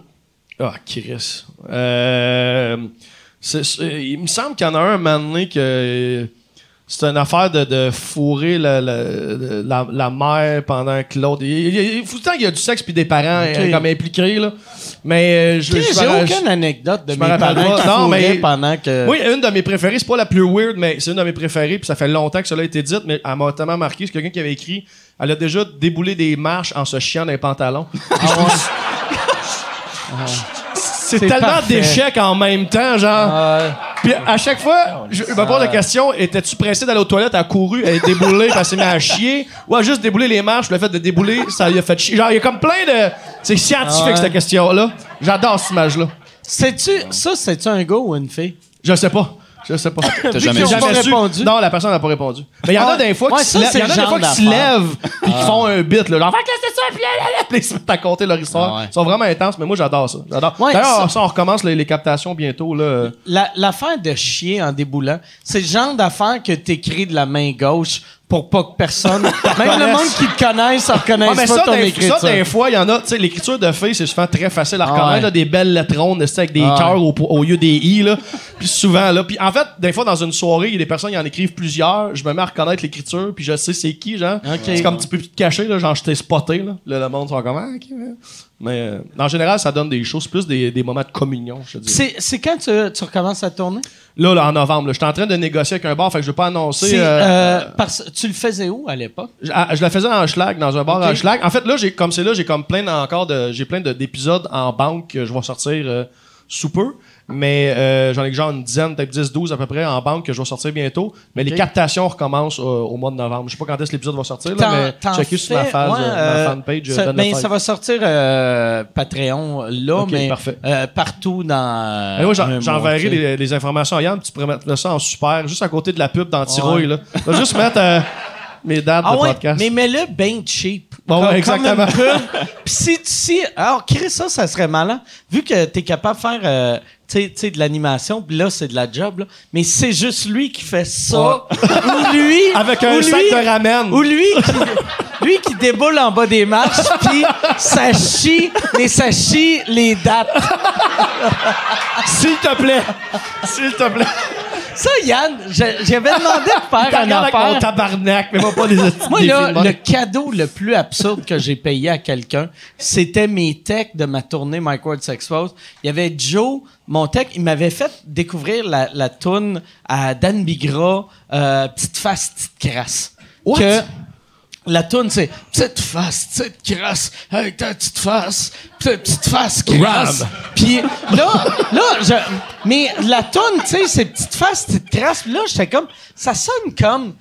Ah, Chris. Euh, c'est- c'est- il me semble qu'il y en a un, un moment donné que c'est une affaire de, de fourrer la, la, la, la mère pendant que l'autre. Il, il, il faut tout le temps qu'il y a du sexe puis des parents Ok. euh, comme impliqués, là. Mais euh, je, J'ai aucune anecdote de mes parents pas. qui Non, fourraient mais- pendant que... Oui, une de mes préférées, c'est pas la plus weird, mais c'est une de mes préférées, puis ça fait longtemps que cela a été dit, mais elle m'a tellement marqué. C'est quelqu'un qui avait écrit Elle a déjà déboulé des marches en se chiant dans les pantalons. C'est C'est tellement d'échecs en même temps, genre. Euh, Puis à chaque fois, je me pose la question étais-tu pressé d'aller aux toilettes? A couru, elle est déboulée, puis elle s'est mise à chier Ou elle a juste déboulé les marches, puis le fait de débouler, ça lui a fait chier. Genre, il y a comme plein de. C'est scientifique, Ouais. cette question-là. J'adore cette image-là. c'est-tu, ça, c'est-tu un gars ou une fille? Je sais pas. Je sais pas. T'as jamais su. su. répondu. Non, la personne n'a pas répondu. Mais il y en a Ah, des fois qui se lèvent, qui se lèvent qui font un bit là. Genre, Puis ils se mettent à compter leur histoire. Ah ouais. Ils sont vraiment intenses, mais moi j'adore ça. J'adore. Ouais, D'ailleurs, ça- ça, on recommence les, les captations bientôt là. La- L'affaire de chier en déboulant, c'est le genre d'affaire que t'écris de la main gauche pour pas que personne, même le monde qui te connaisse, ça reconnaisse Ah, mais pas ça, ton des, écriture. ça, des fois, il y en a, tu sais, l'écriture de filles, c'est souvent très facile à Ah reconnaître, ouais. là, des belles lettres rondes, tu sais, avec des Ah cœurs au, au lieu des i, là. Puis souvent, là. Puis en fait, des fois, dans une soirée, il y a des personnes qui en écrivent plusieurs, je me mets à reconnaître l'écriture, puis je sais c'est qui, genre. Ok. C'est comme un petit peu plus caché, là, genre, je t'ai spoté, là. Là, le monde sont comme, ah, ok, ouais. Mais, euh, en général, ça donne des choses, plus des, des moments de communion, je te dis. C'est, c'est quand tu, tu recommences à tourner? Là, là, en novembre, je suis en train de négocier avec un bar, fait que je veux pas annoncer. C'est, euh, euh, parce, tu le faisais où à l'époque? Je, ah, je la faisais en schlag, dans un bar en schlag. En fait, là, j'ai comme c'est là, j'ai comme plein encore de j'ai plein de- d'épisodes en banque que je vais sortir sous peu. Mais euh, j'en ai genre une dizaine, peut-être 10, 12 à peu près en banque que je vais sortir bientôt. Mais les captations recommencent euh, au mois de novembre. Je sais pas quand est-ce que l'épisode va sortir, là, mais t'en checkez sur ma, phase, ouais, euh, euh, ma fanpage. ça, Ben ça va sortir euh, Patreon là, mais euh, partout dans. moi, j'enverrai les, les informations à Yann, tu pourrais mettre ça en super, juste à côté de la pub dans Tirouille. Là. Juste mettre euh, mes dates Ah de ouais, podcast. mais mets-le bien cheap. Bon, Comme- ouais, comme exactement. Puis si, si, alors, Chris, ça, ça serait malin. Vu que t'es capable de faire, euh, tu sais- de l'animation, puis là, c'est de la job, là. Mais c'est juste lui qui fait ça. ou lui. Avec un sac lui- de ramen. Ou lui qui, lui qui déboule en bas des marches, puis ça chie, mais ça chie les dates. S'il te plaît. S'il te plaît. Ça, Yann, j'avais demandé de faire un avec mon affaire. tabarnak, mais pas des Moi, là, le cadeau le plus absurde que j'ai payé à quelqu'un, c'était mes techs de ma tournée Mike Ward S'Expose. Il y avait Joe, mon tech, il m'avait fait découvrir la, la toune à Dan Bigra, euh, Petite face, petite crasse. What? Que la toune, c'est Petite face, petite crasse, avec ta petite face, petite, petite face crasse. Puis là, là, je, mais la toune, tu sais, c'est Petite face, petite crasse. Puis là, j'étais comme, ça sonne comme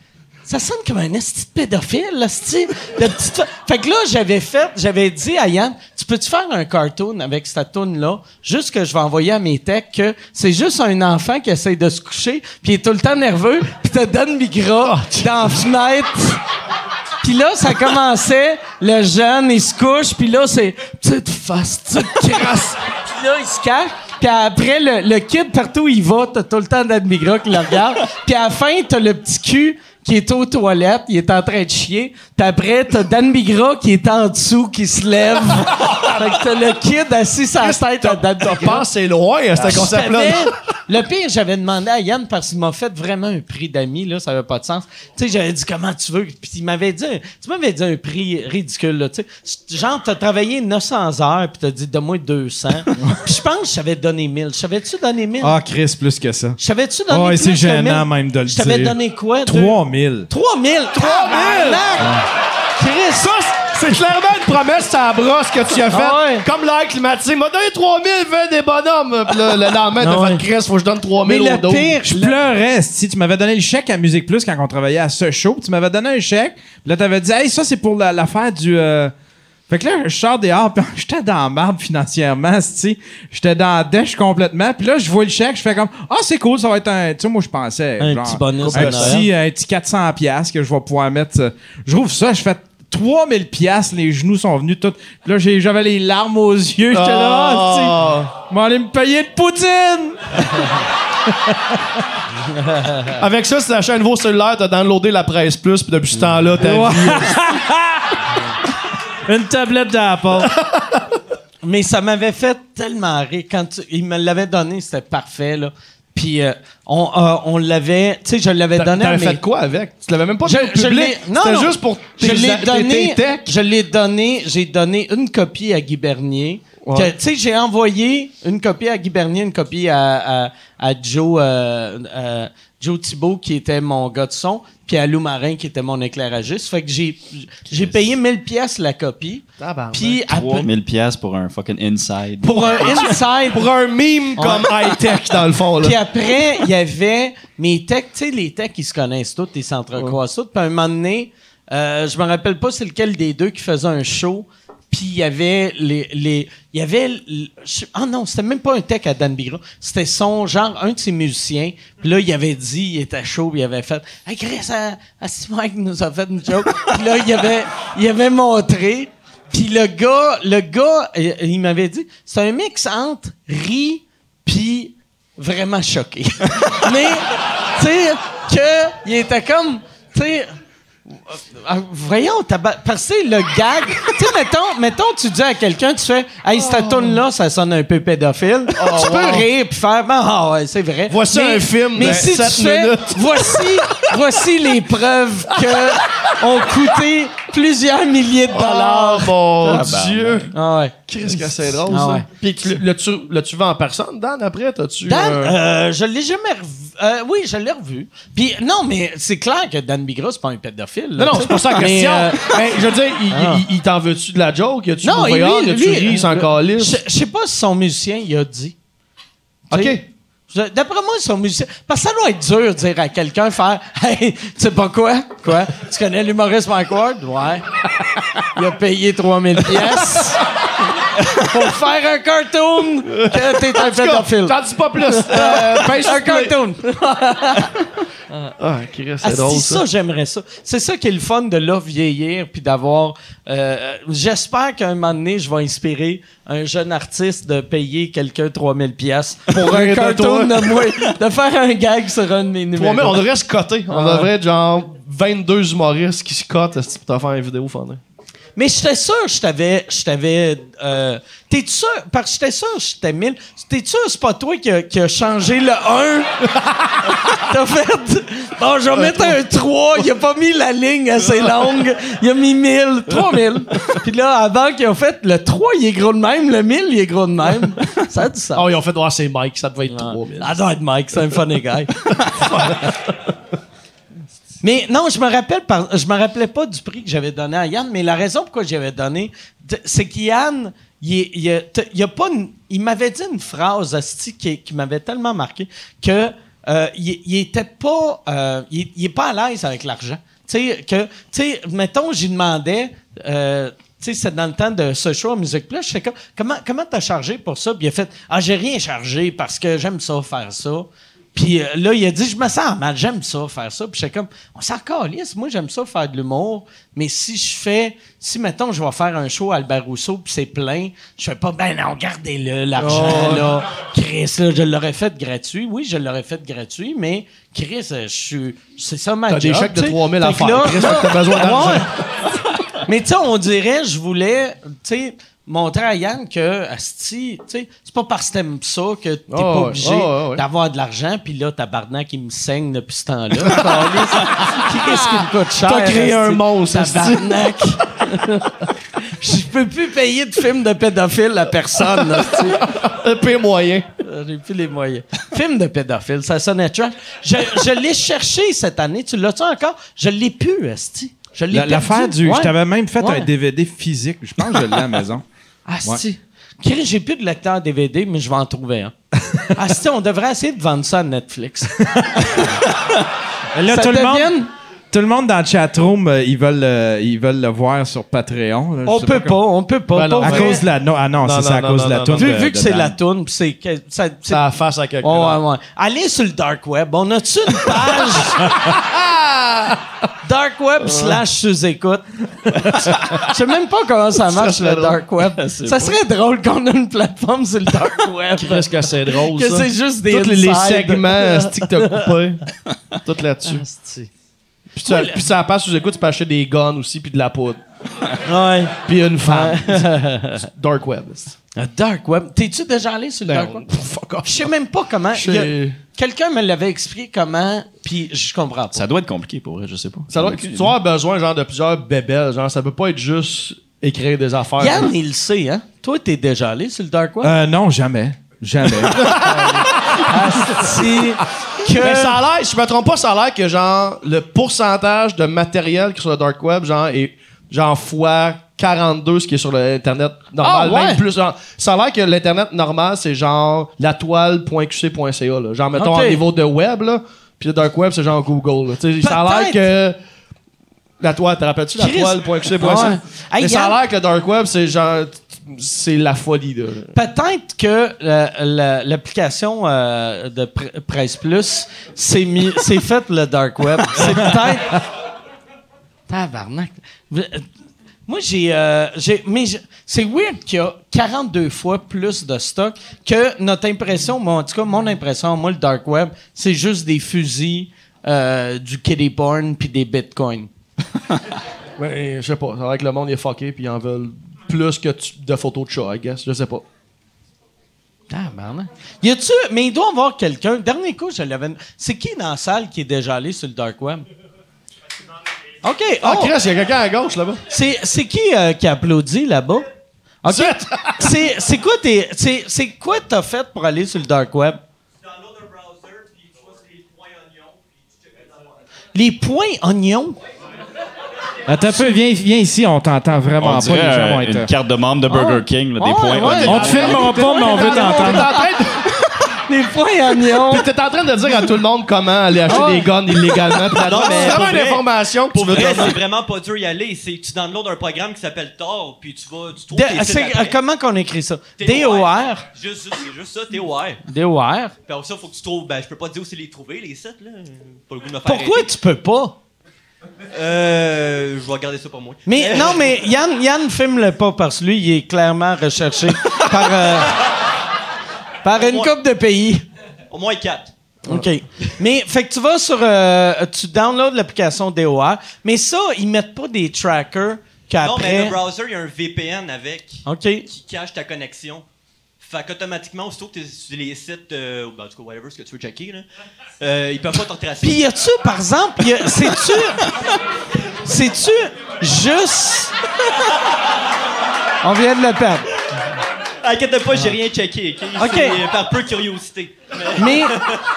ça sonne comme un esti de pédophile, là, esti de petite fa- Fait que là, j'avais fait, j'avais dit à Yann, tu peux-tu faire un cartoon avec cette toune là juste que je vais envoyer à mes techs, que c'est juste un enfant qui essaye de se coucher, puis il est tout le temps nerveux, puis te donne Migra dans la fenêtre. Puis là, ça commençait, le jeune, il se couche, puis là, c'est petite face, petite crasse. Puis là, il se cache. Puis après, le, le kid, partout il va, t'as tout le temps Dan Migra qui le regarde. Puis à la fin, t'as le petit cul qui est aux toilettes, il est en train de chier. Puis après, t'as Dan Migra qui est en dessous, qui se lève. fait que t'as le kid assis la tête à Dan T'as Migra. pensé loin à ce Je concept-là. Le pire, j'avais demandé à Yann parce qu'il m'a fait vraiment un prix d'amis, là, ça avait pas de sens. Tu sais, j'avais dit comment tu veux, puis il m'avait dit, tu m'avais dit un prix ridicule, là, tu sais. Genre, t'as travaillé 900 heures, puis t'as dit donne-moi 200. puis je pense que je t'avais donné 1000. Je savais-tu donné 1000? Ah, Chris, plus que ça. Je savais-tu donné plus c'est que gênant 1000? même de le Je t'avais dire. donné quoi? 3000. 3000! 3000! Chris! Ça, c'est clairement promesse à la brosse que tu as faite. Ah ouais. Comme l'air climatisé. M'a donné 3000, fais des bonhommes. Puis là, le lendemain, Ah t'as ouais. fait Chris, faut que je donne 3000 Mais au le dos. pire, Je pleurais, si tu m'avais donné le chèque à Musique Plus quand on travaillait à ce show. Tu m'avais donné un chèque. Puis là, t'avais dit, hey, ça, c'est pour la- l'affaire du. euh, Fait que là, je sors dehors, puis j'étais dans la marde financièrement, tu J'étais dans la dèche complètement. Puis là, je vois le chèque, je fais comme, ah, c'est cool, ça va être un. Tu sais, moi, je pensais. Un genre, petit bonus Un petit, un petit 400$ piastres que je vais pouvoir mettre. euh, Je trouve ça, je fais 3000$, piastres, les genoux sont venus tout. Là, j'ai- j'avais les larmes aux yeux, j'étais là, ah, tu m'en allez me payer de Poutine! Avec ça, si t'achètes un nouveau cellulaire, t'as downloadé la presse plus, puis depuis ce temps-là, ta Ouais. Une tablette d'Apple. Mais ça m'avait fait tellement rire. Quand tu- il me l'avait donné, c'était parfait, là. Puis euh, on, euh, on l'avait... Tu sais, je l'avais donné à T'avais fait quoi avec? Tu l'avais même pas Je, au je public. l'ai... Non, C'était non. juste pour Je tes- l'ai tes- donné... tes. Je l'ai donné... J'ai donné une copie à Guy Bernier. Ouais. Tu sais, j'ai envoyé une copie à Guy Bernier, une copie à, à, à Joe, euh, euh, Joe Thibault, qui était mon gars de son, puis à Lou Marin, qui était mon éclairagiste. Fait que j'ai, j'ai payé 1000 pièces la copie. Puis après- 3000 pièces pour un fucking inside. pour un inside... Pour un meme comme high-tech, dans le fond. Là. Puis après, il y avait mes techs, tu sais, les techs, ils se connaissent tous, ils s'entrecroisent tous. Puis à un moment donné, euh, je me rappelle pas c'est lequel des deux qui faisait un show. Puis il y avait les, les il y avait ah non c'était même pas un tech à Dan Bigra c'était son genre un de ses musiciens. Puis là il avait dit il était chaud puis il avait fait hey Chris à, à Mike nous a fait une joke puis là il avait il avait montré. Puis le gars le gars il m'avait dit c'est un mix entre ri puis vraiment choqué. Mais, tu sais, que il était comme, tu sais, voyons, taba- parce que le gag, tu sais, mettons, mettons, tu dis à quelqu'un, tu fais, hey, cette tune là ça sonne un peu pédophile. tu peux rire puis faire, ben, ah ouais, c'est vrai. Voici un film Mais de si tu fais, voici, voici les preuves que ont coûté plusieurs milliers de dollars. Oh mon Ah, ben, Dieu! Ah ouais. Qu'est-ce que c'est drôle, Ah ça? ouais. Puis tu- l'as-tu l'as-tu vu en personne, Dan, après? T'as-tu... Dan, euh, euh, je l'ai jamais revu. Euh, oui, je l'ai revu. Puis non, mais c'est clair que Dan Bigra, c'est pas un pédophile. là, Non, tu c'est pas ça la Mais, question. euh, Ben, je veux dire, il, Ah. il- il t'en veut-tu de la joke? Y a-tu non, Y a-tu lui, ri, sans euh, calice? Je sais pas si son musicien, il a dit. Tu OK. D'après moi, son musicien. Parce que ça doit être dur de dire à quelqu'un, faire Hey, tu sais pas quoi? Quoi? Tu connais l'humoriste Mike Ward? Ouais. Il a payé 3000 pièces pour faire un cartoon que t'es un pédophile. T'en dis pas plus. Euh, pince Un cartoon. Ah, Chris, Ah, c'est drôle, si, ça. ça, j'aimerais ça. C'est ça qui est le fun de là vieillir puis d'avoir. euh, J'espère qu'à un moment donné, je vais inspirer un jeune artiste de payer quelqu'un 3000 pièces pour un cartoon de moi, de faire un gag sur un de mes numéros. On devrait se coter. On Ah. devrait être genre 22 humoristes qui se cotent pour te faire une vidéo, Fandin. Mais j'étais sûr que je t'avais. Je t'avais. Euh, T'es sûr? Parce que j'étais sûr que j'étais 1000. T'es sûr que c'est pas toi qui a, qui a changé le 1? T'as fait? Bon, je vais mettre un 3. Il a pas mis la ligne assez longue. Il a mis 1000. 3000. Puis là, avant qu'il a fait le 3, il est gros de même. Le 1000, il est gros de même. Ça a du sens. Oh, ils ont fait voir c'est Mike, ça devait être 3000. Ah, doit être Mike, c'est un funny guy. mais non, je me me rappelais pas du prix que j'avais donné à Yann, mais la raison pourquoi j'avais donné, c'est qu'Yann, il, il, a- pas il m'avait dit une phrase asti, qui, qui m'avait tellement marqué que euh, il, était pas euh, il, est pas à l'aise avec l'argent. Tu sais que tu sais mettons j'y demandais euh, c'est dans le temps de ce show à Plus. Je fais comme, comment, comment t'as chargé pour ça? Puis il a fait, ah, j'ai rien chargé parce que j'aime ça, faire ça. Puis euh, là, il a dit, je me sens mal, j'aime ça, faire ça. Puis j'étais comme, on s'en calisse, moi, j'aime ça, faire de l'humour. Mais si je fais, si, mettons, je vais faire un show à Albert Rousseau, puis c'est plein, je fais pas, ben non, gardez-le, l'argent, là. Chris, là, je l'aurais fait gratuit. Oui, je l'aurais fait gratuit, mais Chris, euh, je suis, c'est ça ma T'as des job, chèques de tu sais. 3000 à faire. Chris, t'as besoin d'argent. Mais tu sais, on dirait, je voulais, tu sais, montrer à Yann que, asti, tu sais, c'est pas parce que t'aimes ça que t'es Oh, pas ouais. obligé Oh, ouais. d'avoir de l'argent, puis là, tabarnak, il me saigne depuis ce temps-là. Qu'est-ce qui me coûte cher? T'as créé asti? un monstre, asti. Tabarnak. Je peux plus payer de films de pédophiles à personne, asti. Le pire moyen. J'ai plus les moyens. Film de pédophile, ça sonnait trash. Je, je l'ai cherché cette année. Tu l'as-tu encore? Je l'ai plus, Esti. Je l'ai. L'affaire du. Ouais. Je t'avais même fait Ouais. un DVD physique. Je pense que je l'ai à la maison. Ah, si. J'ai plus de lecteur DVD, mais je vais en trouver un. ah, si, on devrait essayer de vendre ça à Netflix. Là, Ça tout, le monde, tout le monde dans le chatroom, euh, ils, veulent, euh, ils veulent le voir sur Patreon. là. On peut pas, comment- on peut pas. Ben À vrai. cause de la. Non, ah non, Non, c'est ça, à non, cause non, de la toune. Vu, de- vu que c'est la toune, c'est ça- Ça a face à quelqu'un. Ouais, ouais, ouais. Allez sur le dark web. On a-tu une page? dark web slash sous-écoute? Je sais même pas comment ça marche le dark web. Ça serait drôle qu'on ait une plateforme sur le dark web. Qu'est-ce que c'est drôle, que ça. c'est juste des Tous les, segments que t'as coupés. Tout là-dessus. Puis, tu, puis ça passe sous écoute, tu peux acheter des guns aussi, puis de la poudre. Ouais. Puis une femme. Dark web. Le dark web. T'es-tu déjà allé sur le Ben, dark web? fuck off. Je sais même pas comment. A- Quelqu'un me l'avait expliqué comment, puis je comprends pas. Ça doit être compliqué pour vrai, je sais pas. Ça doit, tu dois avoir besoin genre de plusieurs bébelles. Genre, ça peut pas être juste écrire des affaires. Yann, il le sait, hein? Toi, t'es déjà allé sur le dark web? Euh, non, jamais. Jamais. Asti, que... Mais ça a l'air, si je me trompe pas, ça a l'air que genre le pourcentage de matériel qui est sur le dark web genre est genre fois 42 ce qui est sur l'internet normal, Ah, ouais? même plus. genre, ça a l'air que l'internet normal c'est genre la toile.qc.ca là. Genre mettons au niveau de web là, puis le dark web c'est genre Google. là. Tu sais, Ça a l'air que la toile, te rappelles-tu la toile.qc.ca? Ouais. Mais Hey, ça a l'air que le dark web c'est genre c'est la folie là. Peut-être que euh, la- l'application euh, de Pr- Presse Plus, c'est mis- c'est fait le dark web. C'est peut-être. Tabarnak. Euh, Moi, j'ai. euh, mais c'est weird qu'il y a 42 fois plus de stock que notre impression. Moi, en tout cas, mon impression, moi, le dark web, c'est juste des fusils, euh, du kiddie porn puis des bitcoins. Mais je sais pas, a l'air que le monde est fucké puis ils en veulent plus que tu- de photos de chat, I guess. Je sais pas. Tabarnak. Y a-tu. Mais il doit y avoir quelqu'un. Dernier coup, je l'avais. C'est qui dans la salle qui est déjà allé sur le dark web? OK. Ah, oh, Chris, il y a quelqu'un à gauche là-bas. c'est, c'est qui euh, qui applaudit là-bas? OK. c'est, c'est quoi tes. C'est, c'est quoi t'as fait pour aller sur le dark web? Les points oignons? Attends un peu, viens, viens ici, on t'entend vraiment On pas. dirait Les gens vont être. une carte de membre de Burger Ah. King, là, Ah, des points. ouais. On te filmera pas, mais on veut t'entendre. En train de- Les points oignons! Puis t'es en train de dire à tout le monde comment aller acheter Ah. des guns illégalement. Puis Non, mais vraiment une information Pour vrai, c'est vraiment pas dur y aller. C'est tu downloads un programme qui s'appelle Tor, puis tu vas, tu trouves euh, comment qu'on écrit ça? TOR. DOR. Juste, c'est juste ça, TOR. DOR. Puis après ça, faut que tu trouves. Ben, je peux pas te dire où c'est les trouver, les sites, là. Pas le goût de me faire Pourquoi arrêter. tu peux pas? Euh. Je vais regarder ça pour moi. Mais non, mais Yann, Yann filme le pas parce que lui, il est clairement recherché par, euh, par une moins- couple de pays. Au moins 4. OK. Mais, fait que tu vas sur. euh, tu downloads l'application DOR, mais ça, ils mettent pas des trackers Non, mais qu'après. le browser, il y a un VPN avec OK. qui cache ta connexion. Fait qu'automatiquement, aussitôt que t'es sur les sites, euh, ben, en tout cas, whatever, ce que tu veux checker, là, euh, ils peuvent pas te retracer. Puis y a-tu, par exemple, y a- c'est-tu. C'est-tu juste. On vient de le perdre. Inquiète pas, j'ai rien checké, ok? Ok. C'est, euh, par peu curiosité. Mais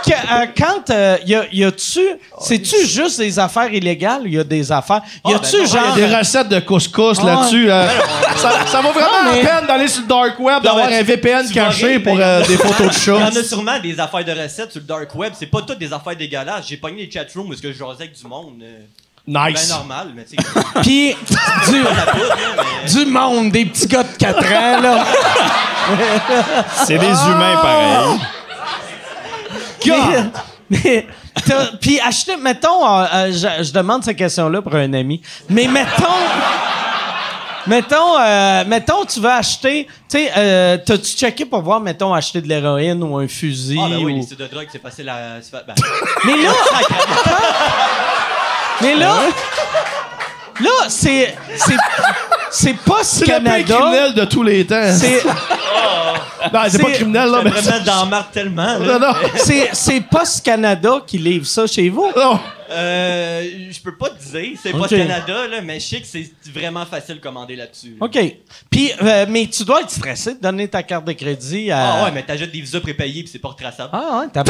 que- euh, quand euh, y, a, y a-tu, c'est-tu juste des affaires illégales ou y a des affaires, y Ah, a-tu ben non, Il y a genre, des recettes de couscous Ah. là-dessus. euh, ça, ça vaut vraiment Non, mais- la peine d'aller sur le dark web, d'avoir un tu- VPN tu vas caché rire, pour mais- euh, des photos de Il y en chats. a sûrement des affaires de recettes sur le dark web. C'est pas toutes des affaires dégueulasses. J'ai pogné les chatrooms parce que je jasais avec du monde. euh, Nice. Ben normal, mais tu sais, puis du, mais... monde, des petits gars de 4 ans là. C'est des humains pareils. Mais- mais t'as- Puis acheter, mettons, euh, euh, je, je demande cette question-là pour un ami, mais mettons, mettons, euh, mettons, tu veux acheter, tu sais, euh, t'as-tu checké pour voir, mettons, acheter de l'héroïne ou un fusil? Ah ben oui, ou- les de drogue, c'est facile à... ben, Mais là, mais là, là, c'est, c'est, c'est pas ce C'est le Canada. criminel de tous les temps. C'est, Non, c'est pas c'est- criminel, là, mais... mettre dans marque tellement, là. Non, non. c'est, c'est Post Canada qui livre ça chez vous. non. Euh, je peux pas te dire, c'est Ok. pas Canada, là, mais je sais que c'est vraiment facile de commander là-dessus. là. OK. Puis, euh, mais tu dois être stressé de donner ta carte de crédit à. Ah ouais, mais t'achètes des visas prépayés puis c'est pas retraçable. Ah ouais, t'as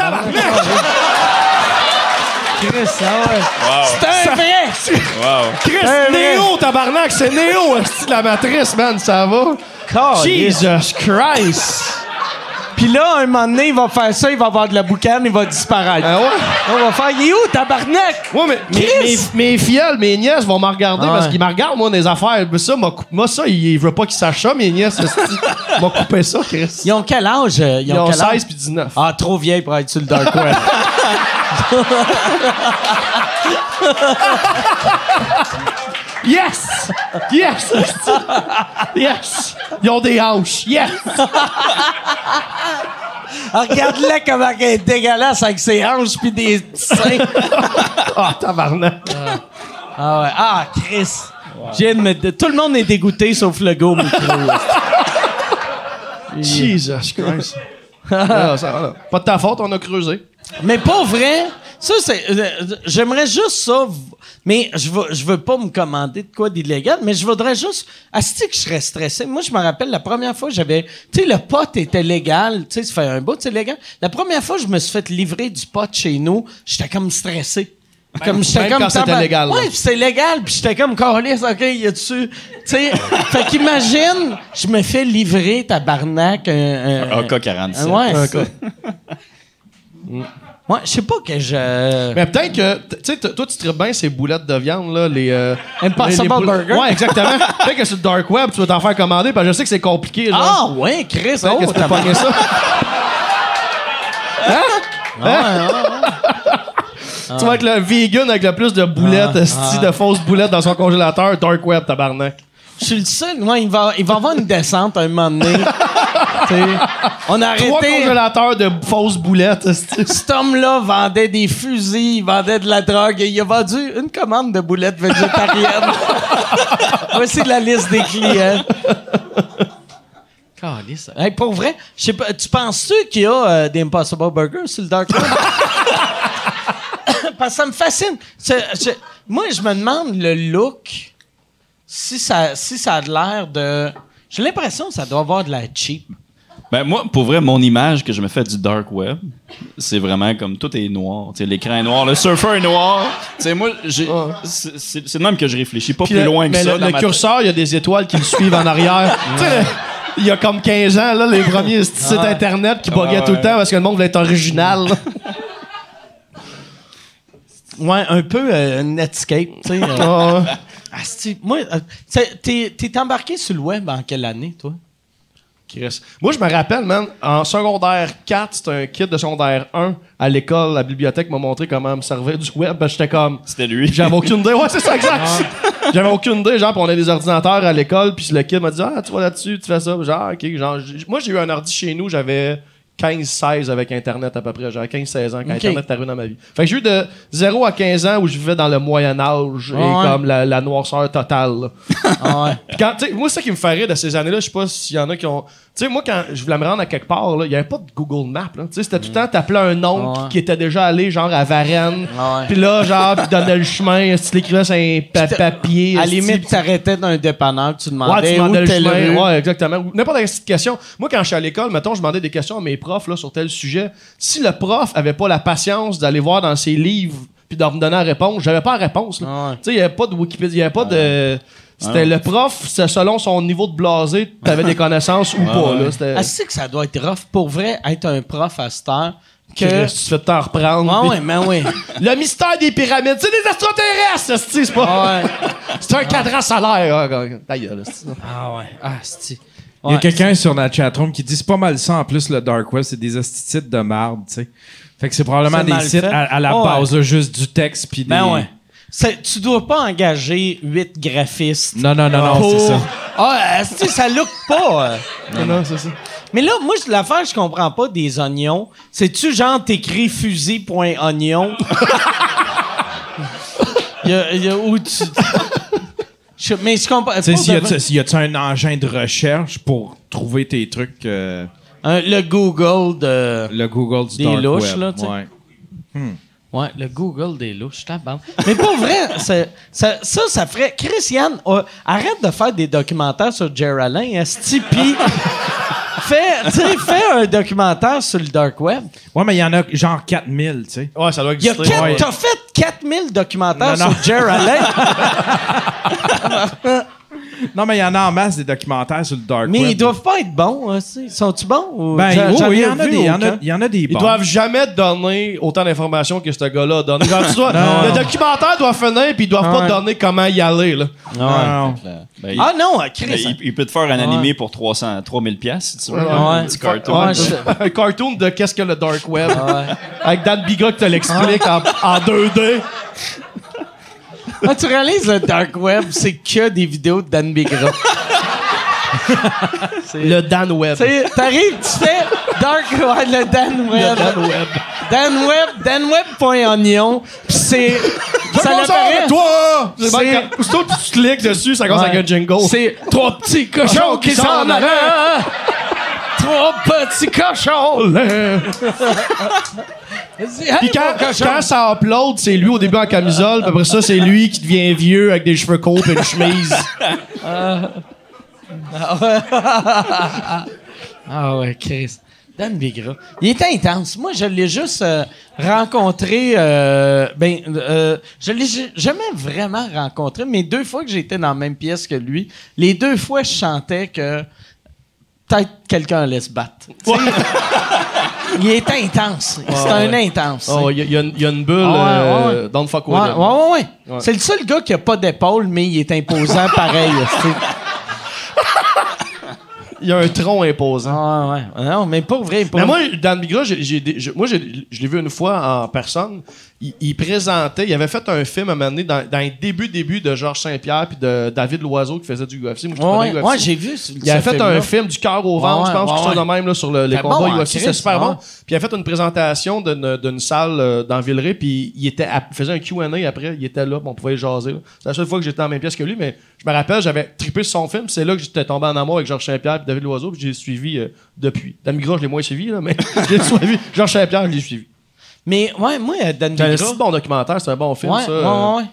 Chris, ah ouais. C'est un vrai! Wow. Chris, Un vrai. Néo, tabarnak, c'est Néo, de la matrice, man, ça va? Caliste. Jesus Christ! Puis là, un moment donné, il va faire ça, il va avoir de la boucane, il va disparaître. Ah ouais? On va faire, il est où, tabarnak? Ouais, mais mes, Chris! mes, mes filles, mes nièces vont me regarder Ah parce ouais. qu'ils me regardent, moi, des affaires. Mais ça, cou- moi, ça, il, il veut pas qu'ils sachent ça, mes nièces. m'a coupé ça, Chris. Ils ont quel âge? euh, Ils Ils ont quel âge? 16 puis 19. Ah, trop vieille pour être sur le dark web. Yes! Yes! yes! Ils ont des hanches. Yes! Ah, Regarde-la comment elle est dégueulasse avec ses hanches puis des seins. Ah, tabarnak. Ah ouais. Ah, Chris. Je viens de me- Tout le monde est dégoûté sauf le gars au micro. Jesus Christ. Ah, ça va, là. Pas de ta faute, on a creusé. Mais pas vrai. Ça, c'est. euh, J'aimerais juste ça. Mais je veux, je veux pas me commander de quoi d'illégal, mais je voudrais juste. Asti que je serais stressé. Moi, je me rappelle la première fois, j'avais. Tu sais, le pot était légal. Tu sais, ça fait un bout, c'est légal. La première fois, je me suis fait livrer du pot chez nous, j'étais comme stressé. Comme j'étais comme quand c'était légal, là. Ouais, puis c'est légal, puis j'étais comme câlisse, OK, y a dessus. Tu sais, fait qu'imagine, je me fais livrer tabarnak un, un, Un AK-47. Ouais, Un Ouais, je sais pas que je. Mais peut-être que, tu sais, toi, tu tripes bien ces boulettes de viande, là, les. euh, Impossible les- Burger? Ouais, exactement. peut-être que sur le Dark Web, tu vas t'en faire commander, parce que je sais que c'est compliqué, genre. Ah, ouais, Chris, oh, que tu peux t'as pogner ça. Tu vas être le vegan avec le plus de boulettes, Ah, esti, de fausses boulettes dans son congélateur, Dark Web, tabarnak. Je suis le seul. Ouais, il va, il va avoir une descente un moment donné. On a Trois arrêté. congélateurs de fausses boulettes. Cet homme-là vendait des fusils, il vendait de la drogue et il a vendu une commande de boulettes végétariennes. Voici la liste des clients. Calisse. Hey, pour vrai, je sais pas, tu penses-tu qu'il y a euh, des Impossible Burgers sur le Dark Web? Parce que ça me fascine. Je- moi, je me demande le look, si ça, si ça a de l'air de... J'ai l'impression que ça doit avoir de la cheap. Ben moi, pour vrai, mon image que je me fais du dark web, c'est vraiment comme tout est noir. Tu sais, l'écran est noir, le surfer est noir. Tu sais, moi, c'est, de même que je réfléchis, pas plus le- loin que mais ça. Le, dans le ma curseur, il y a des étoiles qui le suivent en arrière. Tu sais, le- il y a comme 15 ans, là, les premiers sites internet qui buguaient Ah, tout le temps parce que le monde voulait être original. Ouais, un peu euh, Netscape, tu sais. euh. Ah, Asti, moi, euh, t'es, t'es embarqué sur le web en quelle année, toi? Chris. Moi, je me rappelle, man, en secondaire 4, c'était un kid de secondaire 1 à l'école, la bibliothèque m'a montré comment me servir du web. Ben, j'étais comme. C'était lui. J'avais aucune idée. Ouais, c'est ça, exact. J'avais aucune idée. Genre, puis on a des ordinateurs à l'école, puis le kid m'a dit Ah, tu vas là-dessus, tu fais ça. Genre, ok. Genre, moi, j'ai eu un ordi chez nous, j'avais 15-16 avec Internet à peu près. J'avais 15-16 ans quand. Internet est arrivé dans ma vie. Fait que j'ai eu de 0 à 15 ans où je vivais dans le Moyen-Âge et Ouais. comme la, la noirceur totale. Ah ouais. Quand, moi, c'est ça qui me rire de ces années-là, je sais pas s'il y en a qui ont. Tu sais, moi, quand je voulais me rendre à quelque part, il y avait pas de Google Maps. Tu sais, c'était tout le temps, t'appelais un oncle Ah ouais. qui était déjà allé, genre, à Varennes. Ah ouais. Puis là, genre, il donnait le chemin, tu l'écrivais sur un pa- papier. À la limite, t'arrêtais dans un dépanneur, tu Ouais, demandais tu demandais où le chemin. Ouais, exactement. N'importe quelle question. Moi, quand je suis à l'école, mettons, je demandais des questions à mes profs là, sur tel sujet. Si le prof avait pas la patience d'aller voir dans ses livres puis de me donner la réponse, j'avais pas la réponse. Ah ouais. Tu sais, il y avait pas de Wikipédia, il y avait pas de. C'était le prof, c'est selon son niveau de blasé, t'avais des connaissances ou pas. Là. C'était. Ah, c'est que ça doit être rough. Pour vrai, être un prof à cette heure, que... tu te fais t'en reprendre. Ah puis- ouais, mais oui. Le mystère des pyramides, c'est des extraterrestres, c'est pas. Ah ouais. C'est un cadran solaire. Ah, ah, ah, ta gueule. Ah ouais. Ah, c'est... Il y a quelqu'un sur notre chatroom qui dit c'est pas mal ça en plus le dark web, c'est des astites de marde, tu sais. Fait que c'est probablement des sites à, à la Ouais. base juste du texte puis des Ben ouais. Tu dois pas engager huit graphistes. Non non non non, pour- c'est ça. Ah, ça look pas. euh? Non, non, c'est ça. Mais là, moi, l'affaire, je comprends pas des oignons. C'est-tu genre t'écris fusil.oignon? Il y a, il y a où tu. Je- mais je comprends. Tu sais, pour s'il y a-tu un engin de recherche pour trouver tes trucs euh, Un- le Google de. le Google du Des dark louches, web. là, tu sais. Ouais. Ouais, le Google des louches, tabarnak. Mais pour vrai, ça, ça, ça ferait. Christiane, euh, arrête de faire des documentaires sur Jerry Allen, esti, pis fais, fais un documentaire sur le dark web. Ouais, mais il y en a genre 4000, tu sais. Ouais, ça doit exister. quatre- Ouais. T'as fait 4000 documentaires Non, non. sur Jer Allen. Non, mais il y en a en masse des documentaires sur le dark mais web. ils doivent pas être bons. hein, c'est- Sont-ils bons? ou- Ben, oui, il y ai en a vu des, il y en a, aucun. il y en a des Ils bons. doivent jamais donner autant d'informations que ce gars-là a donné. Genre, tu dois- Non. le documentaire doit finir, puis ils doivent pas te donner comment y aller. Là. Non, non. Ben, il, Ah non, ben, Chris. il, il peut te faire un animé pour 300, 3000 pièces si tu veux. Ouais. Un petit cartoon. Un cartoon de qu'est-ce que le dark web. Ouais. Avec Dan Biga qui te l'explique en, en 2D. Ah, tu réalises le dark web, c'est que des vidéos de Dan Bigra. Le Dan Web. Tu sais, T'arrives, tu fais dark ouais, le Dan web. Dan Web. Dan web, danweb.onion, pis c'est ça l'apparaît. toi! C'est- Aussitôt que tu cliques dessus, ça commence Ouais. avec un jingle. C'est trois petits cochons qui s'en allaient. Trois petits cochons. Puis quand, quand ça upload, c'est lui au début en camisole, puis après ça, c'est lui qui devient vieux avec des cheveux courts et une chemise. Ah ouais, Chris. Dan Bigra. Il est intense. Moi, je l'ai juste euh, rencontré. euh, ben, euh, je l'ai jamais vraiment rencontré, mais deux fois que j'étais dans la même pièce que lui, les deux fois, je chantais que peut-être quelqu'un allait se battre. Il est intense. C'est un intense. Oh, il y, y a une- il y a une bulle. Ah ouais, euh. Don't fuck with ouais, ouais. Ouais. C'est le seul gars qui a pas d'épaule, mais il est imposant pareil. Il y a un tronc imposant. Ouais, ouais. Non, mais pas vrai. Mais moi, Dan Bigra, j'ai, j'ai des- je- moi, j'ai- je l'ai vu une fois en personne. Il, il présentait, il avait fait un film à un moment donné dans, dans les débuts, débuts de Georges Saint-Pierre puis de David Loiseau qui faisait du UFC. Moi, Ouais, ouais, j'ai vu. ce- Il avait fait un film du cœur au ventre, Ouais, je pense, ouais, quelque chose de même là, sur le- les combats bon, UFC. C'était Christ, super bon. Puis il a fait une présentation d'une, salle euh, dans Villeray, puis il, était à- faisait un Q&A après, il était là, puis on pouvait jaser. là. C'est la seule fois que j'étais en même pièce que lui, mais je me rappelle, j'avais trippé sur son film, c'est là que j'étais tombé en amour avec Georges Saint-Pierre et David Loiseau, puis j'ai suivi euh, depuis. Dan Bigra, je l'ai moins suivi, là, mais j'ai suivi. Georges Saint-Pierre, je l'ai suivi. Mais ouais, moi, euh, Dan C'est un bon documentaire, c'est un bon film, Ouais, ça. ouais, euh, ouais.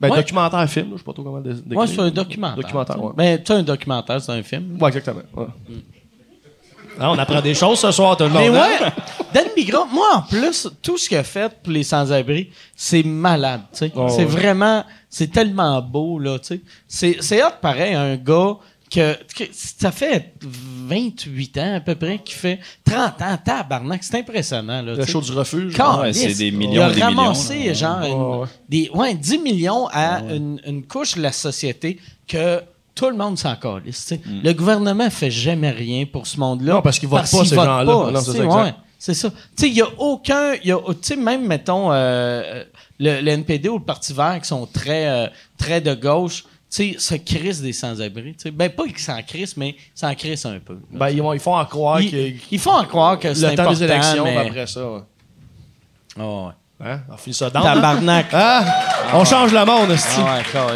Ben, Ouais. documentaire film, je sais pas trop comment dé- décrire. Ouais, c'est un documentaire. Documentaire, ouais. Ben, tu un documentaire, c'est un film. Ouais, exactement. ouais. Ah, on apprend des choses ce soir, tout le monde. Mais hein? ouais, Dan Bigra, moi, en plus, tout ce qu'il a fait pour les sans-abri, c'est malade, tu sais. Oh, c'est ouais. vraiment, c'est tellement beau, là, tu sais. C'est, hot, pareil, un gars que, que ça fait 28 ans, à peu près, qui fait 30 ans, tabarnak, c'est impressionnant, là, Le show du refuge. Ouais, c'est des millions, Il a des ramassé, millions, genre, une- ouais. Des, ouais, 10 millions à une, une couche de la société que tout le monde s'en calisse. tu sais. Le gouvernement fait jamais rien pour ce monde-là. Non, parce qu'ils votent pas, ces gens-là. c'est ça, c'est ça. Tu sais, il y a aucun... il Y a, tu sais, même, mettons, euh, le, le NPD ou le Parti vert qui sont très, euh, très de gauche, tu sais, se crissent des sans-abri. tu sais. Ben, pas qu'ils s'en crissent, mais ils s'en crissent un peu. là. Ben, ils, vont- ils font en croire ils, que ils font en croire que c'est le temps important, des élections, mais... après ça. ouais. Ah ouais. Hein? On finit ça dans. Tabarnak. Hein? On change le monde, esti. Ah ouais,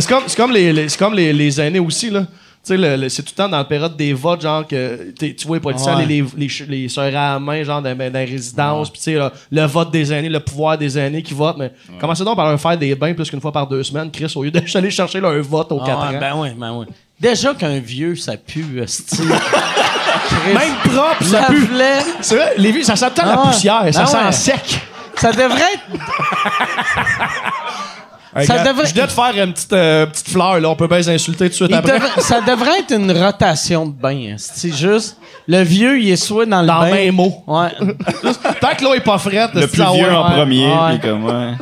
c'est comme, les, les- c'est comme les, les aînés aussi, là. Tu sais, c'est tout le temps dans la période des votes, genre, que tu vois les politiciens, Ouais. les, les, sœurs à la main, genre, dans, dans les résidences, puis tu sais, le vote des aînés, le pouvoir des aînés qui votent. Mais commencez donc par leur faire des bains plus qu'une fois par deux semaines, Chris, au lieu d'aller chercher leur vote aux Ah quatre ouais, ans? ben oui, ben oui. Déjà qu'un vieux, ça pue, style. Même propre, ça pue. C'est vrai, les vieux, ça sent tant Ah la poussière, ça Ah sent sec. Ça devrait être. Hey, Ça gars, devrait- Je viens de faire une petite, euh, petite fleur, là. On peut bien les insulter tout de suite il après. ça devrait être une rotation de bain. C'est juste. Le vieux, il est soit dans le Dans bain. le même mot. Ouais. Tant que l'eau est pas frette, Le plus ça, vieux ouais, en ouais. premier, ouais. puis comme, ouais.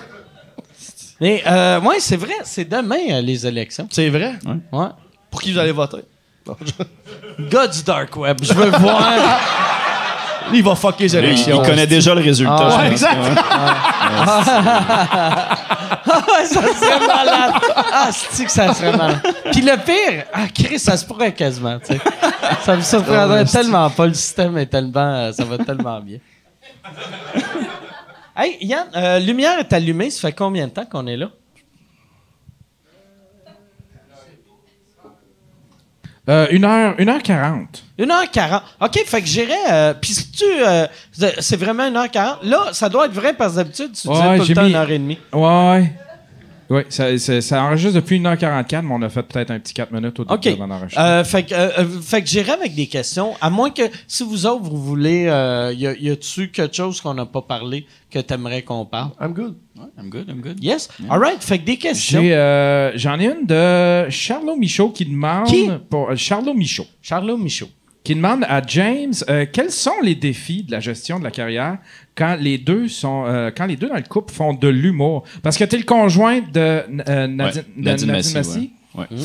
Mais, euh, ouais, c'est vrai, c'est demain, euh, les élections. C'est vrai? Ouais. Pour qui vous allez voter? Gars du Dark Web, je veux voir. Il va fucker les élections. il connaît déjà le résultat. Ah, je ouais, pense. exact. Ah, ça serait malade. Ah, c'est que ça serait malade. Puis le pire, ah, Chris, ça se pourrait quasiment. Ça me surprendrait tellement pas. Le système est tellement. euh, ça va tellement bien. Hey, Yann, euh, lumière est allumée. Ça fait combien de temps qu'on est là? Euh, 1h, 1h40. 1h40. OK, fait que j'irais. Euh, Puis si tu. euh, c'est vraiment 1h40. Là, ça doit être vrai parce que d'habitude, tu disais Ouais, tout j'ai le temps mis- 1h30. Ouais. Oui, ça, ça, ça enregistre depuis 1h44, mais on a fait peut-être un petit 4 minutes au début OK. avant d'enregistrer. Euh, fait que, euh, euh, fait que j'irai avec des questions. À moins que, si vous autres, vous voulez, euh, y, a, y a-tu quelque chose qu'on n'a pas parlé que t'aimerais qu'on parle? I'm good. Ouais, I'm good, I'm good. Yes? All right. Fait que des questions. J'ai, euh, J'en ai une de Charlot Michaud qui demande... Qui? Pour, euh, Charlot Michaud. Charlot Michaud. Qui demande à James euh, quels sont les défis de la gestion de la carrière quand les deux sont euh, quand les deux dans le couple font de l'humour? Parce que tu es le conjoint de euh, Nadine, Ouais, de- Nadine Nadine Massy, Massy. ouais. Ouais.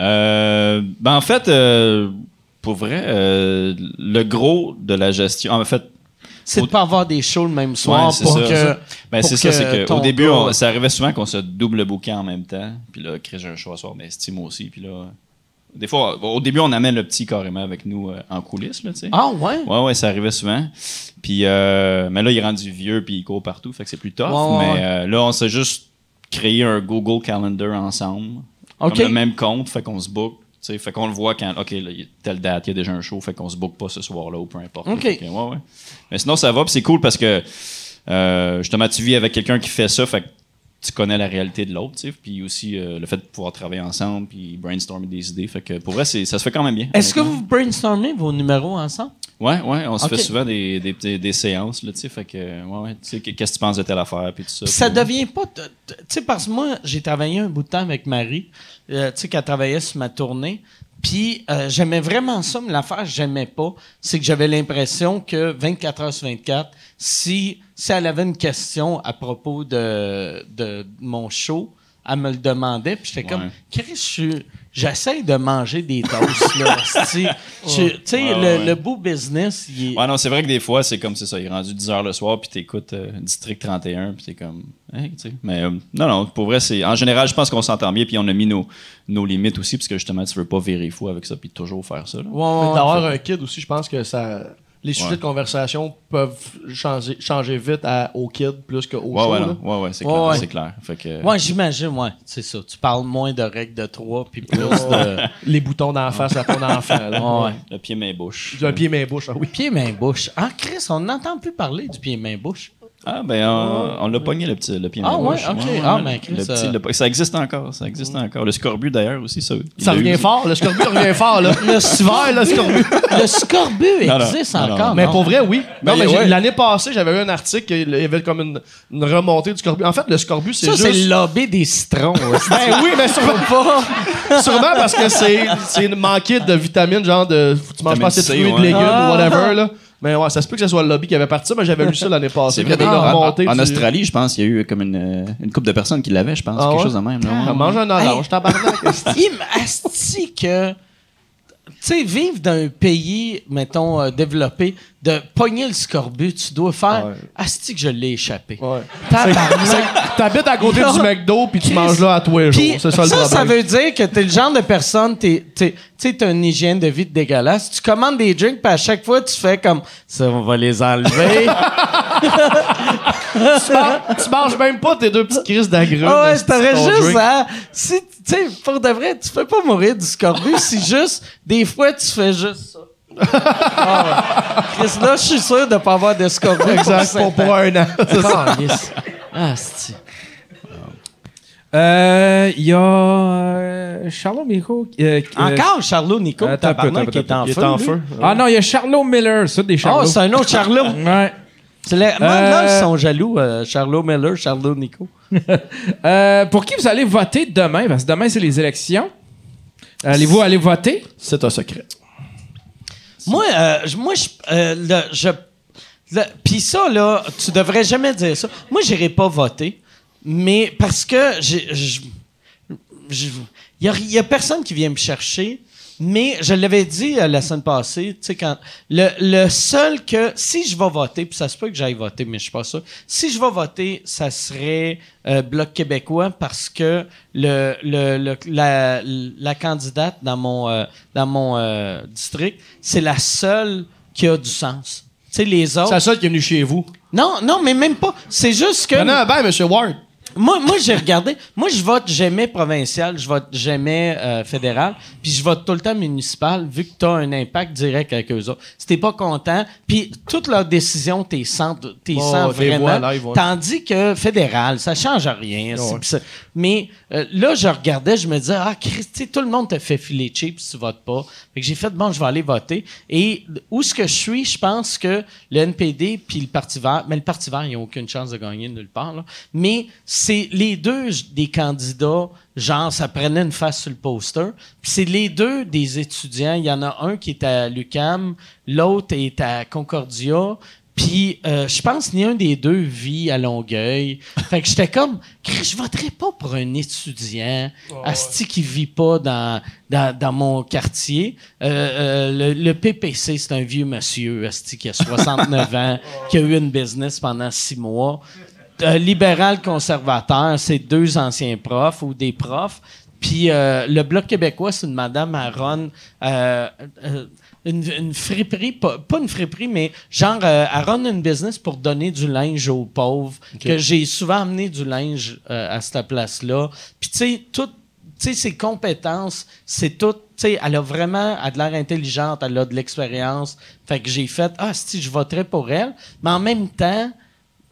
Euh, ben en fait, euh, pour vrai, euh, le gros de la gestion, en fait, C'est de pas avoir des shows le même soir Ouais, pour ça, que. Ben, c'est ça, c'est que au début, on- ça arrivait souvent qu'on se double bouquin en même temps. Puis là, j'ai un choix à soir, mais Steve aussi. Puis là, des fois, au début, on amène le petit carrément avec nous euh, en coulisses, là, tu sais. Ah, ouais? Ouais, ouais, ça arrivait souvent. Puis, euh, mais là, il est rendu vieux, puis il court partout, fait que c'est plus tough. Ouais, ouais, mais euh, là, on s'est juste créé un Google Calendar ensemble. OK. Comme le même compte, fait qu'on se book. tu sais, Fait qu'on le voit quand, OK, là, il y a telle date, il y a déjà un show, fait qu'on se book pas ce soir-là ou peu importe. OK. Fait que, ouais, ouais. Mais sinon, ça va, puis c'est cool parce que, euh, justement, tu vis avec quelqu'un qui fait ça, fait que tu connais la réalité de l'autre, tu sais, puis aussi euh, le fait de pouvoir travailler ensemble, puis brainstormer des idées. Fait que pour vrai, ça se fait quand même bien. Est-ce que vous brainstormez vos numéros ensemble? Ouais, ouais, on se fait souvent des, des, des, des séances, là, tu sais, fait que, ouais, ouais, tu sais, qu'est-ce que tu penses de telle affaire, puis tout ça. Ça devient pas. Tu sais, parce que moi, j'ai travaillé un bout de temps avec Marie, euh, tu sais, qu'elle travaillait sur ma tournée. Puis euh, j'aimais vraiment ça, mais l'affaire j'aimais pas, c'est que j'avais l'impression que 24 heures sur 24, si, si elle avait une question à propos de, de mon show, elle me le demandait, puis j'étais comme. Chris, j'essaie de manger des toasts, là. Tu sais, Ouais, le, ouais. le beau business, il est... Ouais, non, c'est vrai que des fois, c'est comme c'est ça. Il est rendu 10 heures le soir, puis t'écoutes euh, District 31, puis t'es comme. Hein, tu sais. Mais euh, non, non, pour vrai, c'est. En général, je pense qu'on s'entend bien, puis on a mis nos, nos limites aussi, parce que justement, tu veux pas virer fou avec ça, puis toujours faire ça. là. Ouais, ouais, ouais. D'avoir un kid aussi, je pense que ça. Les sujets Ouais. de conversation peuvent changer, changer vite à, au kid plus qu'au Ouais, show. ouais, là. ouais, ouais, c'est Ouais, clair. ouais. C'est clair. Fait que, Ouais, j'imagine, ouais. C'est ça. Tu parles moins de règles de trois, puis plus de. Les boutons d'en face à ton enfant. là. Ouais. Le pied, main, bouche. J'ai un pied, main, bouche. Ah oui. Pied, main, bouche. Ah, Chris, on n'entend plus parler du pied, main, bouche. Ah, ben, on, on l'a pogné, le petit le pied, Ah, ouais, ok. Ah, ben, Chris, le petit, euh, le- ça existe encore. Ça existe encore. Le scorbut, d'ailleurs, aussi, ça. Ça eu revient fort. Le scorbut revient fort. Là. Le Vert, le scorbut. Le scorbut Non, non. existe Non, non. encore. Mais pour vrai, oui. Ben, non, mais j'ai- ouais. l'année passée, j'avais eu un article, il y avait comme une, une remontée du scorbut. En fait, le scorbut, c'est Ça, juste. c'est le lobby des citrons. Ben oui, mais sûrement pas. Sûrement parce que c'est c'est une manquée de vitamines, genre de. Tu manges pas assez de fruits, de légumes Ah. ou whatever, là. Mais ouais, ça se peut que ce soit le lobby qui avait parti ça, mais j'avais lu ça l'année passée. C'est vrai, avait une en, en du- Australie, je pense, il y a eu comme une, euh, une couple de personnes qui l'avaient, je pense. Ah quelque ouais? chose de même. là, ouais. Ah, mange un orange, Hey. tabarnak. Il m'asti que. Tu sais, vivre dans un pays, mettons, euh, développé, de pogner le scorbut, tu dois faire. Ouais. Asti que je l'ai échappé. Ouais. T'habites à côté Non. du McDo puis tu manges là à tous les jours. C'est ça le ça, problème. ça veut dire que t'es le genre de personne, t'es, t'es, tu sais, t'as une hygiène de vie dégueulasse. Tu commandes des drinks, puis à chaque fois, tu fais comme ça, on va les enlever. tu, manges, tu manges même pas tes deux petites crises d'agrumes. Ah ouais, t'aurais juste drink. à. Si, tu sais, pour de vrai, tu fais pas mourir du scorbut si juste, des fois, tu fais juste ça. Ah ouais. Chris, là, je suis sûr de pas avoir de scorbut. Exact, pour, pour un an. C'est ça. Ah, c'est. Euh, Il y a euh, Charlot Michaud. euh, Encore Charlot Nico, attends qui est en Il feu. est en feu. Ah non, il y a Charlot Miller, ça, des Charlots. Oh, c'est un autre Charlot. ouais. C'est les... Moi, Euh, là, ils sont jaloux. euh, Charlot Miller, Charlot Nico. Euh, pour qui vous allez voter demain? Parce que demain, c'est les élections. Allez-vous aller voter? C'est un secret. Moi, euh, moi, je, euh, le- ça là, tu devrais jamais dire ça. Moi, j'irai pas voter, mais parce que j'ai, il y a personne qui vient me chercher. Mais je l'avais dit euh, la semaine passée, tu sais quand le, le seul que si je vais voter, puis ça se peut que j'aille voter, mais je suis pas sûr. Si je vais voter, ça serait euh, bloc québécois parce que le, le, le- la, la candidate dans mon euh, dans mon euh, district, c'est la seule qui a du sens. Tu sais les autres. C'est la seule qui est venue chez vous. Non, non, mais même pas. C'est juste que Non, non, ben, monsieur Ward. Moi, moi j'ai regardé. Moi, je vote jamais provincial, je vote jamais euh, fédéral, puis je vote tout le temps municipal, vu que tu as un impact direct avec eux autres. Si t'es pas content, puis toutes leurs décisions, t'es sens, t'es Oh, sens vraiment. vois live, ouais. Tandis que fédéral, ça change rien. Mais euh, là, je regardais, je me disais, ah, Christy, tout le monde te fait filer cheap si tu votes pas. Fait que j'ai fait, bon, je vais aller voter. Et où ce que je suis, je pense que le NPD puis le Parti vert, mais le Parti vert, ils n'ont aucune chance de gagner nulle part, là. Mais c'est les deux des candidats, genre, ça prenait une face sur le poster. Puis c'est les deux des étudiants. Il y en a un qui est à l'UCAM, l'autre est à Concordia. Puis, euh, je pense ni un des deux vit à Longueuil. Fait que j'étais comme, je voterais pas pour un étudiant, asti qui vit pas dans, dans, dans mon quartier. Euh, euh, le, le PPC, c'est un vieux monsieur, asti qui a 69 ans, qui a eu une business pendant six mois. Euh, libéral conservateur, c'est deux anciens profs ou des profs. Puis euh, le Bloc québécois, c'est une madame Aaron, euh, euh, une, une friperie, pas, pas une friperie, mais genre, euh, elle run une business pour donner du linge aux pauvres, que j'ai souvent amené du linge euh, à cette place-là. Puis tu sais, tout, tu sais, ses compétences, c'est tout. Tu sais, elle a vraiment, elle a de l'air intelligente, elle a de l'expérience. Fait que j'ai fait, ah, si, je voterais pour elle. Mais en même temps,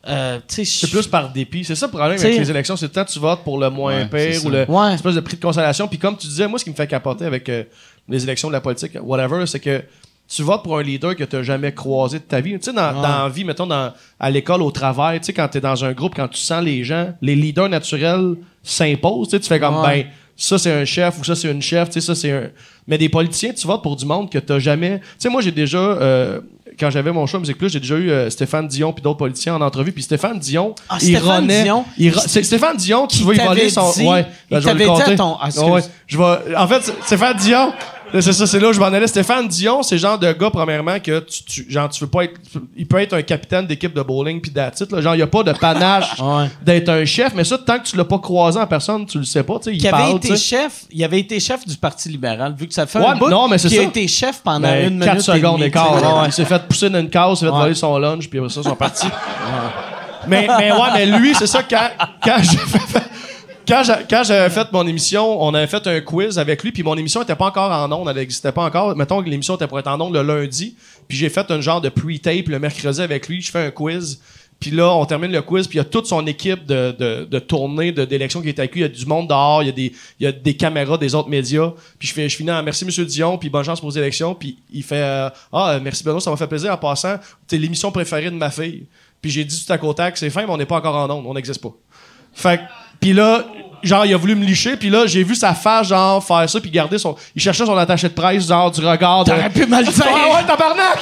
euh, C'est plus par dépit. C'est ça le problème avec les élections. C'est le temps que tu votes pour le moins Ouais, pire ou le Ouais. espèce de prix de consolation. Puis comme tu disais, moi, ce qui me fait capoter avec euh, les élections de la politique, whatever, c'est que tu votes pour un leader que tu n'as jamais croisé de ta vie. Tu sais, dans, dans la vie, mettons, dans, à l'école, au travail, tu sais, quand tu es dans un groupe, quand tu sens les gens, les leaders naturels s'imposent. Tu sais, tu fais comme, Ouais. ben, ça c'est un chef ou ça c'est une chef, tu sais, ça c'est un. Mais des politiciens, tu votes pour du monde que tu jamais. Tu sais, moi, j'ai déjà. euh, quand j'avais mon show Musique Plus, j'ai déjà eu euh, Stéphane Dion puis d'autres politiciens en entrevue. Puis Stéphane Dion, Ah, il Stéphane Dion? il ro- c'est Stéphane Dion va y voler t'avait son. dit- ouais, il ben, je vais le dit à compter. ton- ah. Ouais, je vais. En fait, Stéphane Dion. C'est ça, c'est là où je m'en allais. Stéphane Dion, c'est le genre de gars, premièrement, que tu, tu- genre, tu veux pas être. Il peut être un capitaine d'équipe de bowling puis là. Genre, il a pas de panache Ouais. d'être un chef, mais ça, tant que tu l'as pas croisé en personne, tu le sais pas. Il qui avait été chef, il avait été chef du Parti libéral, vu que ça fait Ouais, un bout non, mais c'est ça. a été chef pendant Ben, une minute 4 secondes et ouais. Il s'est fait pousser dans une case, il s'est fait voler son lunch, puis après ça, ils sont partis. mais, mais ouais, mais lui, c'est ça, quand, quand j'ai fait. Quand j'avais fait mon émission, on avait fait un quiz avec lui, puis mon émission était pas encore en ondes, elle n'existait pas encore. Mettons que l'émission était pour être en ondes le lundi, puis j'ai fait un genre de pre-tape le mercredi avec lui, je fais un quiz. Puis là, on termine le quiz, puis il y a toute son équipe de, de, de tournée, de- d'élection qui est avec lui. Il y a du monde dehors, il y a des, il y a des caméras des autres médias. Puis je, fais, je finis en merci, Monsieur Dion, puis bonne chance pour vos élections. Puis il fait euh, Ah, euh, merci Benoît, ça m'a fait plaisir. En passant, c'est l'émission préférée de ma fille. Puis j'ai dit tout à côté que c'est fin, mais on n'est pas encore en ondes, on n'existe pas. Fait que- puis là, genre, il a voulu me licher, puis là, j'ai vu sa face, genre, faire ça, puis garder son. Il cherchait son attaché de presse, genre, du regard de. T'aurais pu mal dire. Ah ouais, tabarnak!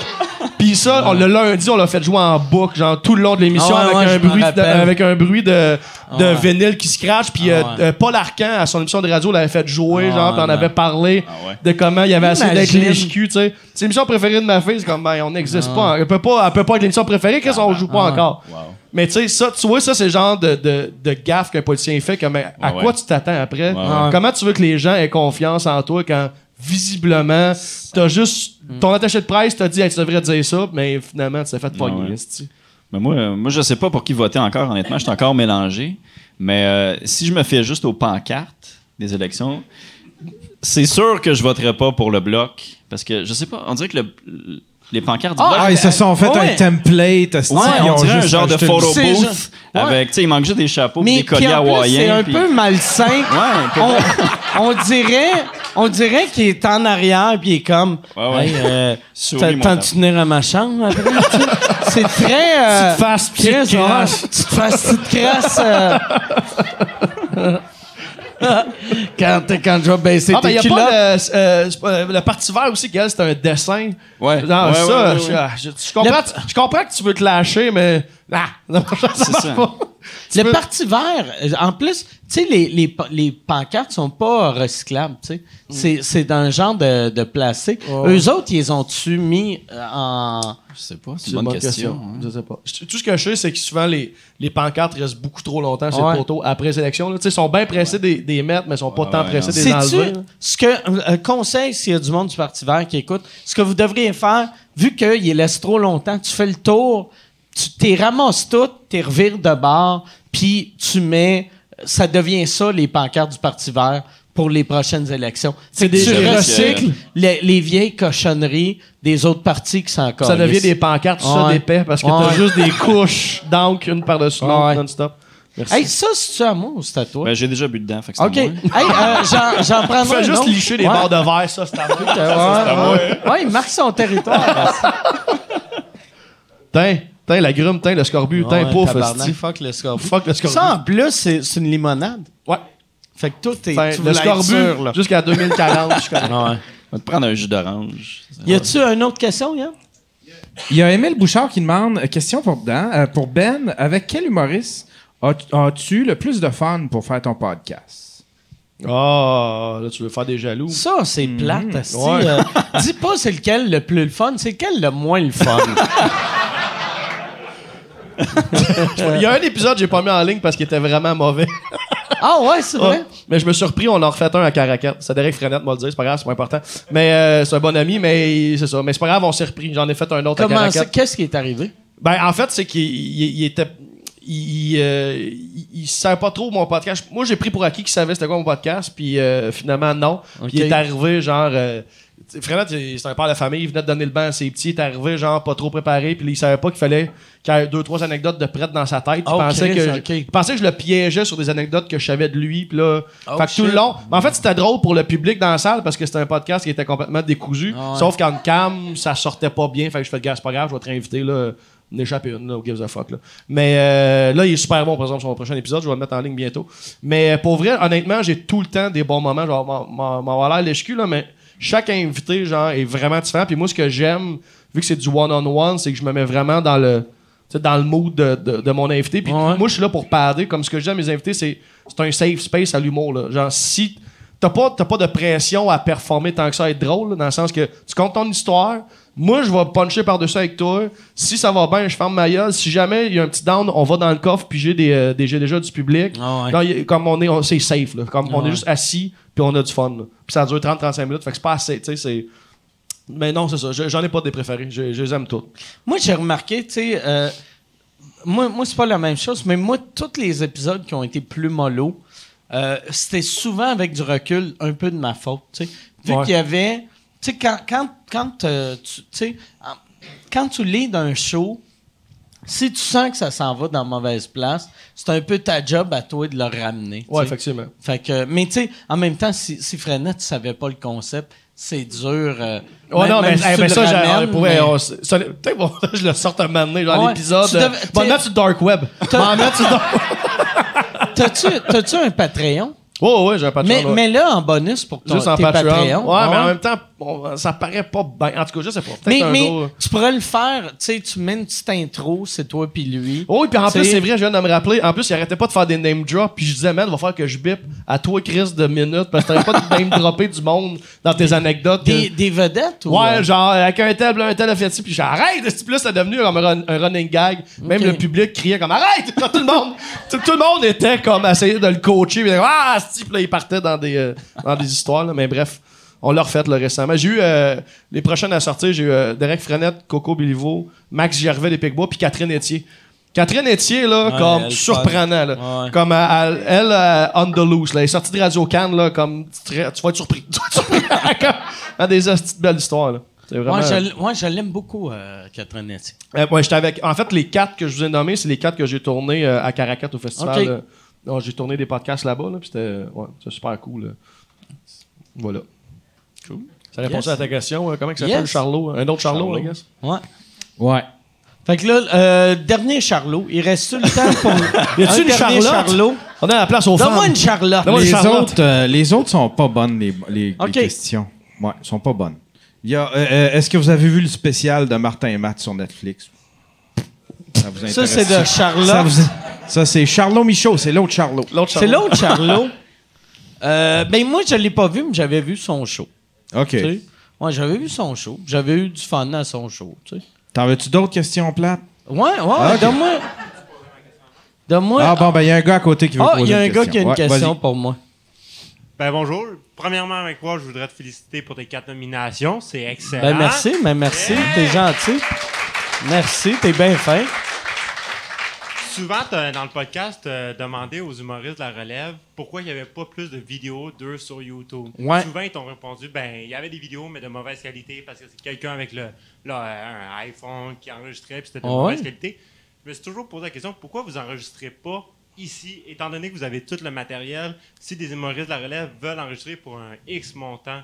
Puis ça, on- le lundi, on l'a fait jouer en boucle, genre tout le long de l'émission, Ah ouais, avec, un bruit de, avec un bruit de, de ouais. vinyle qui scratch. Puis Ah euh, euh, Paul Arcan, à son émission de radio, l'avait fait jouer, Ah genre, puis on avait parlé Ah de comment il avait essayé d'être les tu sais. C'est l'émission préférée de ma fille, c'est comme, ben, on n'existe pas. Elle peut pas, elle peut pas être l'émission préférée, qu'est-ce qu'on joue pas Ah. encore? Wow. Mais tu sais, ça, tu vois, ça, c'est le genre de, de, de gaffe qu'un politicien fait. Comme, à Ouais, quoi tu t'attends après? Ouais. Comment tu veux que les gens aient confiance en toi quand, visiblement, t'as juste. Ton attaché de presse t'a dit, Hey, tu devrais dire ça, mais finalement, tu t'es fait pogner. ouais. esti. Mais moi, euh, moi, je sais pas pour qui voter encore, honnêtement. Je suis encore mélangé. Mais euh, si je me fais juste aux pancartes des élections, c'est sûr que je voterai pas pour le bloc. Parce que, je sais pas, on dirait que le- le- les pancartes du bloc. Ah, ils se sont fait Ouais. un template. Ouais, ils on ont dirait un juste genre de photo booth ouais. avec, tu sais, il manque juste des chapeaux Mais des colliers hawaïens. c'est un puis- peu malsain. Ouais, un peu- on, on dirait, on dirait qu'il est en arrière puis il est comme, Ouais, ouais. Hey, euh, t'as- t'as-tu venir à ma chambre après? tu c'est très. Euh, Petite face, petite Chris, ouais, crasse. petite face, petite crasse. euh. quand, quand je vais baisser Ah, ben, tes y a pas le, euh, le parti vert aussi, Gaël, c'est un dessin. Ouais. Non, Ouais, ça, ouais, ouais, je, ouais. ah, je- je comprends, je comprends que tu veux te lâcher, mais. Ah, non, ça C'est marche ça. pas. Le peux- parti vert, euh, en plus, tu sais, les, les, les pancartes sont pas recyclables, tu sais. C'est, c'est d'un genre de, de plastique. Eux autres, ils les ont-tu mis euh, en... Je sais pas, c'est une bonne question. hein. Je sais pas. Tout ce que je sais, c'est que souvent, les, les pancartes restent beaucoup trop longtemps sur Ouais. le poteau après sais, Ils sont bien pressés des, des mettre, mais ils sont pas Ouais, tant ouais, pressés non. des enlever. ce que euh, conseil s'il y a du monde du Parti vert qui écoute, ce que vous devriez faire, vu qu'ils laissent trop longtemps, tu fais le tour, tu t'es ramasses tout, t'es revires de bord, puis tu mets, ça devient ça les pancartes du Parti vert pour les prochaines élections. C'est des- tu recycles les, les vieilles cochonneries des autres partis qui sont encore. Ça devient des pancartes, tout ça Ouais. d'épais, parce que Ouais. t'as juste des couches d'encre une par-dessus l'autre, Ouais. non-stop. Merci. Hey, ça, c'est-tu à moi ou c'est à toi? Ben, j'ai déjà bu dedans, fait que c'est OK. à Hey, moi. euh, j'en, j'en prends Fais un juste autre. licher les Ouais. barres de verre, ça, c'est à moi. Ouais, ouais. Ouais, il marque son territoire. Tiens, tiens, la grume, tiens, le scorbut, tiens, Ouais, pouf, tabarnak. Fuck le scorbut. Fuck le scorbut. Ça, en plus, c'est, c'est une limonade. Ouais. Fait que tout est. Tu le scorbut, sûr, là. jusqu'à 2040, je connais. Ouais. On va te prendre un jus d'orange. Y a-tu une autre question, Yann? Il y a Émile Bouchard qui demande euh, question pour, Dan, euh, pour Ben avec quel humoriste as- as-tu le plus de fun pour faire ton podcast? Ah, là, tu veux faire des jaloux. Ça, c'est plate. asti. Ouais. Euh, dis pas c'est lequel le plus le fun, c'est lequel le moins le fun. Il y a un épisode que j'ai pas mis en ligne parce qu'il était vraiment mauvais. ah ouais, c'est vrai? Mais je me suis surpris, on en refait un à Caracat. C'est Derek Frenette, m'a le dire, c'est pas grave, c'est pas important. Mais euh, c'est un bon ami, mais c'est ça. Mais c'est pas grave, on s'est repris. J'en ai fait un autre à Caracat. Qu'est-ce qui est arrivé? Ben, en fait, c'est qu'il il- il était. Il, euh, il- il savait pas trop mon podcast. Moi, j'ai pris pour acquis qu'il savait c'était quoi mon podcast, puis euh, finalement, non. Puis il est arrivé, genre. Euh, Frenette, c'est un père de famille, il venait de donner le banc à ses petits, il est arrivé, genre, pas trop préparé, puis il savait pas qu'il fallait qu'il y ait deux, trois anecdotes de prête dans sa tête. Il, Oh, pensait, Chris, que, il pensait que je le piégeais sur des anecdotes que je savais de lui, puis là. Oh, fait que tout le long. Mais en fait, c'était drôle pour le public dans la salle parce que c'était un podcast qui était complètement décousu. Ah ouais. Sauf qu'en cam, ça sortait pas bien. Fait que je fais, gars, c'est pas grave, je vais te réinviter, là. N'échapper une, là, au gives a fuck, là. Mais euh, là, il est super bon, par exemple, sur mon prochain épisode. Je vais le mettre en ligne bientôt. Mais euh, pour vrai, honnêtement, j'ai tout le temps des bons moments. Genre, m'en- m'en l'air là, mais chaque invité, genre, est vraiment différent. Puis moi, ce que j'aime, vu que c'est du one-on-one, c'est que je me mets vraiment dans le dans le mood de, de- de mon invité. Puis Ouais. moi, je suis là pour parler. Comme ce que je dis à mes invités, c'est c'est un safe space à l'humour. Genre, si t'as pas, pas de pression à performer tant que ça, à être drôle, là, dans le sens que tu comptes ton histoire. Moi, je vais puncher par-dessus avec toi. Si ça va bien, je ferme ma gueule. Si jamais il y a un petit down, on va dans le coffre, puis j'ai des, euh, des- j'ai déjà du public. Ah ouais. Y comme on est, on- c'est safe. Là. Comme on Ouais. est juste assis, puis on a du fun. là. Puis ça dure 30-35 minutes. Fait que c'est pas assez. tu sais, c'est... Mais non, c'est ça. Je- J'en ai pas des préférés. Je, je les aime toutes. Moi, j'ai remarqué, tu sais, euh, moi, moi c'est pas la même chose, mais moi, tous les épisodes qui ont été plus mollo, euh, c'était souvent avec du recul un peu de ma faute, tu sais. Vu Ouais. qu'il y avait, tu sais, quand, quand, quand euh, tu, tu quand tu lis d'un show, si tu sens que ça s'en va dans mauvaise place, c'est un peu ta job à toi de le ramener. tu Ouais, sais. effectivement. Fait que, mais tu sais, en même temps, si, si Frenette ne savait pas le concept, c'est dur. euh, même- non, mais, même si hey, tu mais le ça, ramènes, pour vrai, mais- on ça- bon, je le sorte un moment donné, genre Ouais, l'épisode. tu euh, t'es- mettre sur Dark Web. Le mettre sur Dark T'as-tu, t'as-tu un Patreon? Oh, ouais, j'ai un Patreon. Mais, ouais. mais là, en bonus pour ton, Juste en tes Patreon. Patreons. Ouais, mais Ah en même temps, on- ça paraît pas bien. En tout cas, je sais pas. Peut-être Mais, un mais jour. tu pourrais le faire, tu sais, tu mets une petite intro, c'est toi puis lui. Oh, oui, puis en plus, c'est vrai, je viens de me rappeler. En plus, il arrêtait pas de faire des name drops. Puis je disais, man, va falloir que je bip à toi, Chris, de minutes. Parce que t'avais pas de name dropper du monde dans tes anecdotes. Des, des vedettes ou. Ouais, genre, avec un tel, un tel a fait ci, puis j'arrête. Puis là, c'est devenu comme un, run- un running gag. Même Ok. le public criait comme arrête. Tout le monde, tout, tout le monde était comme à essayer de le coacher. Puis ah, ce type là, il partait dans des, euh, dans des histoires. là. Mais bref, on l'a refait là, récemment. J'ai eu euh, les prochaines à sortir. J'ai eu euh, Derek Frenette, Coco Biliveau, Max Gervais des Picbois, puis Catherine Etier. Catherine Etier, là, Ouais, comme elle, surprenant, là. Ouais. Comme elle, elle, on the loose, là. Elle est sortie de Radio Cannes, là, comme, tu, vas être surpris. Tu vas être surpris. Comme, des petites belles histoires, là. Vraiment. Moi, je, moi, je l'aime beaucoup, euh, Catherine Etier. Euh, ouais, j'étais avec. En fait, les quatre que je vous ai nommés, c'est les quatre que j'ai tournés euh, à Caracat au festival. Non, j'ai tourné des podcasts là-bas, là, puis c'était ouais, super cool. là. Voilà. Cool. Ça répond Yes. à ta question. euh, comment il s'appelle Yes. Charlot Un autre Charlot, Charlot. I guess? Ouais. Ouais. Fait que là, euh, dernier Charlot. Il reste le temps pour. Y a-tu un une dernier Charlotte? Charlot? On a la place aux femmes. Donne-moi une Charlotte. Une Les Charlotte. autres, euh, les autres sont pas bonnes, les, les- les questions. Ouais, sont pas bonnes. Il y a, euh, euh, Est-ce que vous avez vu le spécial de Martin et Matt sur Netflix? Ça vous Ça, intéresse? c'est de Ça, Charlotte. vous- ça, c'est Charlot Michaud, c'est l'autre Charlot. L'autre C'est Charlot. l'autre Charlot. Euh, ben, moi, je l'ai pas vu, mais j'avais vu son show. OK. Tu sais? Ouais, j'avais vu son show. J'avais eu du fun à son show. Tu sais. T'en veux-tu d'autres questions plates? Ouais, ouais, Ah, donne-moi. Donne-moi. Ah bon, ben il y a un gars à côté qui veut Ah, poser il y a un une gars question. qui a une Ouais, question vas-y. pour moi. Ben bonjour. Premièrement, avec moi, je voudrais te féliciter pour tes quatre nominations. C'est excellent. Ben, merci, mais merci. T'es gentil. Merci, t'es bien fin. Souvent, dans le podcast, t'as demandé aux humoristes de la relève pourquoi il n'y avait pas plus de vidéos d'eux sur YouTube. Ouais. Souvent, ils t'ont répondu ben, il y avait des vidéos, mais de mauvaise qualité parce que c'est quelqu'un avec le, là, un iPhone qui enregistrait, puis c'était de ouais? mauvaise qualité. Je me suis toujours posé la question pourquoi vous enregistrez pas ici, étant donné que vous avez tout le matériel, si des humoristes de la relève veulent enregistrer pour un X montant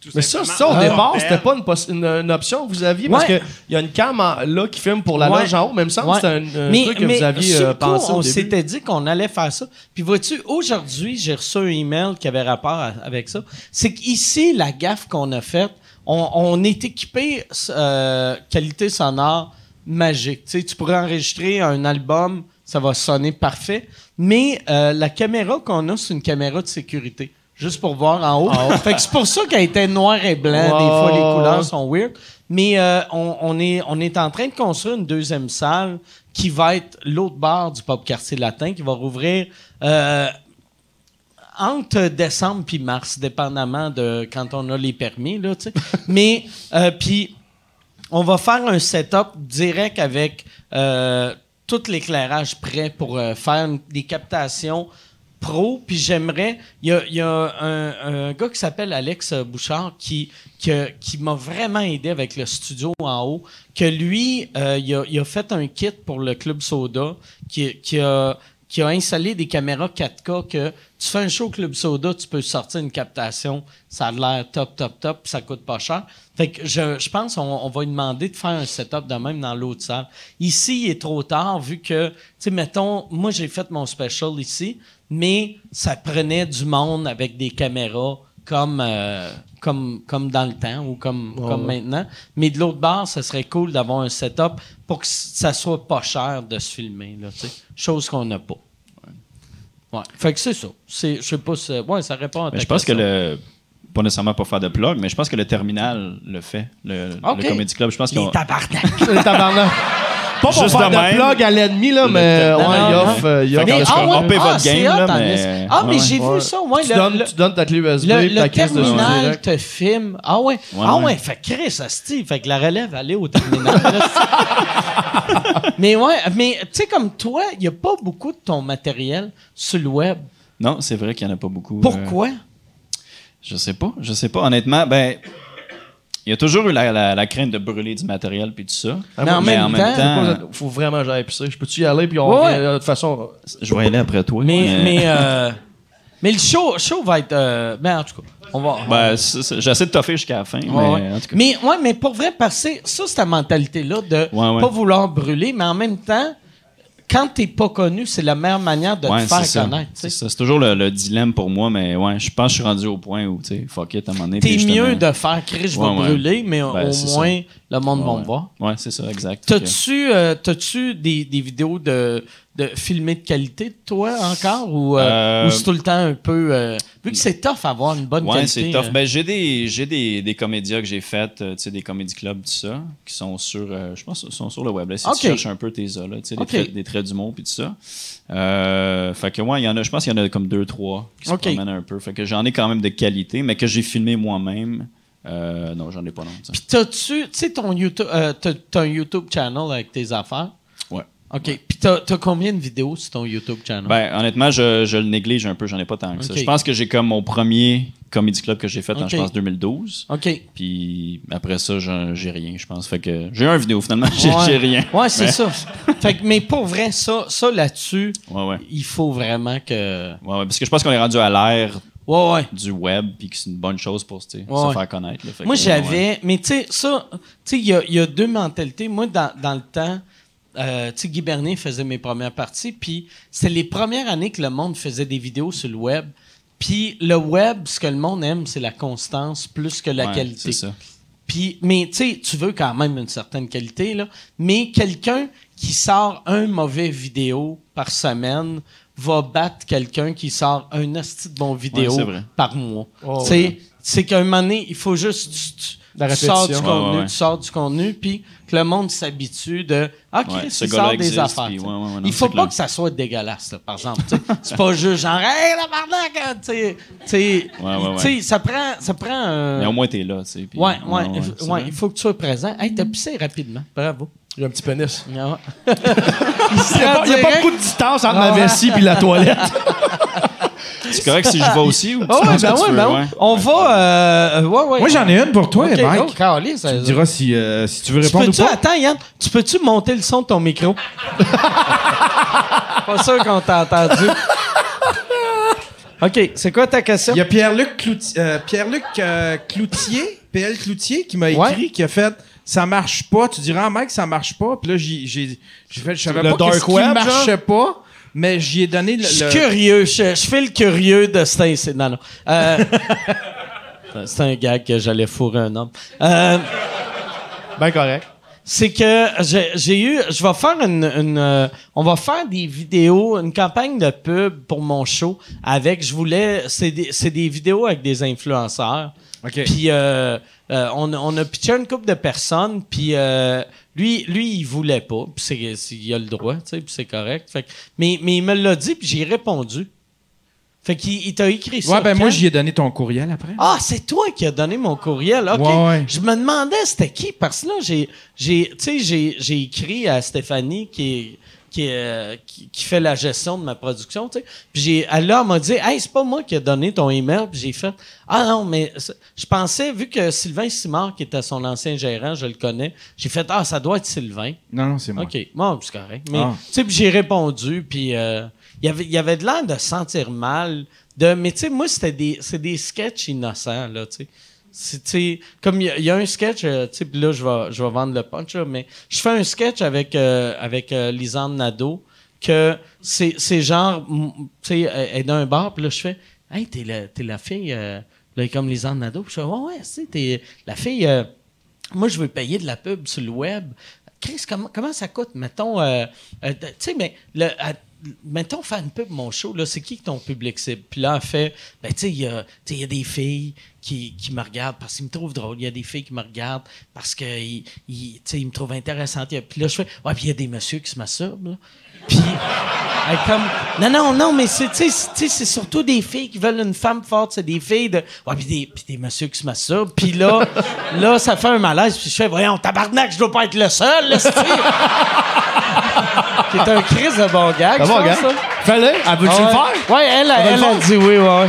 tout Mais ça, ça, au on départ, appelle. c'était pas une, poss- une, une option que vous aviez parce Ouais. qu'il y a une cam en- là qui filme pour la Ouais. loge en haut, mais il me semble Ouais. que c'était un, un mais, truc que mais vous aviez euh, pensé. au on début. s'était dit qu'on allait faire ça. Puis vois-tu, aujourd'hui, j'ai reçu un email qui avait rapport à- avec ça. C'est qu'ici, la gaffe qu'on a faite, on, on est équipé euh, qualité sonore magique. Tu sais, tu pourrais enregistrer un album, ça va sonner parfait. Mais euh, la caméra qu'on a, c'est une caméra de sécurité. Juste pour voir en haut. fait que c'est pour ça qu'elle était noir et blanc. Des fois, les couleurs sont weird. Mais euh, on, on est, on est en train de construire une deuxième salle qui va être l'autre bar du Pop Quartier Latin, qui va rouvrir euh, entre décembre puis mars, dépendamment de quand on a les permis. Là. Mais, euh, puis, on va faire un setup direct avec tout l'éclairage prêt pour faire des captations pro. Puis j'aimerais. Il y a, y a un, un gars qui s'appelle Alex Bouchard qui, qui, qui m'a vraiment aidé avec le studio en haut. Que lui, euh, il, a, a fait un kit pour le Club Soda qui, qui a qui a installé des caméras 4K que tu fais un show Club Soda, tu peux sortir une captation, ça a l'air top, top, top, ça coûte pas cher. Fait que je, je pense qu'on on va lui demander de faire un setup de même dans l'autre salle. Ici, il est trop tard vu que, tu sais, mettons, moi j'ai fait mon special ici, mais ça prenait du monde avec des caméras comme, euh, comme, comme dans le temps ou comme, comme maintenant. Mais de l'autre bord, ça serait cool d'avoir un setup pour que ça soit pas cher de se filmer, là, tu sais. Chose qu'on n'a pas. Ouais. Fait que c'est ça. C'est, je sais pas si, ouais, ça répond à ta Mais je pense que le. Pas nécessairement pour faire de plug, mais je pense que le terminal le fait. Le, Ok. le Comedy Club. Je pense Les tabarnak. Le tabarnak. Pas pour Juste faire de de même. plug à l'ennemi, là, mais Non, ouais, non, il non. offre. euh, il Fait offre que- le ah, ouais. votre c'est game, là, hot, en mais- esti. Ah, mais Ouais, j'ai vu ça, ouais. tu, le- donnes, le- tu donnes ta clé USB, Le, ta le caisse de terminal direct. te filme. Ah ouais. Ouais, ah ouais. ouais. Fait que Chris, asti. Fait que la relève, allait au terminal. là. mais ouais, mais tu sais, comme toi, il n'y a pas beaucoup de ton matériel sur le web. Non, c'est vrai qu'il n'y en a pas beaucoup. euh, Pourquoi? je sais pas. Je sais pas. Honnêtement, ben. Il y a toujours eu la, la- la crainte de brûler du matériel puis tout ça. Mais en même temps- Faut vraiment que j'aille pisser. Je peux-tu y aller, puis on Ouais, de toute façon? je vais y aller après toi. Mais, mais, euh, mais le show, show va être. euh, ben, en tout cas, on va. Ben, j'essaie de toffer jusqu'à la fin, Ouais, mais ouais. en tout cas. Mais, ouais, mais pour vrai, passer, ça, c'est ta mentalité-là de Ouais, ouais. pas vouloir brûler, mais en même temps, quand t'es pas connu, c'est la meilleure manière de Ouais, te faire ça. connaître. C'est ça. C'est toujours le, le dilemme pour moi, mais ouais, je pense que je suis rendu au point où, tu sais, fuck it, à un moment donné. T'es mieux de faire Chris, je vais Ouais, brûler, mais Ben, au moins, le monde Ouais, va ouais. me voir. Ouais, c'est ça, exact. T'as-tu euh, t'as-tu des, des vidéos de, de filmées de qualité de toi encore? Ou, euh, Euh, ou c'est tout le temps un peu. vu que c'est tough avoir une bonne Ouais, qualité. c'est tough. Ben, j'ai des, j'ai des, des comédias que j'ai faites, tu sais, des comédie clubs, tout ça, qui sont sur, je pense, sont sur le web. Là, si tu cherches un peu tes là, tu sais, des, traits, d'humour puis tout ça. Fait que, ouais, il y en a, je pense qu'il y en a comme deux, trois qui se promènent un peu. Fait que j'en ai quand même de qualité, mais que j'ai filmé moi-même. Euh, non, j'en ai pas non. Puis t'as-tu. Tu sais, ton YouTube. euh, t'as, t'as un YouTube channel avec tes affaires? Ouais. OK. Puis t'as, t'as combien de vidéos sur ton YouTube channel? Ben, honnêtement, je, je le néglige un peu, j'en ai pas tant que ça. Je pense que j'ai comme mon premier comedy club que j'ai fait en, Ok. je pense, 2012. OK. Puis après ça, j'en- j'ai rien, je pense. Fait que j'ai un vidéo finalement, j'ai Ouais. j'ai rien. Ouais, c'est ça. fait que, mais pour vrai, ça, ça là-dessus, Ouais, ouais. il faut vraiment que. Ouais, ouais, parce que je pense qu'on est rendu à l'ère Ouais, ouais. du web, puis que c'est une bonne chose pour se faire connaître. là. Moi, j'avais. Mais tu sais, ça. Tu sais, il y a, il y a deux mentalités. Moi, dans, dans le temps, euh, tu sais, Guy Bernier faisait mes premières parties. Puis c'était les premières années que le monde faisait des vidéos sur le web. Puis le web, ce que le monde aime, c'est la constance plus que la Ouais, qualité. C'est ça. Puis, mais tu sais, tu veux quand même une certaine qualité, là. Mais quelqu'un qui sort un mauvais vidéo par semaine va battre quelqu'un qui sort un asti de bon vidéo Ouais, c'est vrai. par mois. Oh, tu sais, c'est qu'à un moment donné, il faut juste tu, tu- La tu sors du contenu, Ouais, ouais, ouais. tu sors du contenu, puis que le monde s'habitue de ah Chris, Ouais, ce il sort des existe, affaires. puis ouais, non, il faut pas clair. que ça soit dégueulasse, là, par exemple. c'est pas juste genre hey la barnaque, tu sais, tu sais, ça prend, ça prend Mais au moins, t'es là, tu sais. Ouais, ouais, il faut que tu sois présent. Hey, t'as pissé rapidement. Bravo. J'ai un petit pénis. Non. Il n'y a, pas- il y a pas beaucoup de distance entre ma vessie et la toilette. C'est correct si je vais aussi ou tu Oh, ouais, ben tu veux, ben ouais? On va. euh, ouais, ouais. Moi, j'en ai une pour toi, Ok, Mike. calisse, Tu me diras si, euh, si tu veux Tu répondre ou pas. attends, Yann, tu peux-tu monter le son de ton micro? Pas sûr qu'on t'a entendu. OK, c'est quoi ta question? Il y a Pierre-Luc Cloutier, euh, Pierre-Luc euh, Cloutier, PL Cloutier, qui m'a écrit, Ouais. qui a fait ça marche pas. Tu diras, ah, mec, ça marche pas. Puis là, j'ai, j'ai, j'ai fait, je savais Le pas qu'est-ce qui marchait pas, mais j'y ai donné le. Je suis le- curieux. Je, je fais le curieux de cet incident. Non, non. Euh, c'est un gag que j'allais fourrer un homme. Euh, Ben correct. c'est que j'ai j'ai eu. Je vais faire une. une, euh, on va faire des vidéos, une campagne de pub pour mon show avec. Je voulais. C'est des, c'est des vidéos avec des influenceurs. OK. Puis euh, euh, on, a- on a pitché une couple de personnes, puis euh, lui, lui, il voulait pas. Puis c'est, c'est- il a le droit, tu sais, puis c'est correct. Fait que- mais, mais il me l'a dit, puis j'ai répondu. Fait qu'il il t'a écrit ça. Ouais, ben moi, j'y ai donné ton courriel après. Ah, c'est toi qui as donné mon courriel. OK. Ouais, ouais. Je me demandais c'était qui? Parce que là j'ai j'ai tu sais j'ai j'ai écrit à Stéphanie qui est qui, euh, qui, qui fait la gestion de ma production, tu sais. Puis j'ai elle là elle m'a dit "Hey, c'est pas moi qui a donné ton email." Puis j'ai fait "Ah non, mais je pensais vu que Sylvain Simard qui était son ancien gérant, je le connais, j'ai fait "Ah, ça doit être Sylvain." Non, non, c'est moi. OK, bon, c'est correct. Mais, Ah. tu sais, puis j'ai répondu, puis euh, il y avait- il y avait de l'air de se sentir mal. De, mais tu sais, moi, c'était des, c'est des sketchs innocents, là, tu sais. Comme il y, a- un sketch, euh, là, je vais, vendre le punch, mais je fais un sketch avec, euh, avec euh, Lisanne Nadeau, que c'est, c'est genre, tu sais, elle est dans un bar, puis là, je fais, hey, t'es la, t'es la fille, euh, là, comme Lisanne Nadeau, puis je fais, ouais, ouais, t'es la fille, euh, moi, je veux payer de la pub sur le web. Chris, comment, comment ça coûte? Mettons, tu sais, mais, le, mettons, faire pub, mon show, là, c'est qui ton public cible? Puis là, elle fait, ben, tu il y a, des filles qui, qui me regardent parce qu'ils me trouvent drôle. Il y a des filles qui me regardent parce qu'ils ils, ils me trouvent intéressante. Puis là, je fais, ouais, puis il y a des messieurs qui se masturbent, là. Puis, elle est comme, non, non, non, mais c'est, c'est- surtout des filles qui veulent une femme forte. C'est des filles de, ouais, puis des, puis des messieurs qui se masturbent. Puis là, là, ça fait un malaise. Puis je fais, voyons, tabarnak, je dois pas être le seul, là, c'est Qui est un crise de bon gag. Va, pense, gars? ça. Fallait? Elle veut-tu Ah le ouais. faire? Ouais, elle, elle, le a faire? dit oui, ouais.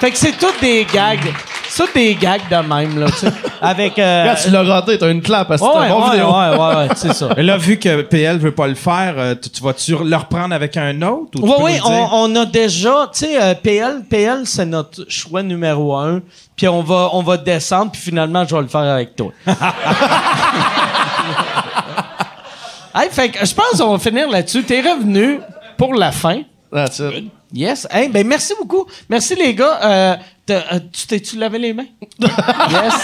Fait que c'est toutes des gags. C'est toutes des gags de même, là, tu sais. Avec. euh, Regarde, tu l'as raté, t'as une clap parce que ouais, c'est un bon ouais, vidéo. ouais, ouais, ouais, c'est ça. Et là, vu que PL veut pas le faire, euh, tu, tu vas-tu le reprendre avec un autre? Ou tu Oui, on, on a déjà, tu sais, euh, PL, PL, c'est notre choix numéro un. Puis on va, on va descendre, puis finalement, je vais le faire avec toi. hey, fait que je pense qu'on va finir là-dessus. T'es revenu pour la fin. That's it. Yes. Hey, ben merci beaucoup. Merci les gars. Euh, t'as- euh, tu t'es-tu lavé les mains? yes.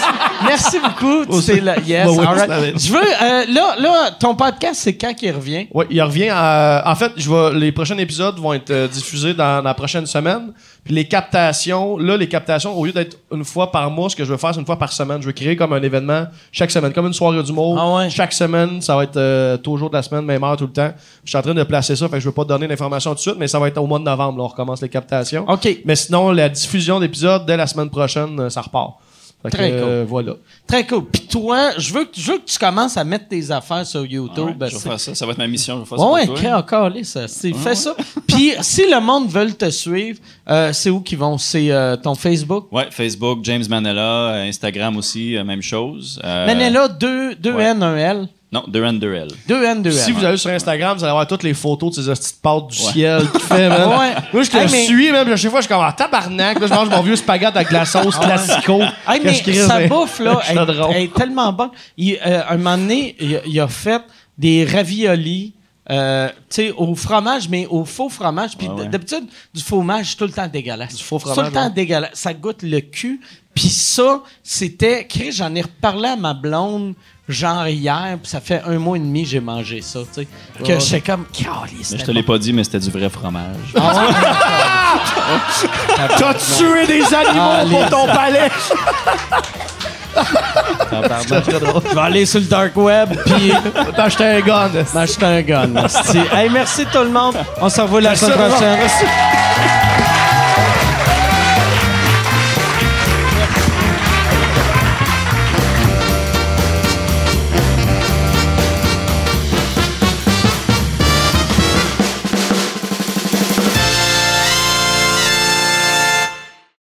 Merci beaucoup. Tu t'es la- yes. Oui, oui, all right. tu. Je veux. euh, là, là, ton podcast, c'est quand qu'il revient? Oui, il revient. à- en fait, je vais, les prochains épisodes vont être euh, diffusés dans la prochaine semaine. Puis les captations, là, les captations, au lieu d'être une fois par mois, ce que je veux faire, c'est une fois par semaine. Je veux créer comme un événement chaque semaine, comme une soirée d'humour. Ah ouais. Chaque semaine, ça va être euh, toujours de la semaine, même heure tout le temps. Je suis en train de placer ça, fait que je veux pas te donner l'information tout de suite, mais ça va être au mois de novembre. là, on recommence les captations. OK. Mais sinon, la diffusion d'épisodes dès la semaine prochaine, euh, ça repart. Fait que, Très euh, voilà. Très cool. Puis toi, je veux, que- je veux que tu commences à mettre tes affaires sur YouTube. Ouais, je vais faire ça. Ça va être ma mission. Je vais faire ça Ouais, pour toi. encore ça. C'est, fais ça. Puis si le monde veut te suivre, euh, c'est où qu'ils vont? C'est euh, ton Facebook? Ouais, Facebook, James Manella, Instagram aussi, euh, même chose. Euh, Manella, 2 deux, ouais. N, 1 L. Non, 2 N, 2 L. 2 N, 2 L. Si vous allez sur Instagram, vous allez voir toutes les photos de ces hosties de pâtes du Ouais. ciel qu'il fait, man. Ouais. Moi, je te Hey, mais- suis, même. À chaque fois, je suis comme en tabarnak. Là, je mange mon vieux spaghette avec la sauce classico. Hey, mais je sa bouffe, là, elle, est tellement bonne. Il, euh, un moment donné, il, a- il a fait des raviolis, euh, tu sais, au fromage, mais au faux fromage. Puis Ouais, ouais. d'habitude, du fromage, c'est tout le temps dégueulasse. Du faux Tout le fromage, temps ouais. dégueulasse. Ça goûte le cul. Puis ça, c'était... Chris, J'en ai reparlé à ma blonde, genre hier, puis ça fait un mois et demi j'ai mangé ça, tu sais. Que j'étais comme... Mais je te l'ai pas dit, mais c'était du vrai fromage. T'as tué des animaux Ah, pour ton palais. Je vais aller sur le dark web, puis T'as acheté un gun. m'acheter un gun. hey, merci tout le monde. On se revoit la semaine prochaine. Merci.